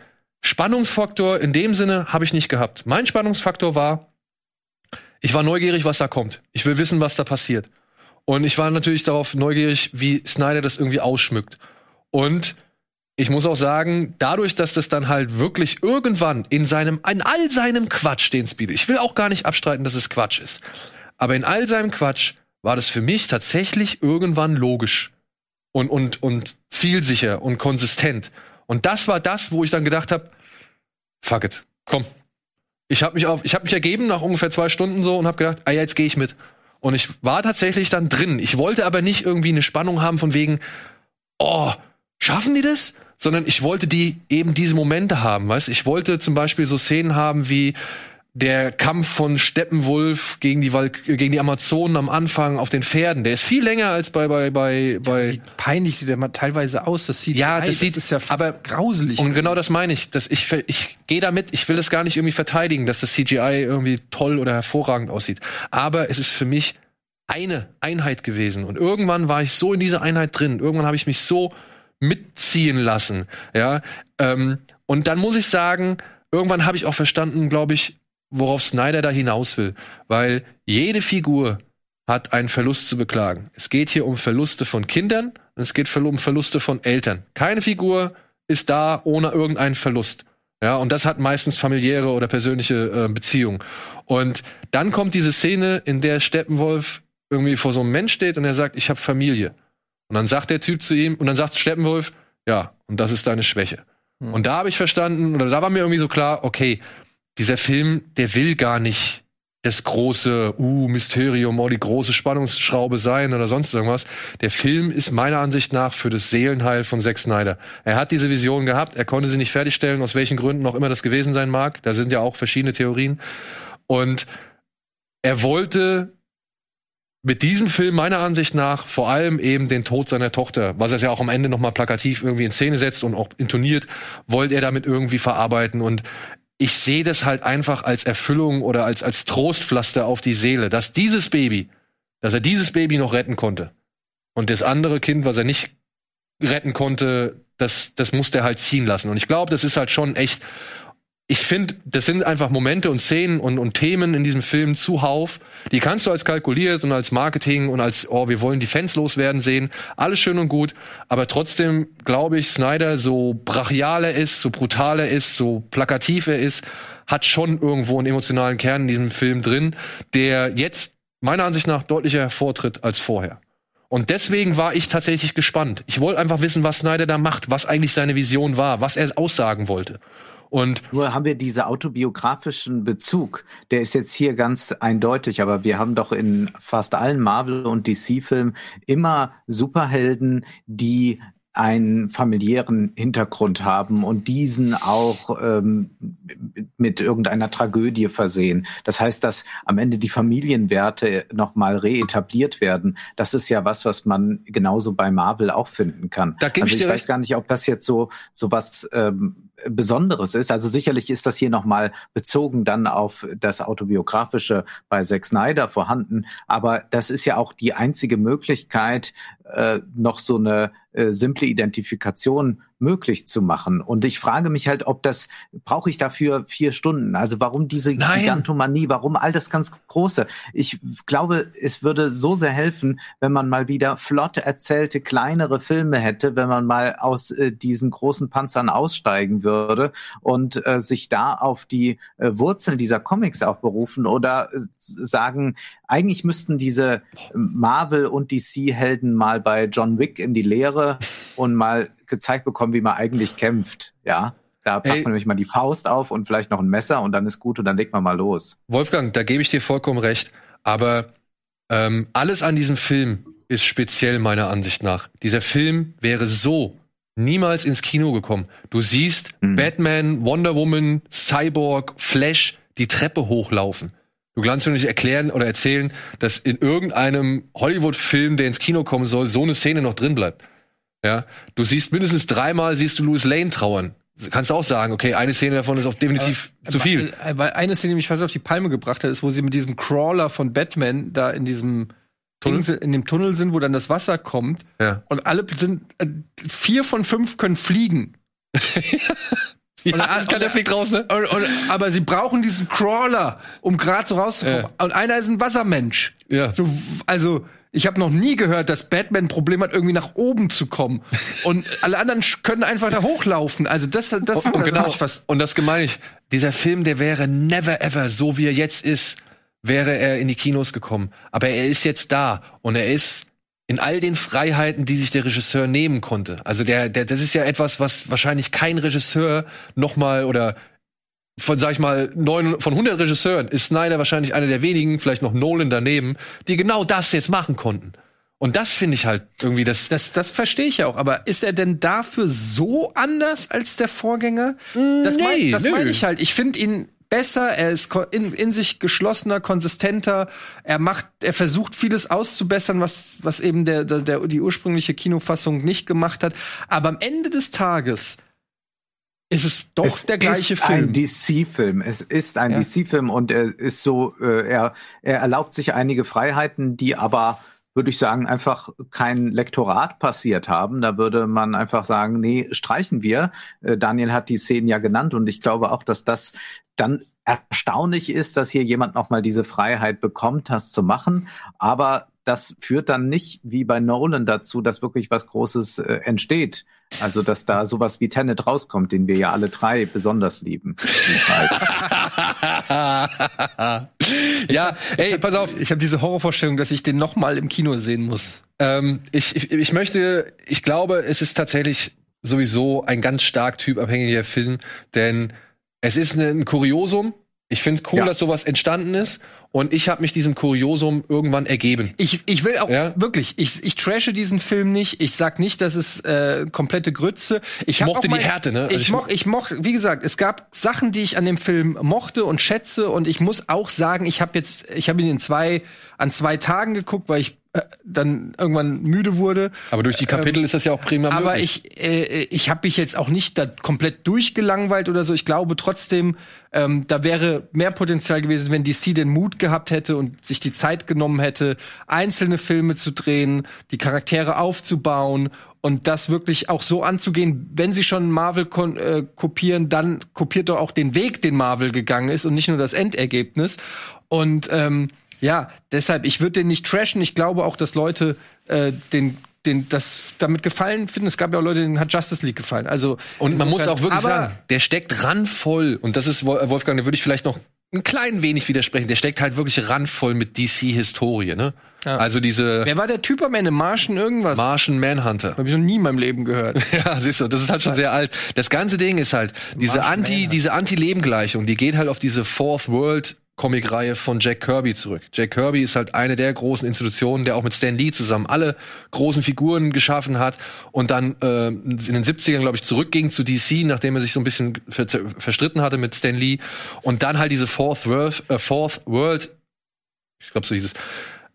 B: Spannungsfaktor in dem Sinne habe ich nicht gehabt. Mein Spannungsfaktor war, ich war neugierig, was da kommt. Ich will wissen, was da passiert. Und ich war natürlich darauf neugierig, wie Snyder das irgendwie ausschmückt. Und ich muss auch sagen, dadurch, dass das dann halt wirklich irgendwann in seinem, in all seinem Quatsch, den es ich will auch gar nicht abstreiten, dass es Quatsch ist, aber in all seinem Quatsch war das für mich tatsächlich irgendwann logisch und, und, und zielsicher und konsistent. Und das war das, wo ich dann gedacht habe, fuck it, komm. Ich habe mich auf, ich habe mich ergeben nach ungefähr zwei Stunden so und habe gedacht, ah ja, jetzt gehe ich mit. Und ich war tatsächlich dann drin. Ich wollte aber nicht irgendwie eine Spannung haben von wegen, oh, schaffen die das? Sondern ich wollte die eben diese Momente haben, weißt? Ich wollte zum Beispiel so Szenen haben wie der Kampf von Steppenwolf gegen die Val gegen die Amazonen am Anfang auf den Pferden. Der ist viel länger als bei bei bei bei
D: Wie peinlich sieht der mal teilweise aus. Das sieht
B: Ja, das sieht-
D: ist ja fast
B: aber-
D: grauselig.
B: Und genau das meine ich. Dass ich ich gehe damit, ich will das gar nicht irgendwie verteidigen, dass das CGI irgendwie toll oder hervorragend aussieht. Aber es ist für mich eine Einheit gewesen. Und irgendwann war ich so in dieser Einheit drin. Irgendwann habe ich mich so mitziehen lassen. Ja. Ähm, und dann muss ich sagen, irgendwann habe ich auch verstanden, glaube ich, worauf Snyder da hinaus will. Weil jede Figur hat einen Verlust zu beklagen. Es geht hier um Verluste von Kindern und es geht um Verluste von Eltern. Keine Figur ist da ohne irgendeinen Verlust. Ja, und das hat meistens familiäre oder persönliche äh, Beziehungen. Und dann kommt diese Szene, in der Steppenwolf irgendwie vor so einem Mensch steht und er sagt, ich habe Familie. Und dann sagt der Typ zu ihm, und dann sagt Steppenwolf, ja, und das ist deine Schwäche. Und da habe ich verstanden, oder da war mir irgendwie so klar, okay, dieser Film, der will gar nicht das große uh, Mysterium oder die große Spannungsschraube sein oder sonst irgendwas. Der Film ist meiner Ansicht nach für das Seelenheil von Zack Snyder. Er hat diese Vision gehabt, er konnte sie nicht fertigstellen, aus welchen Gründen auch immer das gewesen sein mag. Da sind ja auch verschiedene Theorien. Und er wollte mit diesem Film meiner Ansicht nach vor allem eben den Tod seiner Tochter, was er ja auch am Ende nochmal plakativ irgendwie in Szene setzt und auch intoniert, wollte er damit irgendwie verarbeiten. Und ich sehe das halt einfach als Erfüllung oder als, als Trostpflaster auf die Seele, dass dieses Baby, dass er dieses Baby noch retten konnte. Und das andere Kind, was er nicht retten konnte, das, das musste er halt ziehen lassen. Und ich glaube, das ist halt schon echt. Ich finde, das sind einfach Momente und Szenen und, und Themen in diesem Film zuhauf. Die kannst du als kalkuliert und als Marketing und als, oh, wir wollen die Fans loswerden sehen. Alles schön und gut. Aber trotzdem glaube ich, Snyder, so brachial er ist, so brutal er ist, so plakativ er ist, hat schon irgendwo einen emotionalen Kern in diesem Film drin, der jetzt meiner Ansicht nach deutlicher hervortritt als vorher. Und deswegen war ich tatsächlich gespannt. Ich wollte einfach wissen, was Snyder da macht, was eigentlich seine Vision war, was er aussagen wollte. Und
C: Nur haben wir diese autobiografischen Bezug, der ist jetzt hier ganz eindeutig, aber wir haben doch in fast allen Marvel- und DC-Filmen immer Superhelden, die einen familiären Hintergrund haben und diesen auch ähm, mit irgendeiner Tragödie versehen. Das heißt, dass am Ende die Familienwerte nochmal reetabliert werden. Das ist ja was, was man genauso bei Marvel auch finden kann.
B: Da
C: also
B: ich
C: ich weiß gar nicht, ob das jetzt so so was ähm, Besonderes ist. Also sicherlich ist das hier nochmal bezogen dann auf das autobiografische bei Zack Snyder vorhanden. Aber das ist ja auch die einzige Möglichkeit, äh, noch so eine äh, simple Identifikation möglich zu machen. Und ich frage mich halt, ob das, brauche ich dafür vier Stunden? Also warum diese
B: Nein.
C: Gigantomanie, warum all das ganz Große? Ich glaube, es würde so sehr helfen, wenn man mal wieder flott erzählte, kleinere Filme hätte, wenn man mal aus äh, diesen großen Panzern aussteigen würde und äh, sich da auf die äh, Wurzeln dieser Comics auch berufen oder äh, sagen, eigentlich müssten diese Marvel- und DC-Helden mal bei John Wick in die Lehre und mal gezeigt bekommen, wie man eigentlich kämpft. Ja, da packt
B: Ey.
C: man nämlich mal die Faust auf und vielleicht noch ein Messer und dann ist gut und dann legt man mal los.
B: Wolfgang, da gebe ich dir vollkommen recht. Aber ähm, alles an diesem Film ist speziell meiner Ansicht nach. Dieser Film wäre so niemals ins Kino gekommen. Du siehst
C: Mhm.
B: Batman, Wonder Woman, Cyborg, Flash die Treppe hochlaufen. Du kannst mir nicht erklären oder erzählen, dass in irgendeinem Hollywood-Film, der ins Kino kommen soll, so eine Szene noch drin bleibt. Ja, du siehst mindestens dreimal siehst du Louis Lane trauern. Kannst auch sagen, okay, eine Szene davon ist auch definitiv zu viel.
D: Weil, eine Szene, die mich fast auf die Palme gebracht hat, ist, wo sie mit diesem Crawler von Batman da in diesem
B: Tunnel?
D: In dem Tunnel sind, wo dann das Wasser kommt.
B: Ja.
D: Und alle sind, äh, vier von fünf können fliegen. (laughs)
B: Ja,
D: Und-
B: das kann der fliegt raus, ne?
D: Und, und, aber sie brauchen diesen Crawler, um gerade so rauszukommen. Und einer ist ein Wassermensch.
B: Ja.
D: So, also, ich habe noch nie gehört, dass Batman ein Problem hat, irgendwie nach oben zu kommen. (laughs) Und alle anderen können einfach da hochlaufen. Also das, das, das,
B: und, genau,
D: ich was.
B: und das meine ich. Dieser Film, der wäre never ever, so wie er jetzt ist, wäre er in die Kinos gekommen. Aber er ist jetzt da und er ist in all den Freiheiten, die sich der Regisseur nehmen konnte. Also der, der, das ist ja etwas, was wahrscheinlich kein Regisseur noch mal oder von, sag ich mal, neun, von 100 Regisseuren ist Snyder wahrscheinlich einer der wenigen, vielleicht noch Nolan daneben, die genau das jetzt machen konnten. Und das finde ich halt irgendwie das,
D: Das, das verstehe ich ja auch. Aber ist er denn dafür so anders als der Vorgänger? Das,
B: nee,
D: mein, das meine ich halt. Ich finde ihn besser, er ist in, in sich geschlossener, konsistenter, er macht, er versucht vieles auszubessern, was, was eben der, der, der, die ursprüngliche Kinofassung nicht gemacht hat. Aber am Ende des Tages ist es doch
C: es
D: der gleiche
C: ist
D: Film.
C: ein DC-Film. Es ist ein
D: Ja.
C: DC-Film und er ist so, äh, er, er erlaubt sich einige Freiheiten, die aber würde ich sagen, einfach kein Lektorat passiert haben. Da würde man einfach sagen, nee, streichen wir. Äh, Daniel hat die Szenen ja genannt und ich glaube auch, dass das dann erstaunlich ist, dass hier jemand nochmal diese Freiheit bekommt, das zu machen. Aber das führt dann nicht wie bei Nolan dazu, dass wirklich was Großes äh, entsteht. Also, dass da sowas wie Tenet rauskommt, den wir ja alle drei besonders lieben. wie ich weiß.
B: ja, ey, pass auf.
D: Ich habe diese Horrorvorstellung, dass ich den noch mal im Kino sehen muss.
B: Ähm, ich, ich, ich möchte, ich glaube, es ist tatsächlich sowieso ein ganz stark typabhängiger Film, denn es ist ein Kuriosum. Ich finde es cool,
C: Ja.
B: dass sowas entstanden ist. Und ich habe mich diesem Kuriosum irgendwann ergeben.
D: Ich, ich will auch
B: Ja.
D: wirklich, ich, ich trashe diesen Film nicht. Ich sag nicht, dass es äh, komplette Grütze. Ich hab
B: mochte
D: auch
B: die Härte, ne? Also
D: Ich,
B: ich-
D: moch, ich moch, wie gesagt, es gab Sachen, die ich an dem Film mochte und schätze. Und ich muss auch sagen, ich habe jetzt, ich habe ihn in zwei an zwei Tagen geguckt, weil ich dann irgendwann müde wurde.
B: Aber durch die Kapitel ist das ja auch prima
D: Aber
B: möglich.
D: ich, äh, ich habe mich jetzt auch nicht da komplett durchgelangweilt oder so. Ich glaube trotzdem, ähm, da wäre mehr Potenzial gewesen, wenn DC den Mut gehabt hätte und sich die Zeit genommen hätte, einzelne Filme zu drehen, die Charaktere aufzubauen und das wirklich auch so anzugehen, wenn sie schon Marvel äh, kopieren, dann kopiert doch auch den Weg, den Marvel gegangen ist und nicht nur das Endergebnis. Und ähm, ja, deshalb, ich würde den nicht trashen. Ich glaube auch, dass Leute äh, den den das damit gefallen finden. Es gab ja auch Leute, denen hat Justice League gefallen. Also
B: Und man muss auch wirklich sagen, der steckt randvoll. Und das ist, Wol- Wolfgang, da würde ich vielleicht noch ein klein wenig widersprechen. Der steckt halt wirklich randvoll mit DC-Historie, ne?
D: Ja.
B: Also diese
D: Wer war der Typ am Ende? Martian irgendwas?
B: Martian Manhunter.
D: Habe ich noch nie in meinem Leben gehört. (laughs)
B: Ja, siehst du, das ist halt schon sehr alt. Das ganze Ding ist halt, diese
D: Martian
B: Anti,
D: Manhunter.
B: diese Anti-Leben-Gleichung, die geht halt auf diese Fourth World Comic-Reihe von Jack Kirby zurück. Jack Kirby ist halt eine der großen Institutionen, der auch mit Stan Lee zusammen alle großen Figuren geschaffen hat und dann äh, in den 70ern, glaube ich, zurückging zu DC, nachdem er sich so ein bisschen ver verstritten hatte mit Stan Lee und dann halt diese Fourth World, äh, Fourth World ich glaube, so hieß es,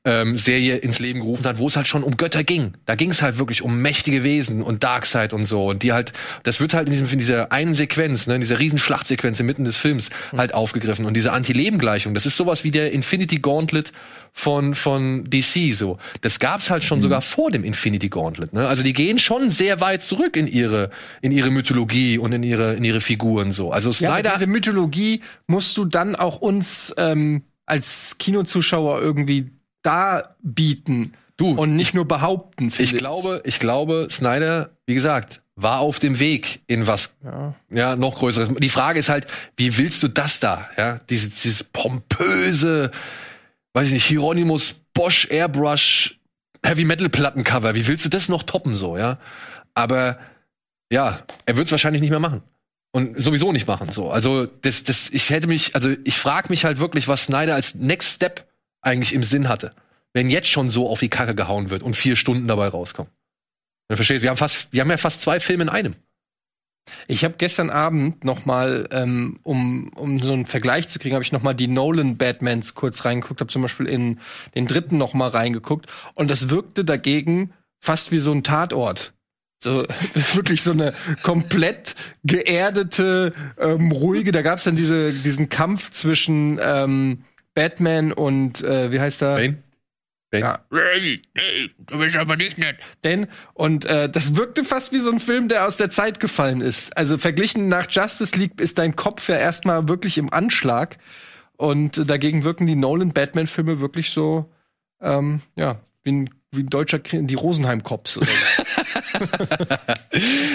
B: ähm, Serie ins Leben gerufen hat, wo es halt schon um Götter ging. Da ging es halt wirklich um mächtige Wesen und Darkseid und so. Und die halt, das wird halt in, diesem, in dieser einen Sequenz, ne, in dieser riesen Schlachtsequenz inmitten des Films halt aufgegriffen. Und diese Anti-Leben-Gleichung, das ist sowas wie der Infinity Gauntlet von, von DC so. Das gab's halt schon sogar vor dem Infinity Gauntlet. Ne? Also die gehen schon sehr weit zurück in ihre, in ihre Mythologie und in ihre, in ihre Figuren so. Also
D: Ja,
B: Snyder
D: diese Mythologie musst du dann auch uns ähm, als Kinozuschauer irgendwie darbieten.
B: Du,
D: und nicht nur behaupten. finde
B: Ich glaube, ich glaube, Snyder, wie gesagt, war auf dem Weg in was ja. noch größeres. Die Frage ist halt, wie willst du das da? Ja, dieses, dieses pompöse, weiß ich nicht, Hieronymus Bosch Airbrush Heavy Metal Plattencover. Wie willst du das noch toppen so? Ja, aber ja, er wird es wahrscheinlich nicht mehr machen und sowieso nicht machen. So, also das, das, ich hätte mich, also ich frage mich halt wirklich, was Snyder als Next Step eigentlich im Sinn hatte, wenn jetzt schon so auf die Kacke gehauen wird und vier Stunden dabei rauskommen. Dann verstehst du, wir haben fast, wir haben ja fast zwei Filme in einem.
D: Ich habe gestern Abend noch mal, ähm, um, um so einen Vergleich zu kriegen, habe ich noch mal die Nolan Batmans kurz reingeguckt, habe zum Beispiel in den dritten noch mal reingeguckt und das wirkte dagegen fast wie so ein Tatort. So (laughs) wirklich so eine komplett geerdete, ähm, ruhige. Da gab es dann diese, diesen Kampf zwischen ähm, Batman und äh, wie heißt er?
B: Bane? Bane?
D: Ja. du bist aber nicht nett. Denn, und äh, das wirkte fast wie so ein Film, der aus der Zeit gefallen ist. Also verglichen nach Justice League ist dein Kopf ja erstmal wirklich im Anschlag. Und äh, dagegen wirken die Nolan-Batman-Filme wirklich so, ähm, ja, wie ein, wie ein deutscher Kri die Rosenheim-Cops. (laughs)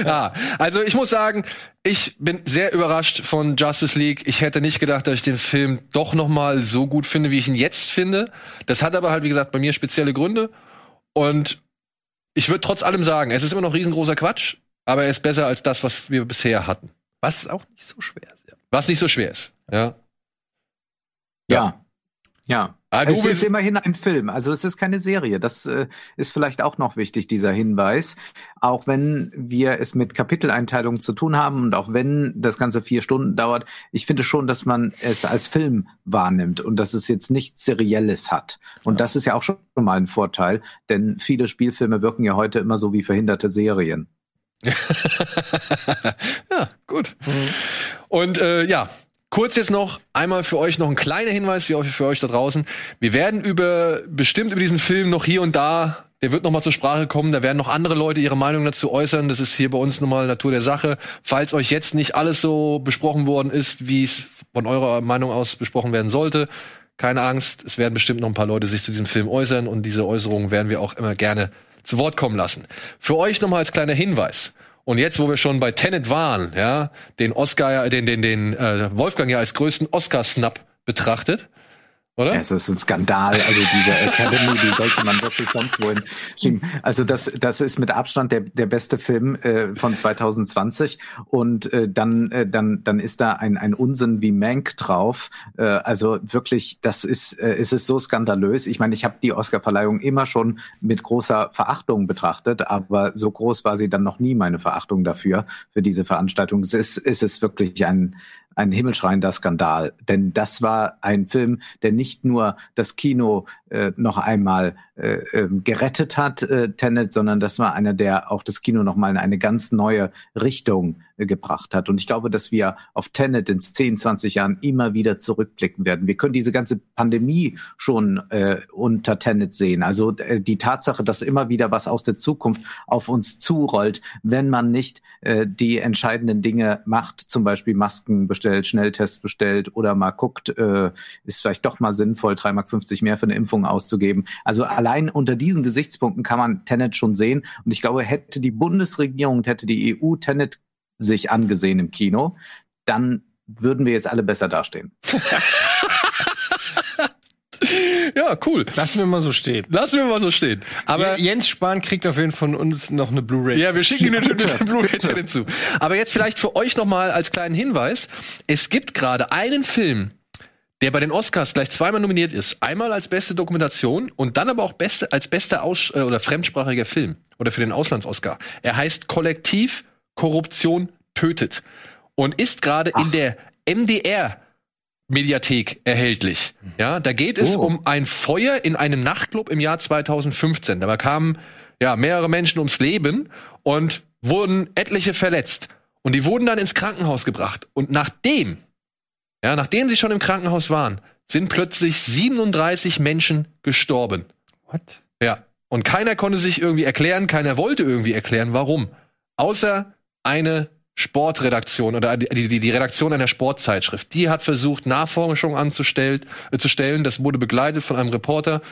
B: ja, (laughs) also ich muss sagen, ich bin sehr überrascht von Justice League. Ich hätte nicht gedacht, dass ich den Film doch noch mal so gut finde, wie ich ihn jetzt finde. Das hat aber halt, wie gesagt, bei mir spezielle Gründe. Und ich würde trotz allem sagen, es ist immer noch riesengroßer Quatsch, aber er ist besser als das, was wir bisher hatten.
D: Was auch nicht so schwer ist. Ja.
B: Was nicht so schwer ist. Ja.
C: Ja. Ja.
B: Ah, du
C: es ist immerhin ein Film, also es ist keine Serie. Das äh, ist vielleicht auch noch wichtig, dieser Hinweis. Auch wenn wir es mit Kapiteleinteilungen zu tun haben und auch wenn das Ganze vier Stunden dauert, ich finde schon, dass man es als Film wahrnimmt und dass es jetzt nichts Serielles hat. Und das ist ja auch schon mal ein Vorteil, denn viele Spielfilme wirken ja heute immer so wie verhinderte Serien. (laughs)
B: ja, gut. Und äh, ja, kurz jetzt noch einmal für euch noch ein kleiner Hinweis für euch, für euch da draußen. Wir werden über bestimmt über diesen Film noch hier und da, der wird noch mal zur Sprache kommen. Da werden noch andere Leute ihre Meinung dazu äußern. Das ist hier bei uns nochmal Natur der Sache. Falls euch jetzt nicht alles so besprochen worden ist, wie es von eurer Meinung aus besprochen werden sollte, keine Angst. Es werden bestimmt noch ein paar Leute sich zu diesem Film äußern und diese Äußerungen werden wir auch immer gerne zu Wort kommen lassen. Für euch nochmal als kleiner Hinweis. Und jetzt, wo wir schon bei Tenet waren, ja, den Oscar, den, den, den äh, Wolfgang ja als größten Oscar-Snap betrachtet, oder?
C: Es ist ein Skandal, also diese Academy, die sollte man wirklich sonst wohin schieben. Also das, das ist mit Abstand der, der beste Film äh, von 2020 und äh, dann, äh, dann, dann ist da ein, ein Unsinn wie Mank drauf. Äh, also wirklich, das ist, äh, es ist so skandalös. Ich meine, ich habe die Oscarverleihung immer schon mit großer Verachtung betrachtet, aber so groß war sie dann noch nie meine Verachtung dafür für diese Veranstaltung. Es ist, es ist wirklich ein ein himmelschreiender Skandal. Denn das war ein Film, der nicht nur das Kino äh, noch einmal äh, ähm, gerettet hat, äh, Tenet, sondern das war einer, der auch das Kino noch mal in eine ganz neue Richtung äh, gebracht hat. Und ich glaube, dass wir auf Tenet in 10, 20 Jahren immer wieder zurückblicken werden. Wir können diese ganze Pandemie schon äh, unter Tenet sehen. Also äh, die Tatsache, dass immer wieder was aus der Zukunft auf uns zurollt, wenn man nicht äh, die entscheidenden Dinge macht, zum Beispiel Masken bestellt, Schnelltests bestellt oder mal guckt, äh, ist vielleicht doch mal sinnvoll, 3,50 Mark mehr für eine Impfung auszugeben. Also allein unter diesen Gesichtspunkten kann man Tenet schon sehen. Und ich glaube, hätte die Bundesregierung, hätte die EU Tenet sich angesehen im Kino, dann würden wir jetzt alle besser dastehen. (laughs)
B: Ja, cool.
D: Lassen wir mal so stehen.
B: Lassen wir mal so stehen. Aber
D: Jens Spahn kriegt auf jeden Fall von uns noch eine Blu-ray.
B: Ja, wir schicken Ihnen den Blu-ray hinzu. Aber jetzt vielleicht für euch noch mal als kleinen Hinweis: Es gibt gerade einen Film, der bei den Oscars gleich zweimal nominiert ist. Einmal als beste Dokumentation und dann aber auch beste, als bester Aus äh, oder fremdsprachiger Film oder für den Auslands-Oscar. Er heißt Kollektiv Korruption tötet und ist gerade in der MDR Mediathek erhältlich. Ja, da geht es
C: Oh.
B: um ein Feuer in einem Nachtclub im Jahr 2015. Dabei kamen ja mehrere Menschen ums Leben und wurden etliche verletzt. Und die wurden dann ins Krankenhaus gebracht. Und nachdem, ja, nachdem sie schon im Krankenhaus waren, sind plötzlich 37 Menschen gestorben.
D: What?
B: Ja. Und keiner konnte sich irgendwie erklären, keiner wollte irgendwie erklären, warum. Außer eine Sportredaktion oder die, die, die Redaktion einer Sportzeitschrift. Die hat versucht, Nachforschung anzustellen, äh, zu stellen. Das wurde begleitet von einem Reporter.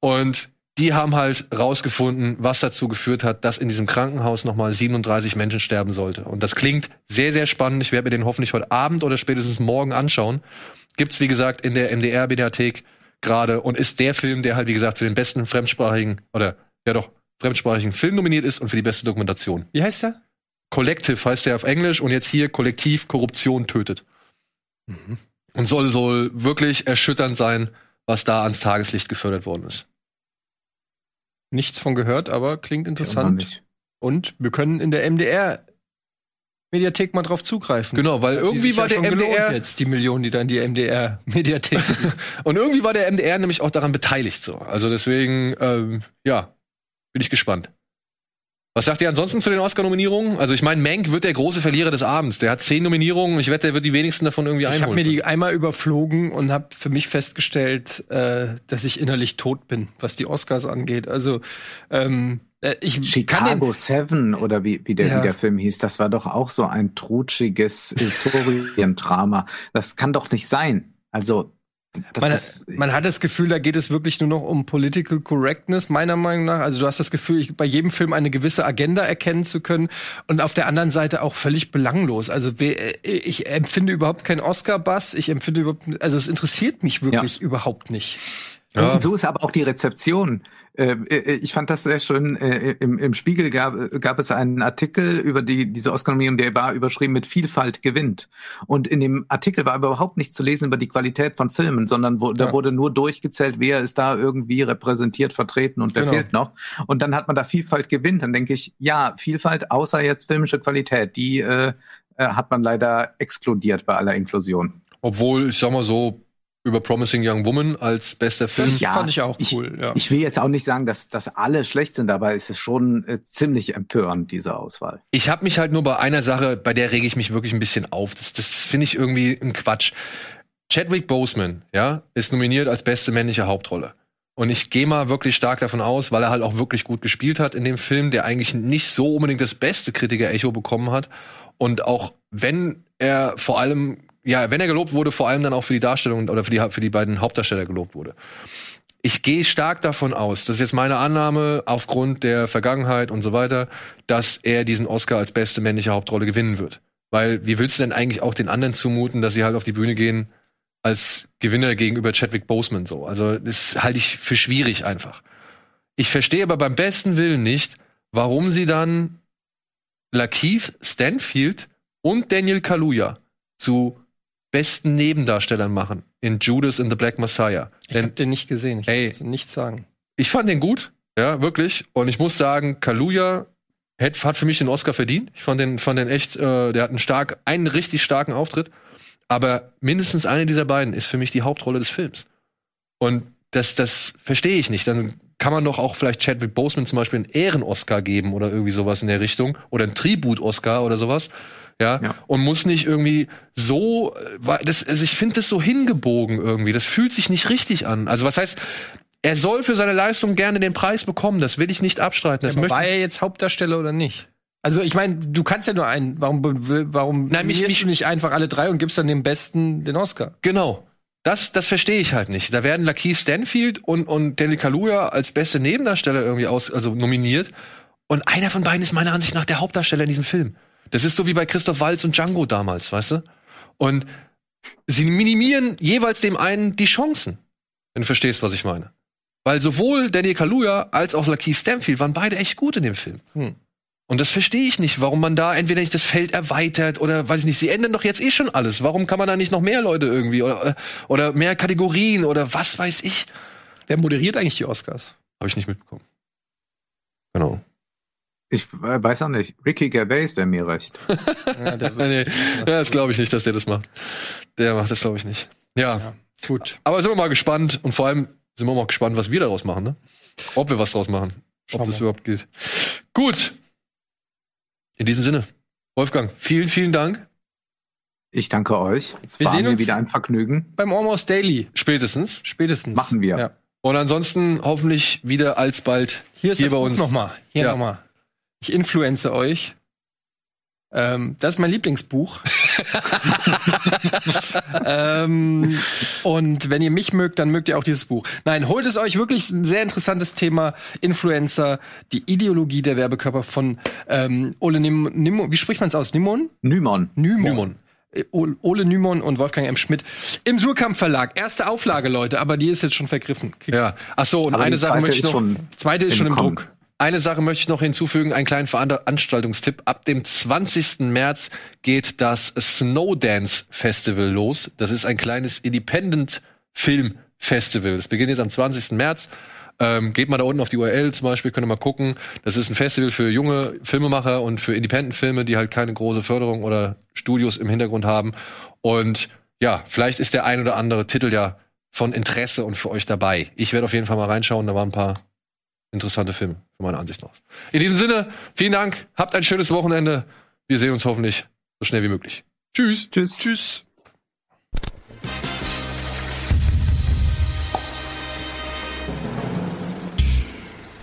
B: Und die haben halt rausgefunden, was dazu geführt hat, dass in diesem Krankenhaus nochmal 37 Menschen sterben sollte. Und das klingt sehr, sehr spannend. Ich werde mir den hoffentlich heute Abend oder spätestens morgen anschauen. Gibt's, wie gesagt, in der MDR-Mediathek gerade und ist der Film, der halt, wie gesagt, für den besten fremdsprachigen oder ja doch, fremdsprachigen Film nominiert ist und für die beste Dokumentation.
D: Wie heißt der?
B: Collective heißt der auf Englisch und jetzt hier Kollektiv Korruption tötet. Und soll soll wirklich erschütternd sein, was da ans Tageslicht gefördert worden ist.
D: Nichts von gehört, aber klingt interessant. Und wir können in der MDR Mediathek mal drauf zugreifen.
B: Genau, weil irgendwie
D: sich
B: war
D: ja
B: der MDR
D: jetzt die Millionen, die dann die MDR Mediathek. (laughs)
B: und irgendwie war der MDR nämlich auch daran beteiligt so. Also deswegen ähm, ja, bin ich gespannt. Was sagt ihr ansonsten zu den Oscar-Nominierungen? Also ich meine, Mank wird der große Verlierer des Abends. Der hat zehn Nominierungen. Ich wette, der wird die wenigsten davon irgendwie
D: ich habe
B: einholen.
D: mir die einmal überflogen und habe für mich festgestellt, äh, dass ich innerlich tot bin, was die Oscars angeht. Also ähm, äh, ich
C: Chicago Seven oder wie, wie, der,
D: Ja.
C: wie der Film hieß, das war doch auch so ein trutschiges (laughs) Historiendrama. Das kann doch nicht sein. Also, das,
D: man,
C: das,
D: man hat das Gefühl, da geht es wirklich nur noch um Political Correctness, meiner Meinung nach. Also du hast das Gefühl, ich, bei jedem Film eine gewisse Agenda erkennen zu können und auf der anderen Seite auch völlig belanglos. Also äh, ich empfinde überhaupt keinen Oscar-Bass. Ich empfinde überhaupt, also es interessiert mich wirklich überhaupt nicht.
B: Ja.
C: So ist aber auch die Rezeption. Äh, äh, Ich fand das sehr schön. äh, Im, im Spiegel gab, gab es einen Artikel über die, diese Oscar-Nominierung, der war überschrieben mit Vielfalt gewinnt. Und in dem Artikel war überhaupt nicht zu lesen über die Qualität von Filmen, sondern wo, da
D: Ja.
C: wurde nur durchgezählt, wer ist da irgendwie repräsentiert, vertreten und wer
D: Genau.
C: fehlt noch. Und dann hat man da Vielfalt gewinnt. Dann denke ich, ja, Vielfalt außer jetzt filmische Qualität, die äh, hat man leider exkludiert bei aller Inklusion.
B: Obwohl, ich sag mal so, über Promising Young Woman als bester Film.
D: Das fand ich auch cool, ja.
C: Ich will jetzt auch nicht sagen, dass, dass alle schlecht sind, aber es ist schon äh, ziemlich empörend, diese Auswahl.
B: Ich habe mich halt nur bei einer Sache, bei der rege ich mich wirklich ein bisschen auf. Das, das finde ich irgendwie ein Quatsch. Chadwick Boseman, ja, ist nominiert als beste männliche Hauptrolle. Und ich gehe mal wirklich stark davon aus, weil er halt auch wirklich gut gespielt hat in dem Film, der eigentlich nicht so unbedingt das beste Kritiker-Echo bekommen hat. Und auch wenn er vor allem, ja, wenn er gelobt wurde, vor allem dann auch für die Darstellung oder für die, für die beiden Hauptdarsteller gelobt wurde. Ich gehe stark davon aus, das ist jetzt meine Annahme aufgrund der Vergangenheit und so weiter, dass er diesen Oscar als beste männliche Hauptrolle gewinnen wird. Weil wie willst du denn eigentlich auch den anderen zumuten, dass sie halt auf die Bühne gehen als Gewinner gegenüber Chadwick Boseman so? Also das halte ich für schwierig einfach. Ich verstehe aber beim besten Willen nicht, warum sie dann Lakeith Stanfield und Daniel Kaluuya zu besten Nebendarstellern machen in Judas and the Black Messiah.
D: Ich
B: Denn
D: hab den nicht gesehen. Ich
B: Ey.
D: kann nichts sagen.
B: ich fand den gut, ja, wirklich. Und ich muss sagen, Kaluuya hat, hat für mich den Oscar verdient. Ich fand den, fand den echt, äh, der hat einen stark, einen richtig starken Auftritt. Aber mindestens eine dieser beiden ist für mich die Hauptrolle des Films. Und das, das verstehe ich nicht. Dann kann man doch auch vielleicht Chadwick Boseman zum Beispiel einen Ehren-Oscar geben oder irgendwie sowas in der Richtung. Oder einen Tribut-Oscar oder sowas. Ja,
C: Ja.
B: und muss nicht irgendwie so, äh, weil das, also ich finde das so hingebogen irgendwie. Das fühlt sich nicht richtig an. Also was heißt, er soll für seine Leistung gerne den Preis bekommen. Das will ich nicht abstreiten. Das möchte
D: war er jetzt Hauptdarsteller oder nicht? Also ich meine, du kannst ja nur einen. Warum, warum
B: Nein, mich- mich-
D: du nicht einfach alle drei und gibst dann dem Besten den Oscar?
B: Genau. Das, das verstehe ich halt nicht. Da werden Lakeith Stanfield und, und Daniel Kaluuya als beste Nebendarsteller irgendwie aus, also nominiert. Und einer von beiden ist meiner Ansicht nach der Hauptdarsteller in diesem Film. Das ist so wie bei Christoph Waltz und Django damals, weißt du? Und sie minimieren jeweils dem einen die Chancen. Wenn du verstehst, was ich meine. Weil sowohl Daniel Kaluuya als auch Lakeith Stanfield waren beide echt gut in dem Film.
D: Hm.
B: Und das verstehe ich nicht, warum man da entweder nicht das Feld erweitert oder weiß ich nicht, sie ändern doch jetzt eh schon alles. Warum kann man da nicht noch mehr Leute irgendwie oder, oder mehr Kategorien oder was weiß ich?
D: Wer moderiert eigentlich die Oscars?
B: Habe ich nicht mitbekommen. Genau.
C: Ich weiß auch nicht. Ricky Gervais wäre mir recht. (laughs)
D: Ja, der
B: nee, das glaube ich nicht, dass der das macht. Der macht das, glaube ich, nicht. Ja.
D: Ja, gut.
B: Aber sind wir mal gespannt und vor allem sind wir mal gespannt, was wir daraus machen, ne? Ob wir was draus machen. Ob
D: Schauen
B: das
D: wir.
B: überhaupt geht. Gut. In diesem Sinne. Wolfgang, vielen, vielen Dank.
C: Ich danke euch. Es
D: Wir
C: war
D: sehen
C: mir
D: uns-
C: wieder ein Vergnügen.
D: Beim Almost Daily.
B: Spätestens.
D: Spätestens.
C: Machen wir.
D: Ja.
B: Und ansonsten hoffentlich wieder alsbald
D: Hier ist
B: hier
D: das
B: bei uns.
D: nochmal. Hier
B: Ja.
D: nochmal. Ich influenze euch. Ähm, das ist mein Lieblingsbuch. (laughs) ähm, und wenn ihr mich mögt, dann mögt ihr auch dieses Buch. Nein, holt es euch wirklich ein sehr interessantes Thema. Influencer, die Ideologie der Werbekörper von ähm, Ole Nim Nimon. Wie spricht man es aus? Nimon?
C: Nymon.
D: Nymon.
B: Nymon.
D: Äh, Ole Nymon und Wolfgang M. Schmidt im Surkamp Verlag. Erste Auflage, Leute, aber die ist jetzt schon vergriffen.
B: Ja. Ach so, und
C: Aber
B: eine Sache möchte ich noch.
D: Zweite ist schon im. Druck.
B: Eine Sache möchte ich noch hinzufügen, einen kleinen Veranstaltungstipp. Ab dem 20. März geht das Snowdance Festival los. Das ist ein kleines Independent Film Festival. Das beginnt jetzt am 20. März. Ähm, geht mal da unten auf die URL zum Beispiel, könnt ihr mal gucken. Das ist ein Festival für junge Filmemacher und für Independent-Filme, die halt keine große Förderung oder Studios im Hintergrund haben. Und ja, vielleicht ist der ein oder andere Titel ja von Interesse und für euch dabei. Ich werde auf jeden Fall mal reinschauen. Da waren ein paar interessante Filme, für meine Ansicht nach. In diesem Sinne, vielen Dank, habt ein schönes Wochenende. Wir sehen uns hoffentlich so schnell wie möglich. Tschüss.
C: Tschüss.
D: Tschüss.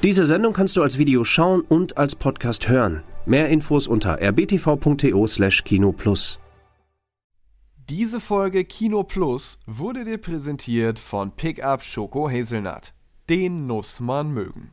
F: Diese Sendung kannst du als Video schauen und als Podcast hören. Mehr Infos unter rbtv.to/kinoplus.
A: Diese Folge Kino Plus wurde dir präsentiert von Pickup Schoko Hazelnut. Den muss man mögen.